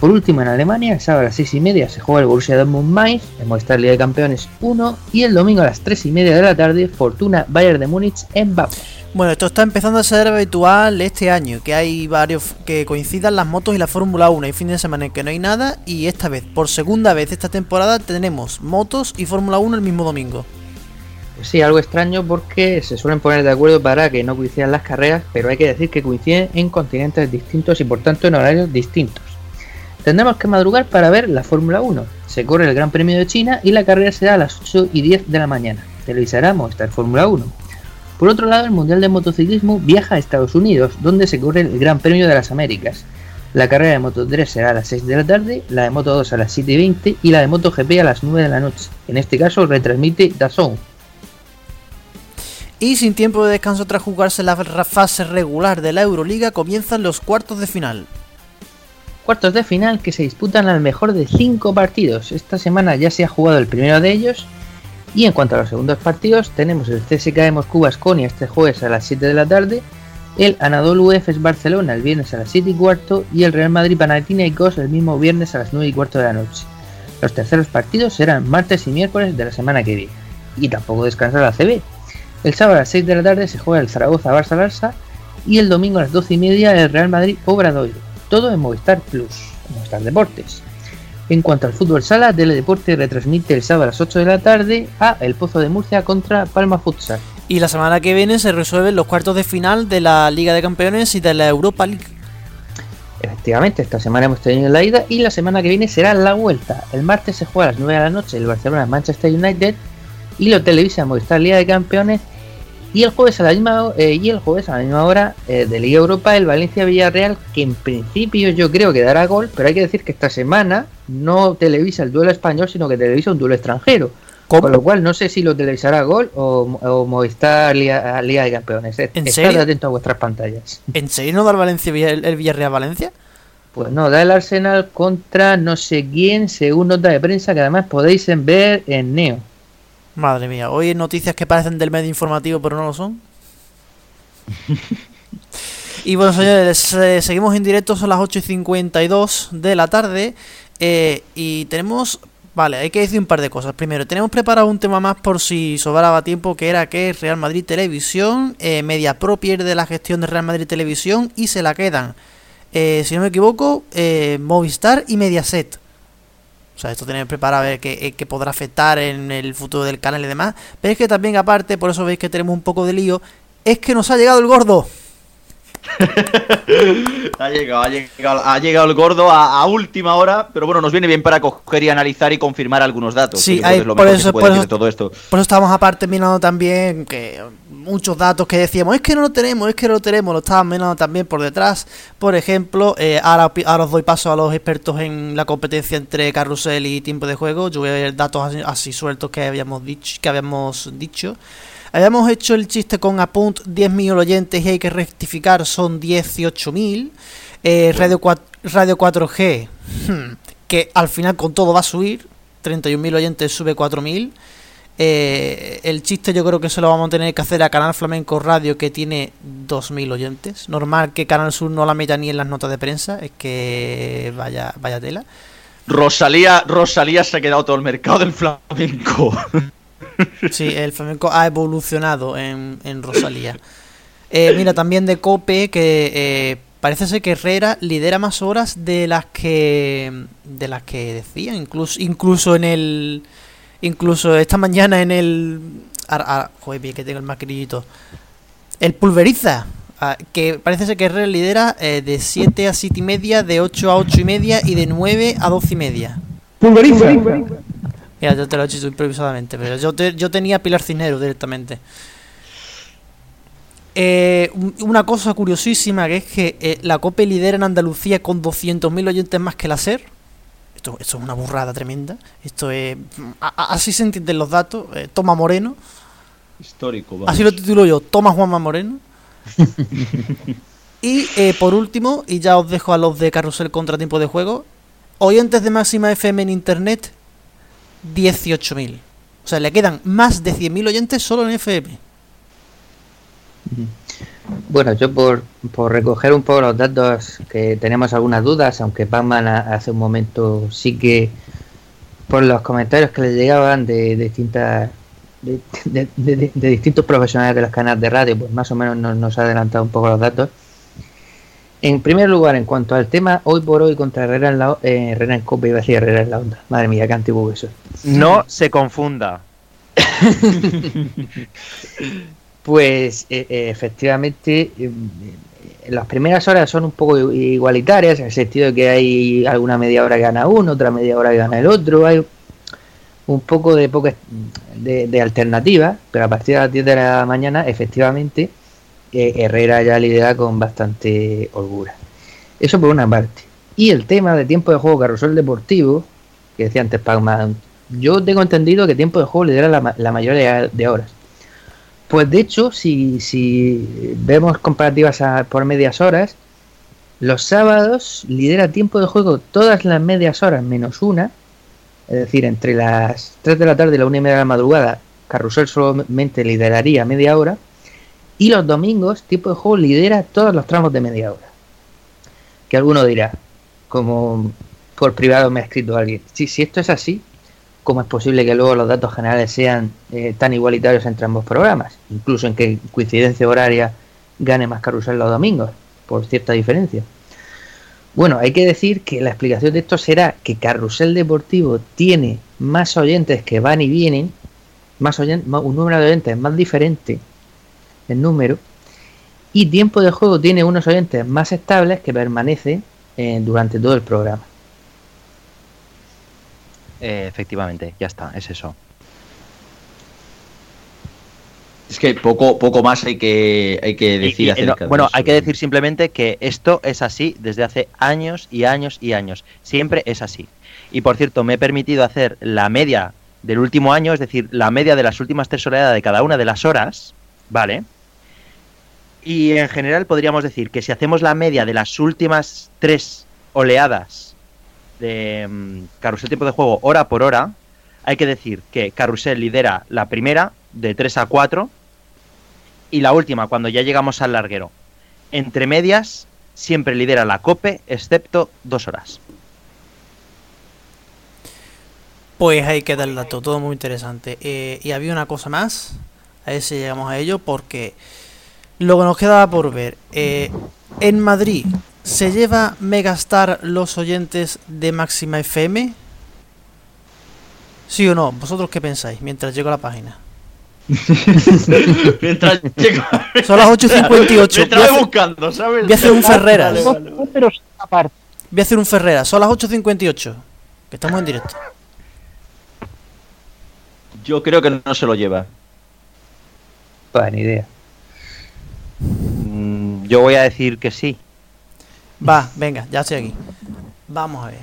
S9: Por último en Alemania, el sábado a las 6 y media se juega el Borussia Dortmund Mainz en Movistar de Campeones 1 y el domingo a las 3 y media de la tarde Fortuna Bayern de Múnich en Vamos.
S10: Bueno, esto está empezando a ser habitual este año, que hay varios que coincidan las motos y la Fórmula 1. Hay fin de semana en que no hay nada y esta vez, por segunda vez esta temporada, tenemos motos y Fórmula 1 el mismo domingo.
S9: Sí, algo extraño porque se suelen poner de acuerdo para que no coincidan las carreras, pero hay que decir que coinciden en continentes distintos y por tanto en horarios distintos. Tendremos que madrugar para ver la Fórmula 1. Se corre el Gran Premio de China y la carrera será a las 8 y 10 de la mañana. Televisará Movistar Fórmula 1. Por otro lado, el Mundial de Motociclismo viaja a Estados Unidos, donde se corre el Gran Premio de las Américas. La carrera de Moto 3 será a las 6 de la tarde, la de Moto 2 a las 7 y 20 y la de Moto GP a las 9 de la noche. En este caso retransmite DAZN.
S10: Y sin tiempo de descanso tras jugarse la fase regular de la Euroliga, comienzan los cuartos de final.
S9: Cuartos de final que se disputan al mejor de 5 partidos. Esta semana ya se ha jugado el primero de ellos. Y en cuanto a los segundos partidos, tenemos el CSK de Moscú Basconia este jueves a las 7 de la tarde, el Anadolu Efes Barcelona el viernes a las 7 y cuarto y el Real Madrid Panathinaikos el mismo viernes a las 9 y cuarto de la noche. Los terceros partidos serán martes y miércoles de la semana que viene. Y tampoco descansa la CB. El sábado a las 6 de la tarde se juega el Zaragoza Barça Barça y el domingo a las 12 y media el Real Madrid Obradoiro. Todo en Movistar Plus, en Movistar Deportes. En cuanto al fútbol sala, Teledeporte retransmite el sábado a las 8 de la tarde a El Pozo de Murcia contra Palma Futsal.
S10: Y la semana que viene se resuelven los cuartos de final de la Liga de Campeones y de la Europa League.
S9: Efectivamente, esta semana hemos tenido la ida y la semana que viene será la vuelta. El martes se juega a las 9 de la noche el Barcelona Manchester United y lo televisa Movistar Liga de Campeones y el jueves a la misma, eh, y el jueves a la misma hora eh, de Liga Europa el Valencia Villarreal, que en principio yo creo que dará gol, pero hay que decir que esta semana no televisa el duelo español, sino que televisa un duelo extranjero. Con lo cual no sé si lo televisará Gol o, o Movistar Liga, Liga, de Campeones.
S10: ¿En
S9: Estad
S10: serio?
S9: atento a vuestras pantallas.
S10: ¿En serio no da el, Valencia, el, el Villarreal Valencia?
S9: Pues no, da el Arsenal contra no sé quién, según nota de prensa que además podéis ver en Neo.
S10: Madre mía, hoy hay noticias que parecen del medio informativo pero no lo son. y bueno señores, eh, seguimos en directo, son las 8 y 52 de la tarde eh, y tenemos... Vale, hay que decir un par de cosas. Primero, tenemos preparado un tema más por si sobraba tiempo, que era que Real Madrid Televisión, eh, Media Pro pierde la gestión de Real Madrid Televisión y se la quedan, eh, si no me equivoco, eh, Movistar y Mediaset. Sea, esto tenemos preparado a ver eh, qué podrá afectar en el futuro del canal y demás. Pero es que también aparte, por eso veis que tenemos un poco de lío, es que nos ha llegado el gordo.
S11: Ha llegado, ha llegado, ha llegado el gordo a, a última hora, pero bueno, nos viene bien para coger y analizar y confirmar algunos datos.
S10: Sí, hay-
S11: es lo
S10: por eso- por eso-
S11: todo esto.
S10: Por eso estábamos aparte mirando también que muchos datos que decíamos, es que no lo tenemos, es que no lo tenemos, lo estábamos mirando también por detrás. Por ejemplo, eh, ahora os doy paso a los expertos en la competencia entre carrusel y tiempo de juego. Yo voy a ver datos así, así sueltos que habíamos dicho, que habíamos dicho. Habíamos hecho el chiste con Apunt 10.000 oyentes y hay que rectificar, son 18.000. Eh, Radio, 4, Radio 4G, hmm, que al final con todo va a subir. 31.000 oyentes sube 4.000. Eh, el chiste yo creo que se lo vamos a tener que hacer a Canal Flamenco Radio que tiene 2.000 oyentes. Normal que Canal Sur no la meta ni en las notas de prensa, es que vaya, vaya tela.
S11: Rosalía, Rosalía se ha quedado todo el mercado del flamenco.
S10: Sí, el flamenco ha evolucionado en, en Rosalía. Eh, mira, también de Cope, que eh, parece ser que Herrera lidera más horas de las que de las que decía, incluso incluso en el incluso esta mañana en el ar- ar- joder, bien que tengo el maquillito. El pulveriza, ah, que parece ser que Herrera lidera eh, de 7 a 7 y media, de 8 a 8 y media y de 9 a 12 y media.
S14: Pulveriza.
S10: Mira, yo te lo he hecho improvisadamente, pero yo, te- yo tenía a Pilar Cisneros directamente. Eh, un- una cosa curiosísima que es que eh, la COPE lidera en Andalucía con 200.000 oyentes más que la SER. Esto, esto es una burrada tremenda. Esto es. a- a- así se entienden los datos. Eh, Toma Moreno.
S11: Histórico, vamos.
S10: Así lo titulo yo. Toma Juanma Moreno. y por último, y ya os dejo a los de Carrusel Contratiempo de Juego. Oyentes de máxima FM en internet, 18.000. O sea, le quedan más de 100.000 oyentes solo en FM.
S9: Bueno, yo por, por recoger un poco los datos que tenemos algunas dudas, aunque Batman hace un momento sí que por los comentarios que le llegaban de, distintas de distintos profesionales de los canales de radio, pues más o menos nos, nos ha adelantado un poco los datos. En primer lugar, en cuanto al tema, hoy por hoy contra Herrera en la, eh, Herrera en Copa, iba a decir Herrera en la onda. Madre mía, qué antiguo que soy.
S12: No se confunda.
S9: Pues eh, eh, efectivamente eh, las primeras horas son un poco igualitarias en el sentido de que hay alguna media hora que gana uno, otra media hora que gana el otro, hay un poco de poca de, de alternativa, pero a partir de las 10 de la mañana efectivamente eh, Herrera ya lidera con bastante holgura. Eso por una parte. Y el tema de tiempo de juego carrusel deportivo, que decía antes Pacman, yo tengo entendido que tiempo de juego lidera la, mayoría de horas. Pues de hecho, si, si vemos comparativas a, por medias horas, los sábados lidera tiempo de juego todas las medias horas menos una, es decir, entre las 3 de la tarde y la 1 y media de la madrugada, Carrusel solamente lideraría media hora, y los domingos, tiempo de juego lidera todos los tramos de media hora. Que alguno dirá, como por privado me ha escrito alguien, si, si esto es así, ¿cómo es posible que luego los datos generales sean eh, tan igualitarios entre ambos programas? Incluso en que coincidencia horaria gane más Carrusel los domingos por cierta diferencia. Bueno, hay que decir que la explicación de esto será que Carrusel Deportivo tiene más oyentes que van y vienen, más oyentes, un número de oyentes más diferente en número, y Tiempo de Juego tiene unos oyentes más estables que permanecen eh, durante todo el programa.
S12: Eh, efectivamente, ya está, es eso.
S11: Es que poco, poco más hay que, hay que decir
S12: Y- y,
S11: acerca
S12: no,
S11: de
S12: bueno,
S11: eso.
S12: hay que decir simplemente que esto es así desde hace años y años y años. Siempre es así. Y por cierto, me he permitido hacer la media del último año, es decir, la media de las últimas tres oleadas de cada una de las horas, ¿vale? Y en general podríamos decir que si hacemos la media de las últimas tres oleadas de mm, Carrusel Tiempo de Juego hora por hora, hay que decir que Carrusel lidera la primera de 3 a 4 y la última cuando ya llegamos al larguero. Entre medias siempre lidera la COPE excepto dos horas.
S10: Pues ahí queda el dato, todo muy interesante. Eh, y había una cosa más, a ver si llegamos a ello, porque lo que nos quedaba por ver. eh, en Madrid, ¿se lleva Megastar los oyentes de Máxima FM? ¿Sí o no? ¿Vosotros qué pensáis mientras llego a la página?
S11: Mientras llego-
S10: Son las 8.58.
S11: Mientras
S10: Voy a
S11: voy
S10: hacer-
S11: buscando, ¿sabes?
S10: Voy a hacer un Ferreras. Voy a hacer un Ferreras. Son las 8.58. Que estamos en directo.
S11: Yo creo que no se lo lleva.
S9: Pues ni idea.
S12: Mm, yo voy a decir que sí.
S10: Va, venga, ya estoy aquí. Vamos a ver.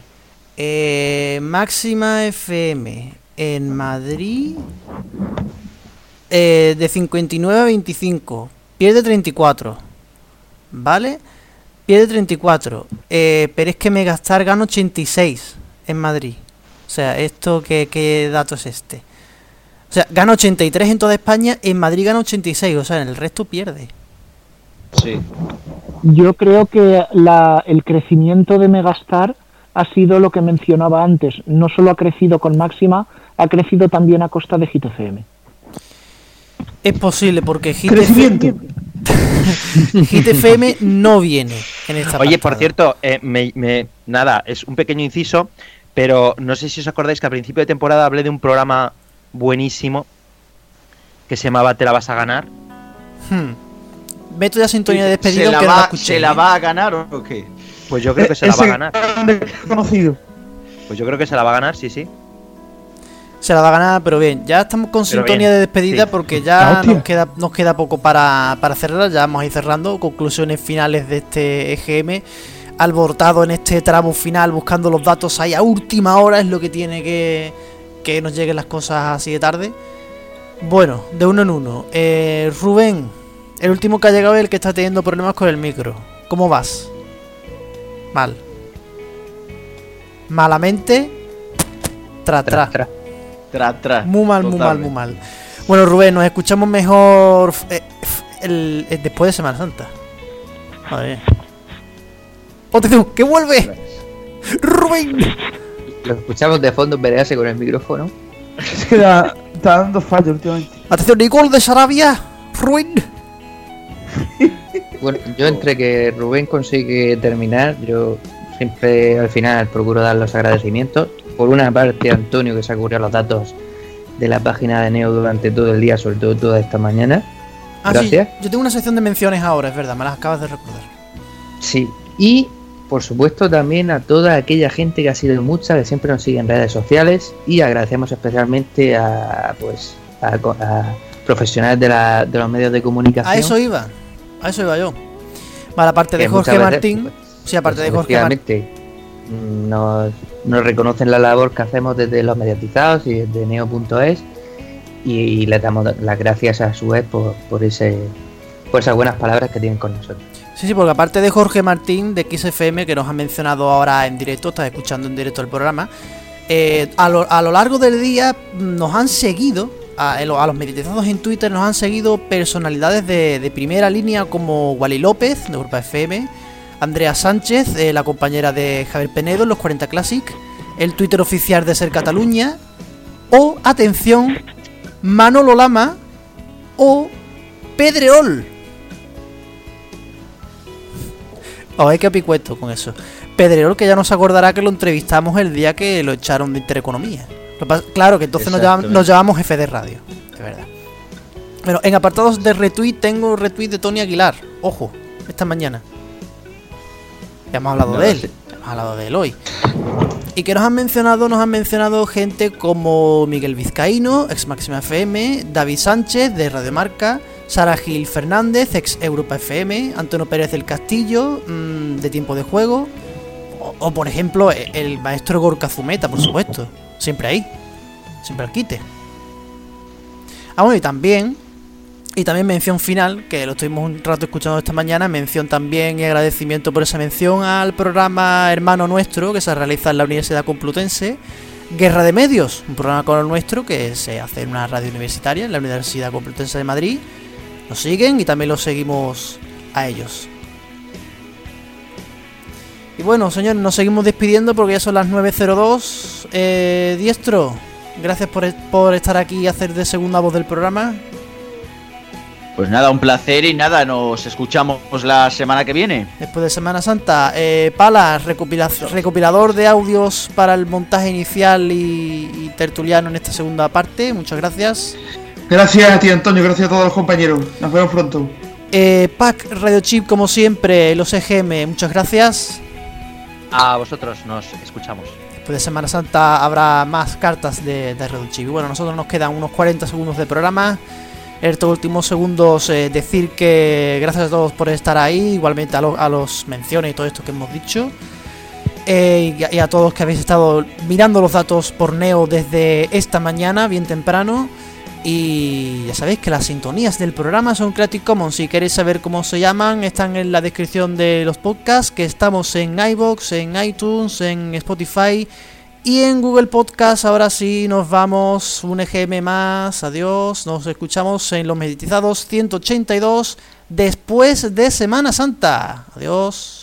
S10: Eh, máxima FM en Madrid. eh, de 59 a 25. Pierde 34. ¿Vale? Pierde 34. Eh, pero es que Megastar gana 86 en Madrid. O sea, ¿esto qué, qué dato es este? O sea, gana 83 en toda España. En Madrid gana 86. O sea, en el resto pierde.
S11: Sí.
S17: Yo creo que la, el crecimiento de Megastar ha sido lo que mencionaba antes. No solo ha crecido con máxima, ha crecido también a costa de Hit FM.
S10: Es posible porque Hit
S17: Crecimiento.
S10: FM, Hit FM no viene en esta
S12: Oye, por cierto, eh, me- me- nada, es un pequeño inciso, pero no sé si os acordáis que a principio de temporada hablé de un programa buenísimo que se llamaba Te la vas a ganar.
S10: Hmm. Meto ya sintonía de despedida
S11: ¿Se la,
S10: aunque no la
S11: va,
S10: escuché.
S11: ¿Se la
S10: ¿eh?
S11: va a ganar o qué?
S12: Pues yo creo que se la va a ganar.
S14: conocido.
S12: Pues yo creo que se la va a ganar, sí, sí.
S10: Se la va a ganar, pero bien, ya estamos con
S12: Pero
S10: sintonía
S12: bien,
S10: de despedida
S12: sí.
S10: porque ya nos queda, nos queda poco para, para cerrar, ya vamos a ir cerrando, conclusiones finales de este EGM, alborotado en este tramo final, buscando los datos ahí a última hora, es lo que tiene que, que nos lleguen las cosas así de tarde. Bueno, de uno en uno. Eh, Rubén, el último que ha llegado es el que está teniendo problemas con el micro. ¿Cómo vas? Mal. Malamente. Tra, tra.
S11: Tra, tra.
S10: Muy mal, muy mal,
S11: Totalmente.
S10: muy mal. Bueno, Rubén, nos escuchamos mejor eh, el- el- después de Semana Santa. Madre mía. ¡Que vuelve! ¡Rubén!
S9: Lo escuchamos de fondo pelearse con el micrófono.
S14: Es que da- está dando fallo últimamente.
S10: ¡Atención! ¡Nicole de Sarabia! ¡Rubén!
S9: Bueno, yo entre que Rubén consigue terminar, yo siempre al final procuro dar los agradecimientos. Por una parte, a Antonio, que se ha ocurrido los datos de la página de Neo durante todo el día, sobre todo toda esta mañana.
S10: Ah, sí,
S9: Gracias.
S10: yo tengo una sección de menciones ahora, es verdad, me las acabas de recordar.
S9: Sí, y por supuesto también a toda aquella gente que ha sido mucha, que siempre nos sigue en redes sociales y agradecemos especialmente a pues a, a profesionales de, la- de los medios de comunicación.
S10: A eso iba, a eso iba yo. Vale, aparte de
S9: Que
S10: Jorge
S9: veces,
S10: Martín,
S9: pues,
S10: Sí, aparte de
S9: Pues
S10: Jorge Mar-
S9: efectivamente, nos, nos reconocen la labor que hacemos desde los mediatizados y desde neo.es y, y les damos las gracias a su vez por, por, ese, por esas buenas palabras que tienen con nosotros.
S10: Sí, sí, porque aparte de Jorge Martín de XFM, que nos ha mencionado ahora en directo, está escuchando en directo el programa, eh, a, lo, a lo largo del día nos han seguido, a, los meditados en Twitter nos han seguido personalidades de, primera línea como Wally López, de Europa FM, Andrea Sánchez, eh, la compañera de Javier Penedo en los 40 Classic, el Twitter oficial de Ser Cataluña, o, atención, Manolo Lama o Pedreol. Os hay que picueto con eso. Pedrerol que ya nos acordará que lo entrevistamos el día que lo echaron de Intereconomía. Claro que entonces nos llamamos, nos llamamos jefe de radio, de verdad. Bueno, en apartados de retweet tengo retweet de Tony Aguilar. Ojo, esta mañana. Ya hemos hablado
S9: No
S10: de él. Hemos hablado de él hoy. Y que nos han mencionado, nos han mencionado gente como Miguel Vizcaíno, ex Máxima FM, David Sánchez de Radio Marca, Sara Gil Fernández, ex Europa FM, Antonio Pérez del Castillo, mm, de Tiempo de Juego, o, o, por ejemplo e- el maestro Gorka Zumeta, por supuesto, siempre ahí, siempre al quite. Ah, bueno, y también, y también mención final, que lo estuvimos un rato escuchando esta mañana, mención también y agradecimiento por esa mención al programa Hermano Nuestro que se realiza en la Universidad Complutense, Guerra de Medios, un programa como el nuestro que se hace en una radio universitaria en la Universidad Complutense de Madrid. Nos siguen y también los seguimos a ellos. Y bueno, señores, nos seguimos despidiendo porque ya son las 9.02. Eh, Diestro, gracias por, por estar aquí y hacer de segunda voz del programa.
S11: Pues nada, un placer y nada, nos escuchamos la semana que viene.
S10: Después de Semana Santa, eh, Palas, recopila- recopilador de audios para el montaje inicial y, y tertuliano en esta segunda parte. Muchas gracias.
S14: Gracias a ti, Antonio. Gracias a todos los compañeros. Nos vemos pronto.
S10: Eh, Pac Radio Chip, como siempre, los EGM, muchas gracias.
S12: A vosotros nos escuchamos.
S10: Después de Semana Santa habrá más cartas de, de. Y bueno, nosotros nos quedan unos 40 segundos de programa. En estos últimos segundos eh, decir que gracias a todos por estar ahí, igualmente a, lo- a los menciones y todo esto que hemos dicho. Eh, y a todos que habéis estado mirando los datos por Neo desde esta mañana, bien temprano. Y ya sabéis que las sintonías del programa son Creative Commons. Si queréis saber cómo se llaman, están en la descripción de los podcasts. Que estamos en iBox, en iTunes, en Spotify y en Google Podcast. Ahora sí, nos vamos. Un EGM más. Adiós. Nos escuchamos en los Meditizados 182 después de Semana Santa. Adiós.